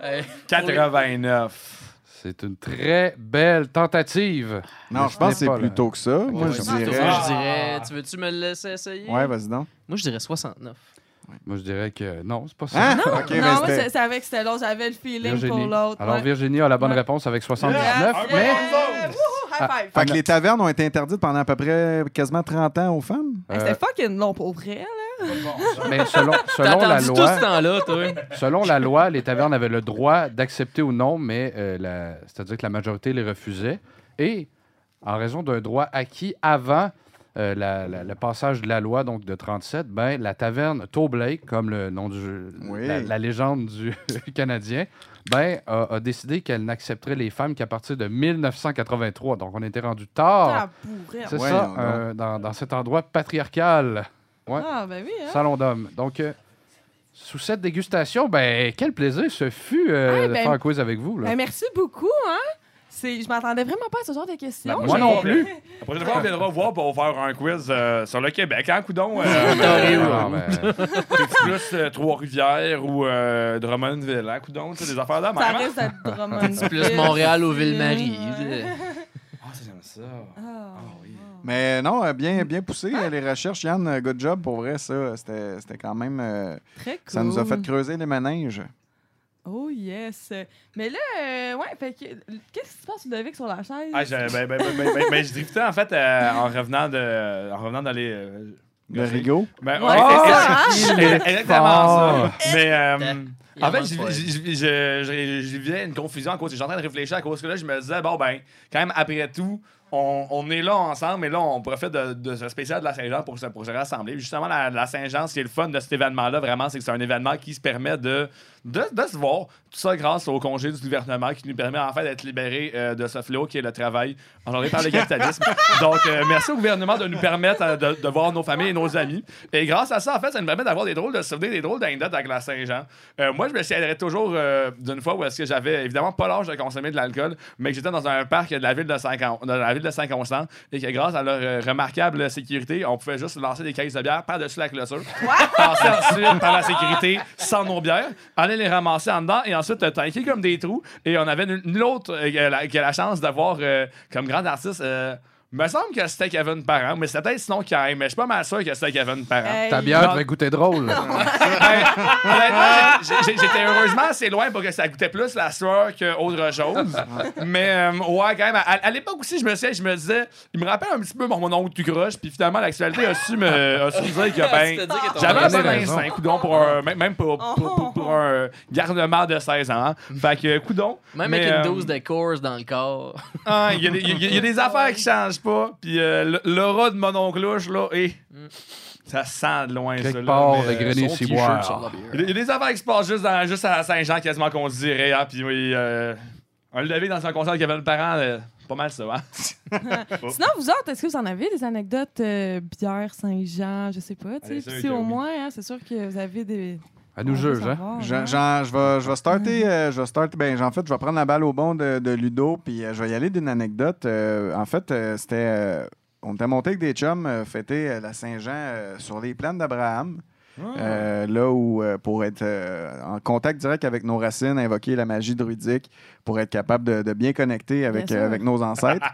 Hey, 89. C'est une très belle tentative. Non, je pense que c'est plus tôt que ça. Moi, ouais, je Moi, dirais. je dirais, tu veux-tu me le laisser essayer? Ouais, vas-y donc. Moi, je dirais 69. Moi, je dirais que non, c'est pas ça. Hein? Ok, mais non, moi, c'était- c'est- c'est avec c'était l'autre. J'avais le feeling pour l'autre. Alors, ouais. Virginie a la bonne Ouais. réponse avec 79, Yeah, mais yeah, high five. Fait que les tavernes ont été interdites pendant à peu près quasiment 30 ans aux femmes? Euh, C'était fucking long pour vrai, là. mais selon, la tout loi, ce temps-là, toi? selon la loi, les tavernes avaient le droit d'accepter ou non, mais euh, la- c'est-à-dire que la majorité les refusait. Et en raison d'un droit acquis avant euh, la- la- le passage de la loi donc de 37, ben, la taverne Toe Blake, comme le nom du jeu, Oui. la, la légende du [laughs] Canadien, ben, a, a décidé qu'elle n'accepterait les femmes qu'à partir de 1983. Donc, on était rendu tard. Tabourette. C'est Ouais, ça, euh, dans, dans cet endroit patriarcal. Ouais. Ah, ben oui, hein. Salon d'hommes. Donc, euh, sous cette dégustation, ben, quel plaisir ce fut euh, Ah, de ben, faire un quiz avec vous. Là. Ben, merci beaucoup, hein. C'est... Je m'attendais vraiment pas à ce genre de questions. Ben, moi non plus. La prochaine fois, on viendra voir pour faire un quiz euh, sur le Québec, hein, coudon? Euh, Ontario. Ah, ben, T'es-tu plus euh, Trois-Rivières ou euh, Drummondville, hein, coudon? Sais, des affaires de même. Ça hein? reste Drummondville. Plus Montréal ou Ville-Marie? [laughs] Ah, ça, j'aime ça. Ah. Mais non, euh, bien, bien poussé euh, les recherches, Yann. euh, Good job pour vrai, ça. C'était c'était quand même. euh, Très cool. Ça nous a fait creuser les manèges. Oh yes. Mais là, euh, ouais, fait que qu'est-ce qui se passe Ludovic sur la chaise? Ah, j'ai- ben, ben, ben, ben, ben, ben, je driftais en fait euh, en revenant de. En revenant d'aller. euh, Le rigot. Ben, Ouais, ouais, c'est c'est- ça, c'est- hein? exactement ça. Mais euh, en fait, je, je, je, je, je- je vivais une confusion à cause. J'étais en train de réfléchir à cause que là, je me disais, bon, ben, quand même, après tout, on, on est là ensemble, mais là, on profite de, de ce spécial de la Saint-Jean pour, se- pour se rassembler. Justement, la, la Saint-Jean, ce qui est le fun de cet événement-là, vraiment, c'est que c'est un événement qui se permet de, de, de se voir. Tout ça grâce au congé du gouvernement qui nous permet en fait d'être libérés euh, de ce fléau qui est le travail engendré par le capitalisme. [laughs] Donc, euh, merci au gouvernement de nous permettre euh, de, de voir nos familles et nos amis. Et grâce à ça, en fait, ça nous permet d'avoir des drôles de souvenirs, des drôles d'anecdotes avec la Saint-Jean. Moi, je me souviendrai toujours d'une fois où est-ce que j'avais évidemment pas l'âge de consommer de l'alcool, mais que j'étais dans un parc de la ville de Saint-Con- de la ville de Saint-Constant et que grâce à leur remarquable sécurité, on pouvait juste lancer des caisses de bière par-dessus la clôture. Passer ensuite par la sécurité sans nos bières, aller les ramasser en dedans et ensuite euh, tanker comme des trous. Et on avait nul nul autre euh, qui a la, chance d'avoir euh, comme grand artiste. Me semble que c'était Kevin Parent, mais c'était peut-être sinon Kai, mais je suis pas mal sûr que c'était Kevin Parent. Hey. ta bière devait goûter drôle. là. [laughs] Ben, honnêtement, j'ai- j'ai- j'étais heureusement assez loin pour que ça goûtait plus la sueur qu'autre chose. Mais euh, ouais, quand même, à, à l'époque aussi, je me sais, je me disais, il me rappelle un petit peu mon, mon oncle tout croche, puis finalement, l'actualité a su me, a su me dire que ben, [laughs] j'avais un oncle raison. coudon, pour un, même- même pour, pour, pour- pour un garnement de 16 ans. hein. Fait que, coudon. Même mais, avec une euh, dose de course dans le corps. ah, Il y, a des- il y a- il y a des affaires qui changent pas, puis euh, l'aura de mon oncle louche, là, et ça sent de loin, ça. Quelque là, part mais, de euh, Grenet Son t-shirt Ciboire. sur la bière. il y a- il y a des affaires qui se passent juste, dans- juste à Saint-Jean, quasiment qu'on se dirait. Hein, puis oui, euh, un levé dans un concert qui avait le parent, euh, pas mal ça. Hein? [laughs] Sinon, vous autres, est-ce que vous en avez des anecdotes euh, bière, Saint-Jean, je sais pas, tu Allez, sais, puis si au oui. moins, hein, c'est sûr que vous avez des... À nous juge, hein? Jean- hein. Jean, je vais, je vais starter, euh, je vais starter, ben, en fait, je vais prendre la balle au bon de, de Ludo, puis euh, je vais y aller d'une anecdote. Euh, en fait, euh, c'était, euh, on était monté avec des chums euh, fêter euh, la Saint-Jean euh, sur les plaines d'Abraham. Euh, là où, euh, pour être euh, en contact direct avec nos racines, invoquer la magie druidique, pour être capable de, de bien connecter avec, Bien euh, avec nos ancêtres.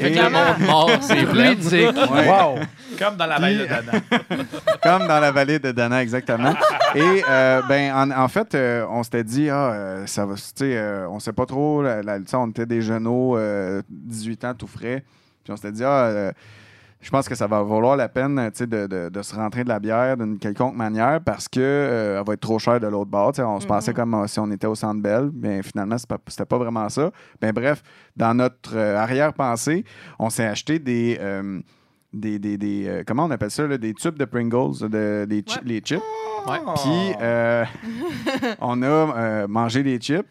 [laughs] Mort, c'est. [laughs] Ouais. Wow! Comme dans la veille de Dana. [laughs] Comme dans la vallée de Dana, exactement. Et euh, ben, en, en fait, euh, on s'était dit, ah, euh, ça va, tu sais, euh, on sait pas trop, la, on était des genoux, euh, 18 ans tout frais. Puis on s'était dit, ah, euh, je pense que ça va valoir la peine tu sais, de, de- de se rentrer de la bière d'une quelconque manière parce que euh, elle va être trop chère de l'autre bord. On se pensait comme euh, si on était au Centre Bell, mais finalement, c'est pas- c'était pas vraiment ça. Ben, bref, dans notre euh, arrière-pensée, on s'est acheté des. euh, des, des, des, euh, comment on appelle ça, là, des tubes de Pringles, de, des chi- Ouais. les chips. Ouais. Puis, euh, [laughs] on a euh, mangé des chips.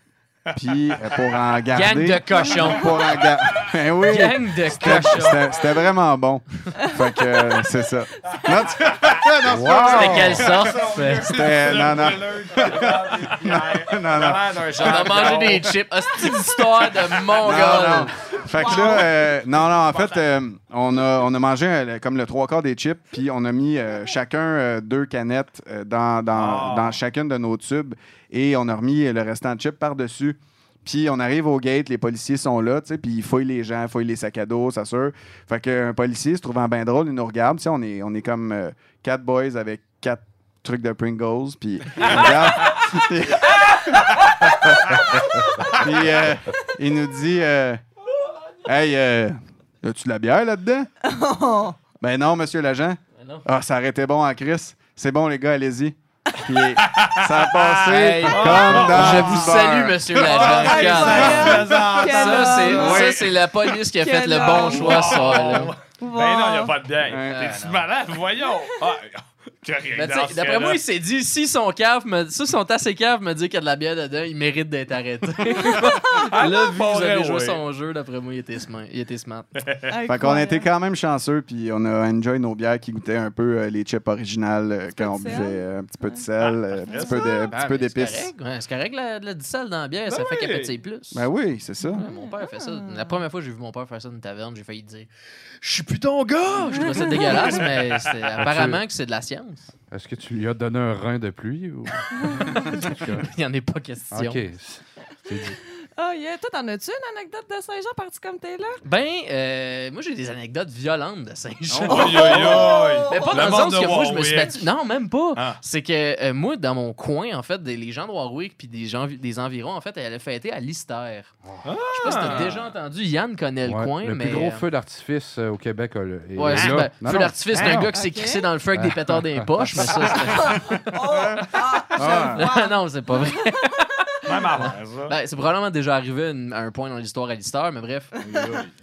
Puis, euh, pour en garder. Gang de cochons. Pour en ga- [laughs] Ben oui. Gang de C'était- cochons. C'était vraiment bon. Fait que euh, c'est ça. Non, tu- [laughs] non, c'est pas C'était quelle sorte? C'était. Non, non. [laughs] Non, non. On a mangé des chips. Hostie d'histoire de Non, mongol. Fait que là, euh, non, non, en fait, euh, on, a, on a mangé euh, comme le trois quarts des chips, puis on a mis euh, chacun euh, deux canettes euh, dans, dans, dans chacune de nos tubes et on a remis le restant de chips par-dessus. Puis on arrive au gate, les policiers sont là, tu sais, puis ils fouillent les gens, fouillent les sacs à dos, ça sûr. Fait qu'un policier se trouvant bien drôle, il nous regarde, tu sais, on est, on est comme euh, quatre boys avec quatre trucs de Pringles, puis il nous regarde. puis [laughs] [laughs] puis, euh, il nous dit euh, Hey, euh, as-tu de la bière là-dedans? [laughs] ben non, monsieur l'agent. Ben non. Ah, ça aurait été bon en Chris. C'est bon, les gars, allez-y. Puis ça a passé Hey, comme dans Je vous beurre. salue, monsieur l'agent. Quel Ça, c'est homme. ça, c'est la police qui a fait le bon homme. choix, ça. là. Ben non, il n'y a pas de. Ouais. T'es-tu malade? Voyons. Ah, D'après moi, il s'est dit si son cave, me, si son assez cave me dit qu'il y a de la bière dedans, il mérite d'être arrêté. [laughs] Ah, là, vu que vous vrai, avez joué ouais. son jeu, d'après moi, il était smart. Il était smart. [laughs] Fait qu'on a été quand même chanceux, puis on a enjoy nos bières qui goûtaient un peu euh, les chips originales euh, quand on buvait euh, un petit peu de sel, euh, un petit peu de- un petit Ah, peu d'épices. correct, ouais, C'est correct, la, la du sel dans la bière, ça Ben fait qu'elle pétille plus. Ben oui, c'est ça. Ouais, mon père fait ça. La première fois que j'ai vu mon père faire ça dans une taverne, j'ai failli dire Je suis plus ton gars Je trouvais ça [laughs] dégueulasse, mais apparemment que c'est de la science. Est-ce que tu lui as donné un rein de pluie ou? [laughs] [laughs] Il n'y en est pas question. Ok. C'est dit. Oh yeah, toi, t'en as-tu une anecdote de Saint-Jean parti comme t'es là? Ben, euh, moi, j'ai des anecdotes violentes de Saint-Jean. Oi. Mais pas Le dans le sens que moi, je me suis battu. Non, même pas. Ah. C'est que euh, moi, dans mon coin, en fait, des, les gens de Warwick puis des gens des environs, en fait, elle a fêté à Lister. Je sais pas si t'as déjà entendu. Yann connaît le coin, le mais. plus gros euh, feu d'artifice euh, au Québec. est Ouais, là. c'est- ben, Non, feu d'artifice Ah, d'un non. gars qui s'est crissé dans le feu avec des pétards dans les poches, mais ça, Oh! [laughs] Ah! non, c'est pas vrai. Même avant ça. Ben, c'est probablement déjà arrivé une- à un point dans l'histoire à Lister, mais bref. Ben,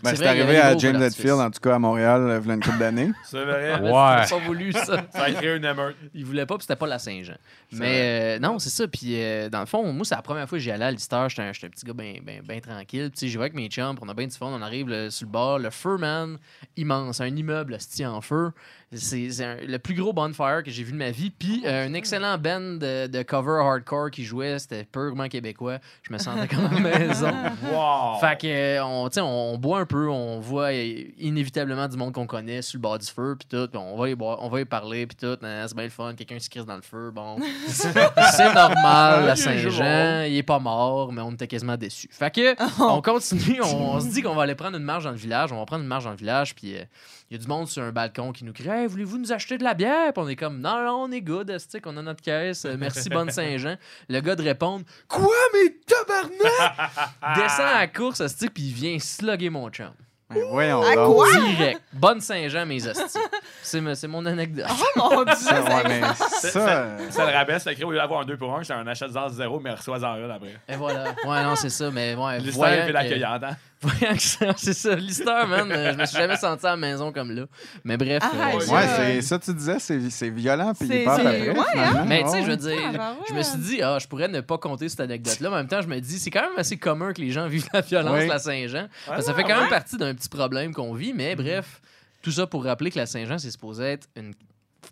C'est c'est vrai, il y arrivé à des gros James feux Hetfield, en tout cas à Montréal, euh, il y a une couple d'années. [laughs] C'est vrai. Ouais. C'est pas voulu, ça. Ça a créé une émeute. Il voulait pas, puis c'était pas la Saint-Jean. Mais euh, non, c'est ça. Puis euh, dans le fond, moi, c'est la première fois que j'y allais à Lister. J'étais un, j'étais un petit gars bien ben, ben tranquille. Puis tu sais, j'y vais avec mes chums, puis on a bien du fun. On arrive là, sur le bord. Le feu, man, immense. Un immeuble sti en feu. C'est le plus gros bonfire que j'ai vu de ma vie. Puis euh, un excellent band de, de cover hardcore qui jouait. C'était purement québécois. Je me sentais comme à la maison. [laughs] Wow. Fait que, euh, on, tu sais, on, on boit un peu, on voit euh, inévitablement du monde qu'on connaît sur le bord du feu, puis tout, puis on va y boire, on va y parler, puis tout, nan, c'est bien le fun, quelqu'un se crisse dans le feu, bon. [laughs] c'est normal, la Saint-Jean, il est pas mort, mais on était quasiment déçus. Fait que, on continue, on, on se dit qu'on va aller prendre une marche dans le village, on va prendre une marche dans le village, puis euh, il y a du monde sur un balcon qui nous crie Hey, voulez-vous nous acheter de la bière? Puis on est comme Non, non, on est good, esti, on a notre caisse, euh, merci, [laughs] bonne Saint-Jean. Le gars de répondre Quoi, mais tabarnak? [laughs] Descend à la course, esti, puis il vient slugger mon chum. Ben, voyons À donc. quoi? Direct. Bonne Saint-Jean, mes hosties. C'est mon anecdote. Oh mon dieu! Ça, ouais, mais Ça, ça, euh, ça le rabaisse, ça crée au lieu d'avoir un 2 pour 1, c'est un achat de 0, mais reçois-en un après. Et voilà. Ouais, non, c'est ça, mais ouais. L'histoire que- l'accueillante, hein? Voyant que ça- c'est ça. L'histoire, man, euh, je me suis jamais senti à la maison comme là. Mais bref. Arrête, euh, ouais, c'est ça tu disais, c'est violent puis c'est- hyper c'est- après, ouais, finalement. Mais tu sais, je veux dire, Ah, bah ouais. je me suis dit, ah, je pourrais ne pas compter cette anecdote-là. Mais en même temps, je me dis, c'est quand même assez commun que les gens vivent la violence, Oui. la Saint-Jean. Que ça fait quand même partie d'un petit problème qu'on vit. Mais bref, tout ça pour rappeler que la Saint-Jean, c'est supposé être une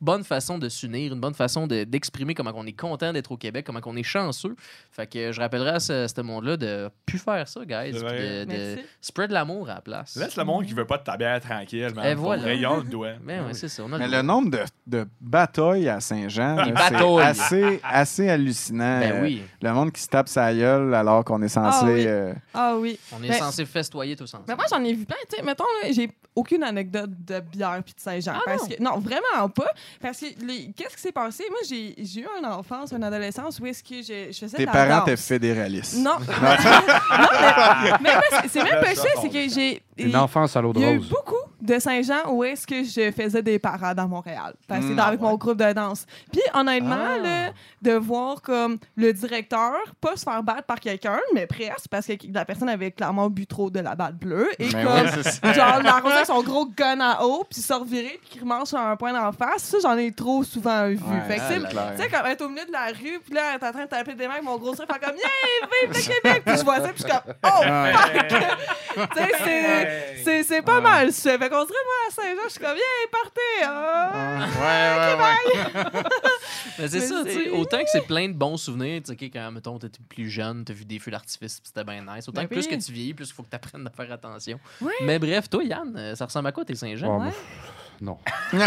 bonne façon de s'unir, une bonne façon de- d'exprimer comment on est content d'être au Québec, comment on est chanceux. Fait que je rappellerai à ce, ce monde-là de plus faire ça, guys. C'est. De, de spread l'amour à la place. Laisse le monde qui veut pas de ta bière tranquille, man. Voilà. rayon le doigt. Mais ouais, c'est ça. On a Mais le le nombre de, de batailles à Saint-Jean, c'est assez, assez hallucinant. Ben Euh, oui, Le monde qui se tape sa gueule alors qu'on est censé. Ah oui. euh, Ah oui. on est Ben- censé festoyer tous ensemble. Mais moi, j'en ai vu plein. Sais, mettons, j'ai aucune anecdote de bière puis de Saint-Jean. Ah parce non? que, non, vraiment pas. Parce que, les- qu'est-ce qui s'est passé? Moi, j'ai j'ai eu une enfance, une adolescence où est-ce que je, je faisais tes de la parents danse. étaient fédéralistes. Non. [laughs] [laughs] non, mais, mais moi, c'est- c'est même pas ça. C'est que j'ai... Une enfance à l'eau de Il y a eu rose. beaucoup de Saint-Jean où est-ce que je faisais des parades à Montréal. Parce que Mm, c'est dans- avec ah mon groupe de danse. Puis honnêtement, Ah. là, de voir comme le directeur pas se faire battre par quelqu'un, mais presque, parce que la personne avait clairement bu trop de la batte bleue. Et Ben comme, ça. genre, l'arroser son gros gun à eau, puis se revirer, puis qu'il remange sur un point d'en face, ça, j'en ai trop souvent vu. Ouais, fait que, tu sais, sais, comme être au milieu de la rue, puis là, t'es en train de taper des mecs avec mon gros truc, faire comme, yeah, vive le Québec! Puis je vois ça, puis je suis comme, oh, Ouais. [laughs] tu sais, c'est- c'est- c'est pas mal, ça. Fait qu'on dirait, moi, à Saint-Jean, je suis comme, yeah, partez! Ouais, ouais, ouais. [laughs] Mais c'est ça, tu sais. Autant que c'est plein de bons souvenirs, tu sais, quand, mettons, t'étais plus jeune, t'as vu des feux d'artifice, puis c'était bien nice. Autant Ben que plus que tu vieillis, plus il faut que t'apprennes à faire attention. Oui. Mais bref, toi, Yann, euh, ça ressemble à quoi tes Saint-Jean? Non. Non?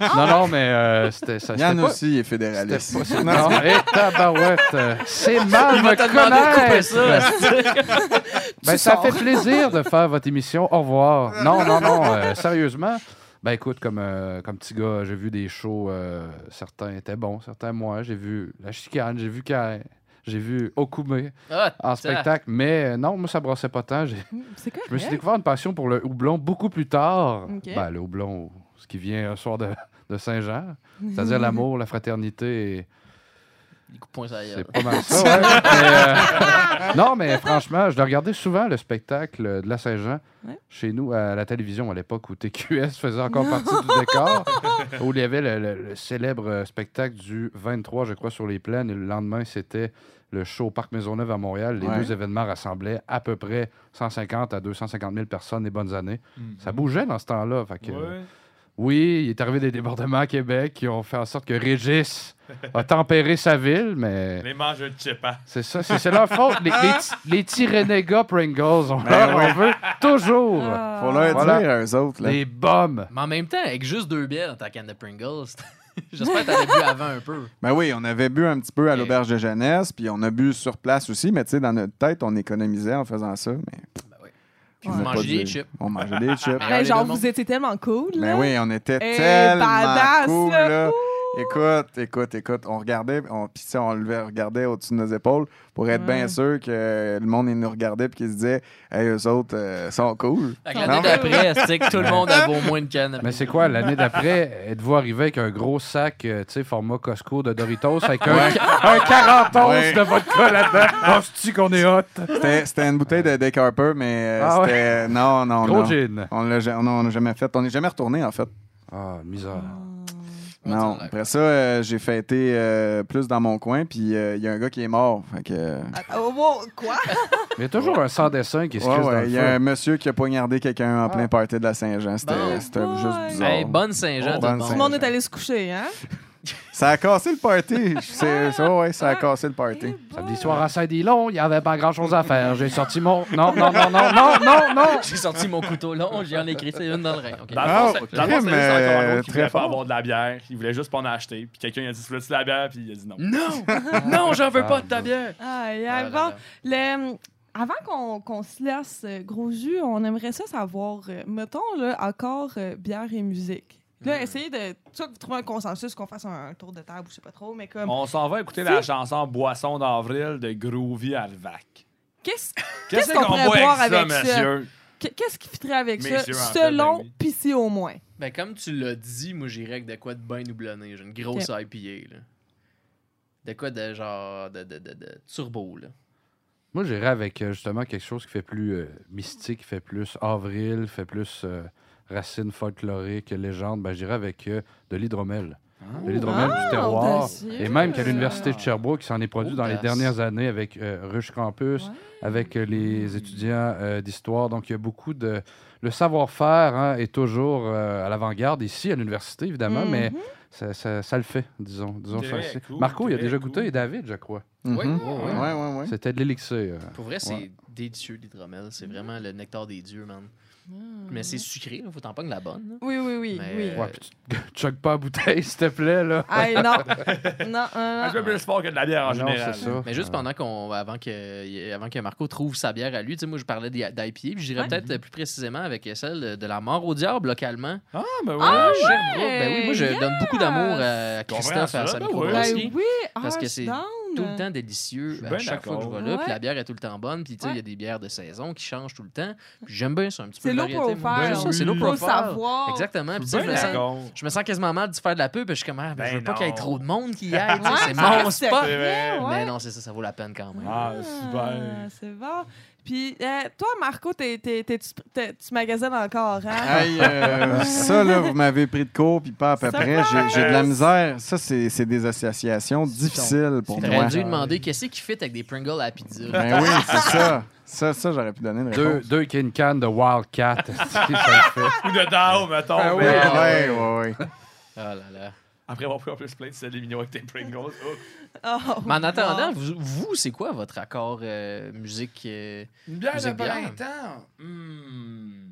[laughs] Non, non, mais euh, c'était ça. Yann pas- aussi est fédéraliste. pas. [laughs] Non, hé, tabarouette, euh, c'est mal Il me connaître. ça. Ben, Tu [laughs] ça sors. fait plaisir de faire votre émission. Au revoir. Non, non, non. euh, sérieusement, ben écoute, comme, euh, comme petit gars, j'ai vu des shows. euh, certains étaient bons, certains moins. J'ai vu La Chicane, j'ai vu Cain, j'ai vu Okume Ah, en ça. spectacle. Mais non, moi, ça brassait pas tant. Je me suis découvert une passion pour le houblon beaucoup plus tard. Ok. Ben, le houblon, qui vient un soir de, de Saint-Jean, c'est-à-dire [laughs] l'amour, la fraternité et coups de poing. C'est pas mal ça, ouais. [laughs] Mais, euh, non, mais franchement, je le regardais souvent, le spectacle de la Saint-Jean, Ouais. chez nous, à la télévision, à l'époque où TQS [laughs] faisait encore partie du décor, où il y avait le, le- le célèbre spectacle du 23, je crois, sur les plaines, et le lendemain, c'était le show au Parc Maisonneuve à Montréal. Les Ouais. deux événements rassemblaient à peu près 150 à 250 000 personnes les bonnes années. Ça bougeait dans ce temps-là. fait que. Oui, il est arrivé des débordements à Québec qui ont fait en sorte que Régis a tempéré sa ville, mais... Les mangeurs de chips, hein? C'est ça, c'est leur faute. Les, les, petits- les petits renégats Pringles, on, Ben leur veut toujours. Ah. Faut leur Voilà. dire, eux autres. Là. Les bombes. Mais en même temps, avec juste deux bières dans ta canne de Pringles, [laughs] j'espère que t'avais bu avant un peu. Ben oui, on avait bu un petit peu à l'auberge de jeunesse, puis on a bu sur place aussi, mais tu sais, dans notre tête, on économisait en faisant ça. Mais. Puis on vous mangez des chips. On mangeait des [laughs] chips. Meilleur Ben, des genre, vous étiez tellement cool. Ben là. oui, on était Eh, tellement badass, cool, là. Écoute, écoute, écoute, on regardait, on, puis on le regardait au-dessus de nos épaules pour être Ouais. bien sûr que le monde il nous regardait puis qu'il se disait, hey, eux autres euh, sont cool. Fait que Non, l'année d'après, [laughs] c'est que tout le monde avait au moins une canne? Mais c'est quoi, l'année d'après, êtes-vous arrivé avec un gros sac, euh, tu sais, format Costco de Doritos, avec un, Ouais. un 40 onces Ouais. de vodka là-dedans? [laughs] Oh, c'est-tu qu'on est hot? C'était c'était une bouteille de Dick Harper, mais euh, Ah ouais? c'était. Non, non, Gros non. gin. On l'a on jamais fait. On n'est jamais retourné, en fait. Ah, misère. Non. Après ça, euh, j'ai fêté euh, plus dans mon coin, puis euh, il y a un gars qui est mort. Fait que, Ah, oh, wow, quoi? [laughs] Mais il y a toujours un sans dessin qui se ouais, dans ouais, le il y a un monsieur qui a poignardé quelqu'un en plein party de la Saint-Jean. C'était Bon. c'était boy. juste bizarre. Hey, bonne Saint-Jean, Oh, tout bonne le Tout monde. le monde est allé se coucher, hein? Ça a cassé le party. C'est ça, ouais, ça a cassé le party. Samedi soir à Saint-Dilon, il n'y avait pas grand-chose à faire. J'ai sorti mon... Non, non, non, non, non, non, non! [laughs] J'ai sorti mon couteau long, j'ai en écrit une dans le rein. ok. Dans le Ah, fond, c'est- dans le fond, encore un euh, autre qui très voulait pas avoir de la bière. Il voulait juste pas en acheter. Puis quelqu'un a dit Tu veux-tu de la bière? Puis il a dit non. Non! non, j'en veux pas de ta bière! Aïe, Ah bon. Le, avant qu'on se laisse, euh, gros jus, on aimerait ça savoir, euh, mettons, là, encore euh, bière et musique. Là, Hmm. essayez de trouver un consensus, qu'on fasse un, tour de table, je sais pas trop, mais comme, On s'en va écouter Si. la chanson Boisson d'avril de Groovy Alvac. qu'est-ce Qu'est-ce qu'on pourrait boire avec ça, avec ça? monsieur? Que- qu'est-ce qui fitterait avec Messieurs, ça, selon ben si au moins? Ben, comme tu l'as dit, moi, j'irais avec de quoi de bien doublonné. J'ai une grosse IPA, là. De quoi de genre. de, de, de, de turbo, là. Moi, j'irais avec euh, justement quelque chose qui fait plus euh, mystique, qui fait plus avril, fait plus euh, racines folkloriques, légende. Ben, j'irais avec euh, de l'hydromel. De l'hydromel Ah, du terroir. audacieux. Et même qu'à l'Université de Sherbrooke, qui s'en est produit dans les dernières années avec euh, Rush Campus, Ouais. avec euh, les étudiants euh, d'histoire. Donc, il y a beaucoup de. Le savoir-faire hein, est toujours euh, à l'avant-garde ici, à l'université, évidemment, mais Mhm. ça, ça- ça le fait, disons. disons ça Très aussi. cool, Marco, il a déjà cool. goûté, et David, je crois. Ouais. ouais, ouais, ouais. C'était de l'élixir. Pour vrai, c'est Ouais. délicieux, l'hydromel. C'est vraiment le nectar des dieux, man. Mais c'est sucré, là. Faut t'en pogner la bonne, là. Oui, oui, oui, Mais, oui. euh, Ouais, puis tu [laughs] pas la bouteille, s'il te plaît, là. [laughs] Non. non, Un euh, peu plus fort que de la bière en Non, général. c'est ça. Mais juste Ah. pendant qu'on. Avant que, avant que Marco trouve sa bière à lui, tu sais, moi, je parlais d'IPA, puis j'irais peut-être plus précisément avec celle de la mort au diable localement. Ah, ben oui. À ouais! Sherbrooke. Ben oui, moi, je donne beaucoup d'amour à comprends Christophe, ça, à sa ben microbrasserie. ben oui, Parce ah, que je suis c'est. Tout le temps délicieux à chaque fois que je vais là. Ouais. Puis la bière est tout le temps bonne. Puis tu sais, il y a des bières de saison qui changent tout le temps. Puis j'aime bien ça, un petit peu C'est de variété. Ben, c'est Faut profile. savoir. Exactement. Puis sais, je me sens- je me sens quasiment mal de faire de la pub. Puis je suis comme, ah, ben, je veux Ben pas qu'il y ait trop de monde qui y aille. c'est mon spot. C'est. Mais non, c'est ça, ça vaut la peine quand même. Ah, super. Ah, c'est bon. Puis, euh, toi, Marco, t'es, t'es- t'es- tu, t'es- tu magasines encore, hein? Hey, euh, [laughs] ça, là, vous m'avez pris de court, puis pas à peu Ça près. J'ai j'ai de la misère. Ça, c'est c'est des associations difficiles pour moi. dû lui demander qu'est-ce qui fit avec des Pringles à la pizza? Ben oui, c'est ça. Ça, ça j'aurais pu donner une Deux, réponse. deux Kin Can de Wildcat. [laughs] Ou de Dow, mettons. Ben oui, mais- Ouais, ouais, ouais. Oh là là. Après avoir pris en plus plein de sel et mignons avec tes Pringles. oh. [laughs] Oh, Mais en attendant, wow. vous, vous, c'est quoi votre accord euh, musique? euh, Une bière Musique de bière? printemps. Hmm.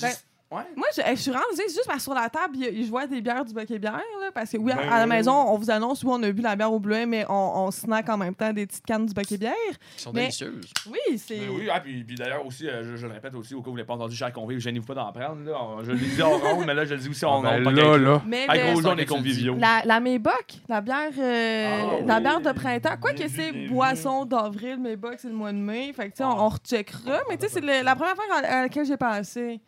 Ben, Ouais. Moi, je, je suis rendue, c'est juste parce que sur la table, je vois des bières du Bucket Bière, là, parce que oui, à- Ben à la maison, on vous annonce, oui, on a bu la bière au bleuet, mais on, on snack en même temps des petites cannes du Bucket Bière. qui sont Mais- délicieuses. Oui, c'est... Ben oui, ah, puis, puis d'ailleurs aussi, euh, je, je le répète aussi, au cas où vous l'avez pas entendu, cher convive, gênez-vous pas d'en prendre. Là. On- je le dis en ronde, mais là, je le dis aussi en Ben ronde. là, là. Mais le- gros on est conviviaux. La, la Méboc, la bière, euh, Ah, la oui. bière de printemps. Quoi que c'est boisson d'avril, Méboc, c'est le mois de mai. Fait que, tu sais, on, Ah. on recheckera. Mais, tu sais, c'est la première fois à, à laquelle j'ai pensé.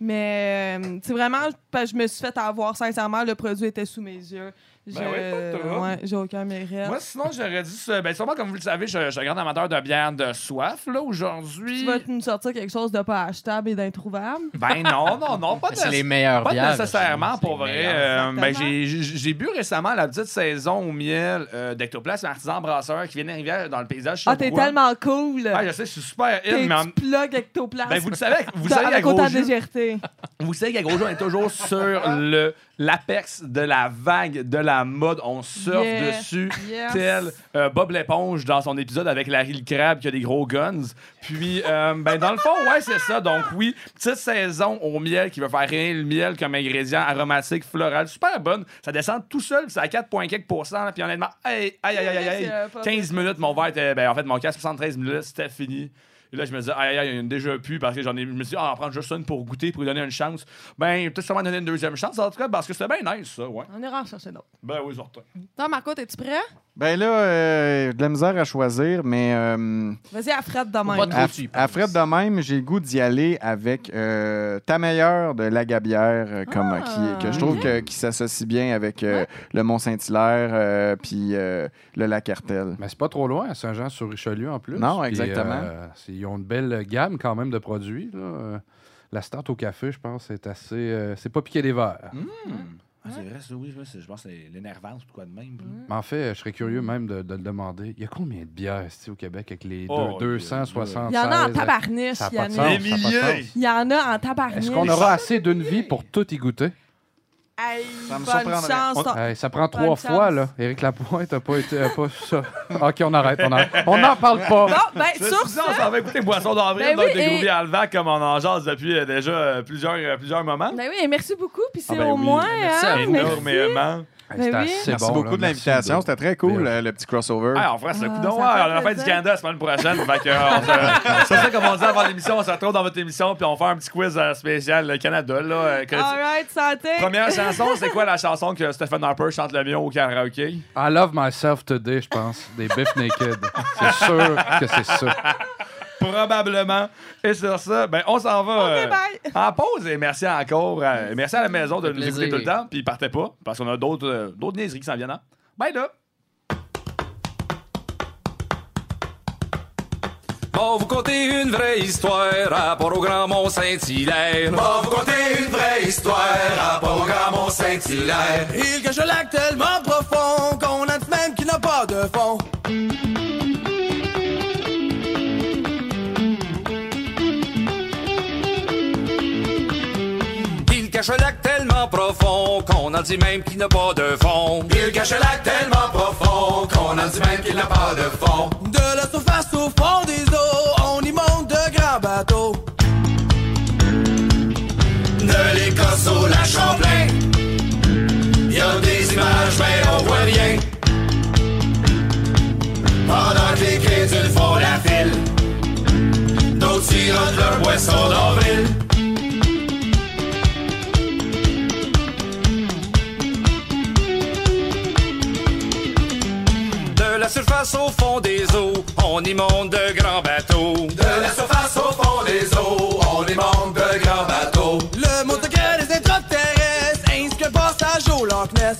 Mais, euh, c'est vraiment, je me suis fait avoir, sincèrement, le produit était sous mes yeux. Ben pas ouais, j'ai aucun mérite. Moi, sinon, j'aurais dit. ça- Ben, sûrement, comme vous le savez, je, je suis un grand amateur de bière de soif, là, aujourd'hui. Tu vas nous sortir quelque chose de pas achetable et d'introuvable? Ben, non, non, non, pas [laughs] de C'est les meilleures Pas bières. nécessairement, c'est pour vrai. Euh, ben, j'ai- bu récemment la petite saison au miel euh, d'Ectoplasme, un artisan brasseur qui vient d'arriver dans le paysage. Ah, t'es tellement cool! Ah, je sais, je suis super T'es mais en- tu plug ectoplasme. ben, vous le savez, vous [laughs] savez avec gros autant de jus, légèreté. vous savez qu'à gros est toujours sur [laughs] le l'apex de la vague de la mode. On surfe Yeah. dessus Yes. tel euh, Bob l'éponge dans son épisode avec Larry le crabe qui a des gros guns. Puis, euh, ben, dans le fond, ouais, c'est ça. Donc, oui, petite saison au miel qui va faire rien le miel comme ingrédient aromatique, floral, super bonne. Ça descend tout seul, c'est à 4, quelques pourcents. là, Puis, honnêtement, aïe, aïe, aïe, aïe, aïe, C'est, euh, pas 15 minutes, mon verre était, ben, en fait, mon cas, 73 minutes, c'était fini. Et là, je me disais, aïe, aïe, il y en a déjà plus parce que j'en ai. Je me suis dit, ah, on va prendre juste une pour goûter, pour lui donner une chance. Ben, peut-être sûrement donner une deuxième chance, en tout cas, parce que c'était bien nice, ça, ouais. On ira en chercher d'autres. Ben oui, certain. Toi, Marco, t'es-tu prêt? Ben là, euh, de la misère à choisir, mais euh, Vas-y, à Fred de même. À, à. Fred de même, j'ai le goût d'y aller avec euh, ta meilleure de la Gabière, euh, comme, Ah, qui, que je trouve que- qui s'associe bien avec euh, le Mont-Saint-Hilaire euh, puis euh, le lac Hertel. Mais c'est pas trop loin, à Saint-Jean-sur-Richelieu en plus. Non, exactement. euh, c'est- ils ont une belle gamme quand même de produits. là. Euh, La start au café, je pense, c'est assez. euh, c'est pas piqué des verres. Ah, c'est vrai, ça, oui, je pense que c'est l'énervance ou quoi de même. Mais en fait, je serais curieux même de, de le demander. Il y a combien de bières ici, au Québec avec les Oh, deux- 276? Il y en a en tabarniche, sens, Des ça a pas de milliers. Il y en a en tabarniche. Est-ce qu'on aura assez d'une vie pour tout y goûter? Hey, Ça me surprendrait. Hey, ça prend Bonne trois chance. fois, là. Éric Lapointe n'a pas été. a pas ça. OK, on arrête, on arrête. On n'en parle pas. Bon, ben, sur ça, ça, on s'en va écouter Boisson d'avril, Ben donc oui, des et- Alvac, comme on en jase depuis euh, déjà euh, plusieurs, euh, plusieurs moments. Ben oui, et merci beaucoup. Puis c'est Ah ben au oui. moins, Merci hein, à vous. merci. Ben c'était oui. assez Merci bon, beaucoup là. de l'invitation. C'était très cool, euh, le petit crossover. Ah, on fera ce Ah, coup d'on. ça Ouais, fait on a fait du. Canada la semaine prochaine. fait que, euh, [laughs] c'est ça, comme on dit avant l'émission, on se retrouve dans votre émission, puis on fait un petit quiz euh, spécial le Canada. Là, euh, que- All right, santé. Première chanson, c'est quoi la chanson que Stephen Harper chante le mieux au karaoké? I love myself today, je pense. Des Biff Naked. C'est sûr que c'est ça. Probablement. Et sur ça, ben, on s'en va euh, en pause. Et merci encore. euh, merci à la maison de nous écouter plaisir. tout le temps. Puis partez pas, parce qu'on a d'autres euh, d'autres niaiseries qui s'en viennent. hein. Bye là! Va vous conter une vraie histoire rapport au Grand Mont Saint-Hilaire. Va vous conter une vraie histoire rapport au Grand Mont Saint-Hilaire. Il cache un lac tellement profond qu'on a dit même qu'il n'a pas de fond. Cache un lac tellement profond qu'on en dit même qu'il n'a pas de fond. Il cache un lac tellement profond qu'on en dit même qu'il n'a pas de fond. De la surface au fond des eaux, on y monte de grands bateaux. De l'Écosse au lac Champlain. Y a des images, mais on voit rien. Pendant que les crédules font la file, d'autres sirotent leur boisson d'avril. La surface au fond des eaux, on y monte de grands bateaux. De la surface au fond des eaux, on y monte de grands bateaux. Le mot secret des extraterrestres, ainsi que le passage au Loch Ness.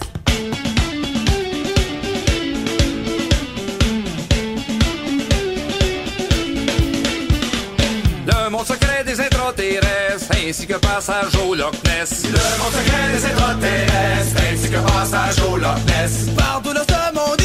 Le monde secret des intraterrestres, ainsi que passage au Loch Ness. Le monde secret des intraterrestres, ainsi que passage au Loch Ness. Partout dans ce monde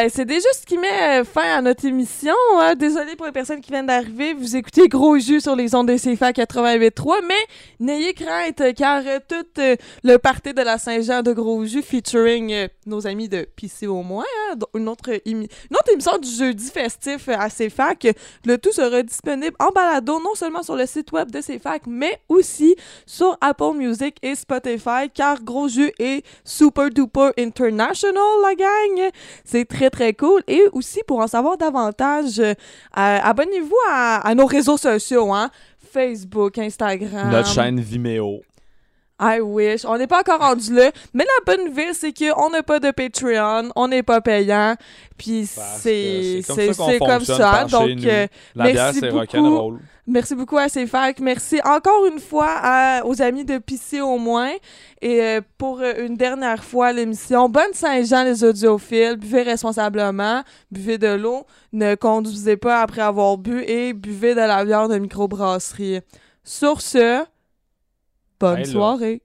ben, c'est déjà ce qui met euh, fin à notre émission. Hein. Désolé pour les personnes qui viennent d'arriver. Vous écoutez Gros Jus sur les ondes de CFA 88.3, mais n'ayez crainte, car euh, tout euh, le party de la Saint-Jean de Gros Jus featuring euh, nos amis de PC au moins, hein, une, autre une autre émission du jeudi festif à CFAC. Le tout sera disponible en balado, non seulement sur le site web de CFAC, mais aussi sur Apple Music et Spotify, car Gros Jus est super duper international, la gang. C'est très, très cool. Et aussi, pour en savoir davantage, abonnez-vous à, à nos réseaux sociaux, hein? Facebook, Instagram. Notre chaîne Vimeo. I wish. On n'est pas encore rendu là. Mais la bonne nouvelle, c'est qu'on n'a pas de Patreon, on n'est pas payant. Puis c'est comme ça comme ça. Donc, euh, La bière, merci c'est rock'n'roll. Merci beaucoup à CFAC. Merci encore une fois à- aux amis de Pisser au moins. Et euh, pour euh, une dernière fois l'émission, bonne Saint-Jean les audiophiles. Buvez responsablement, buvez de l'eau, ne conduisez pas après avoir bu et buvez de la bière de microbrasserie. Sur ce, bonne soirée.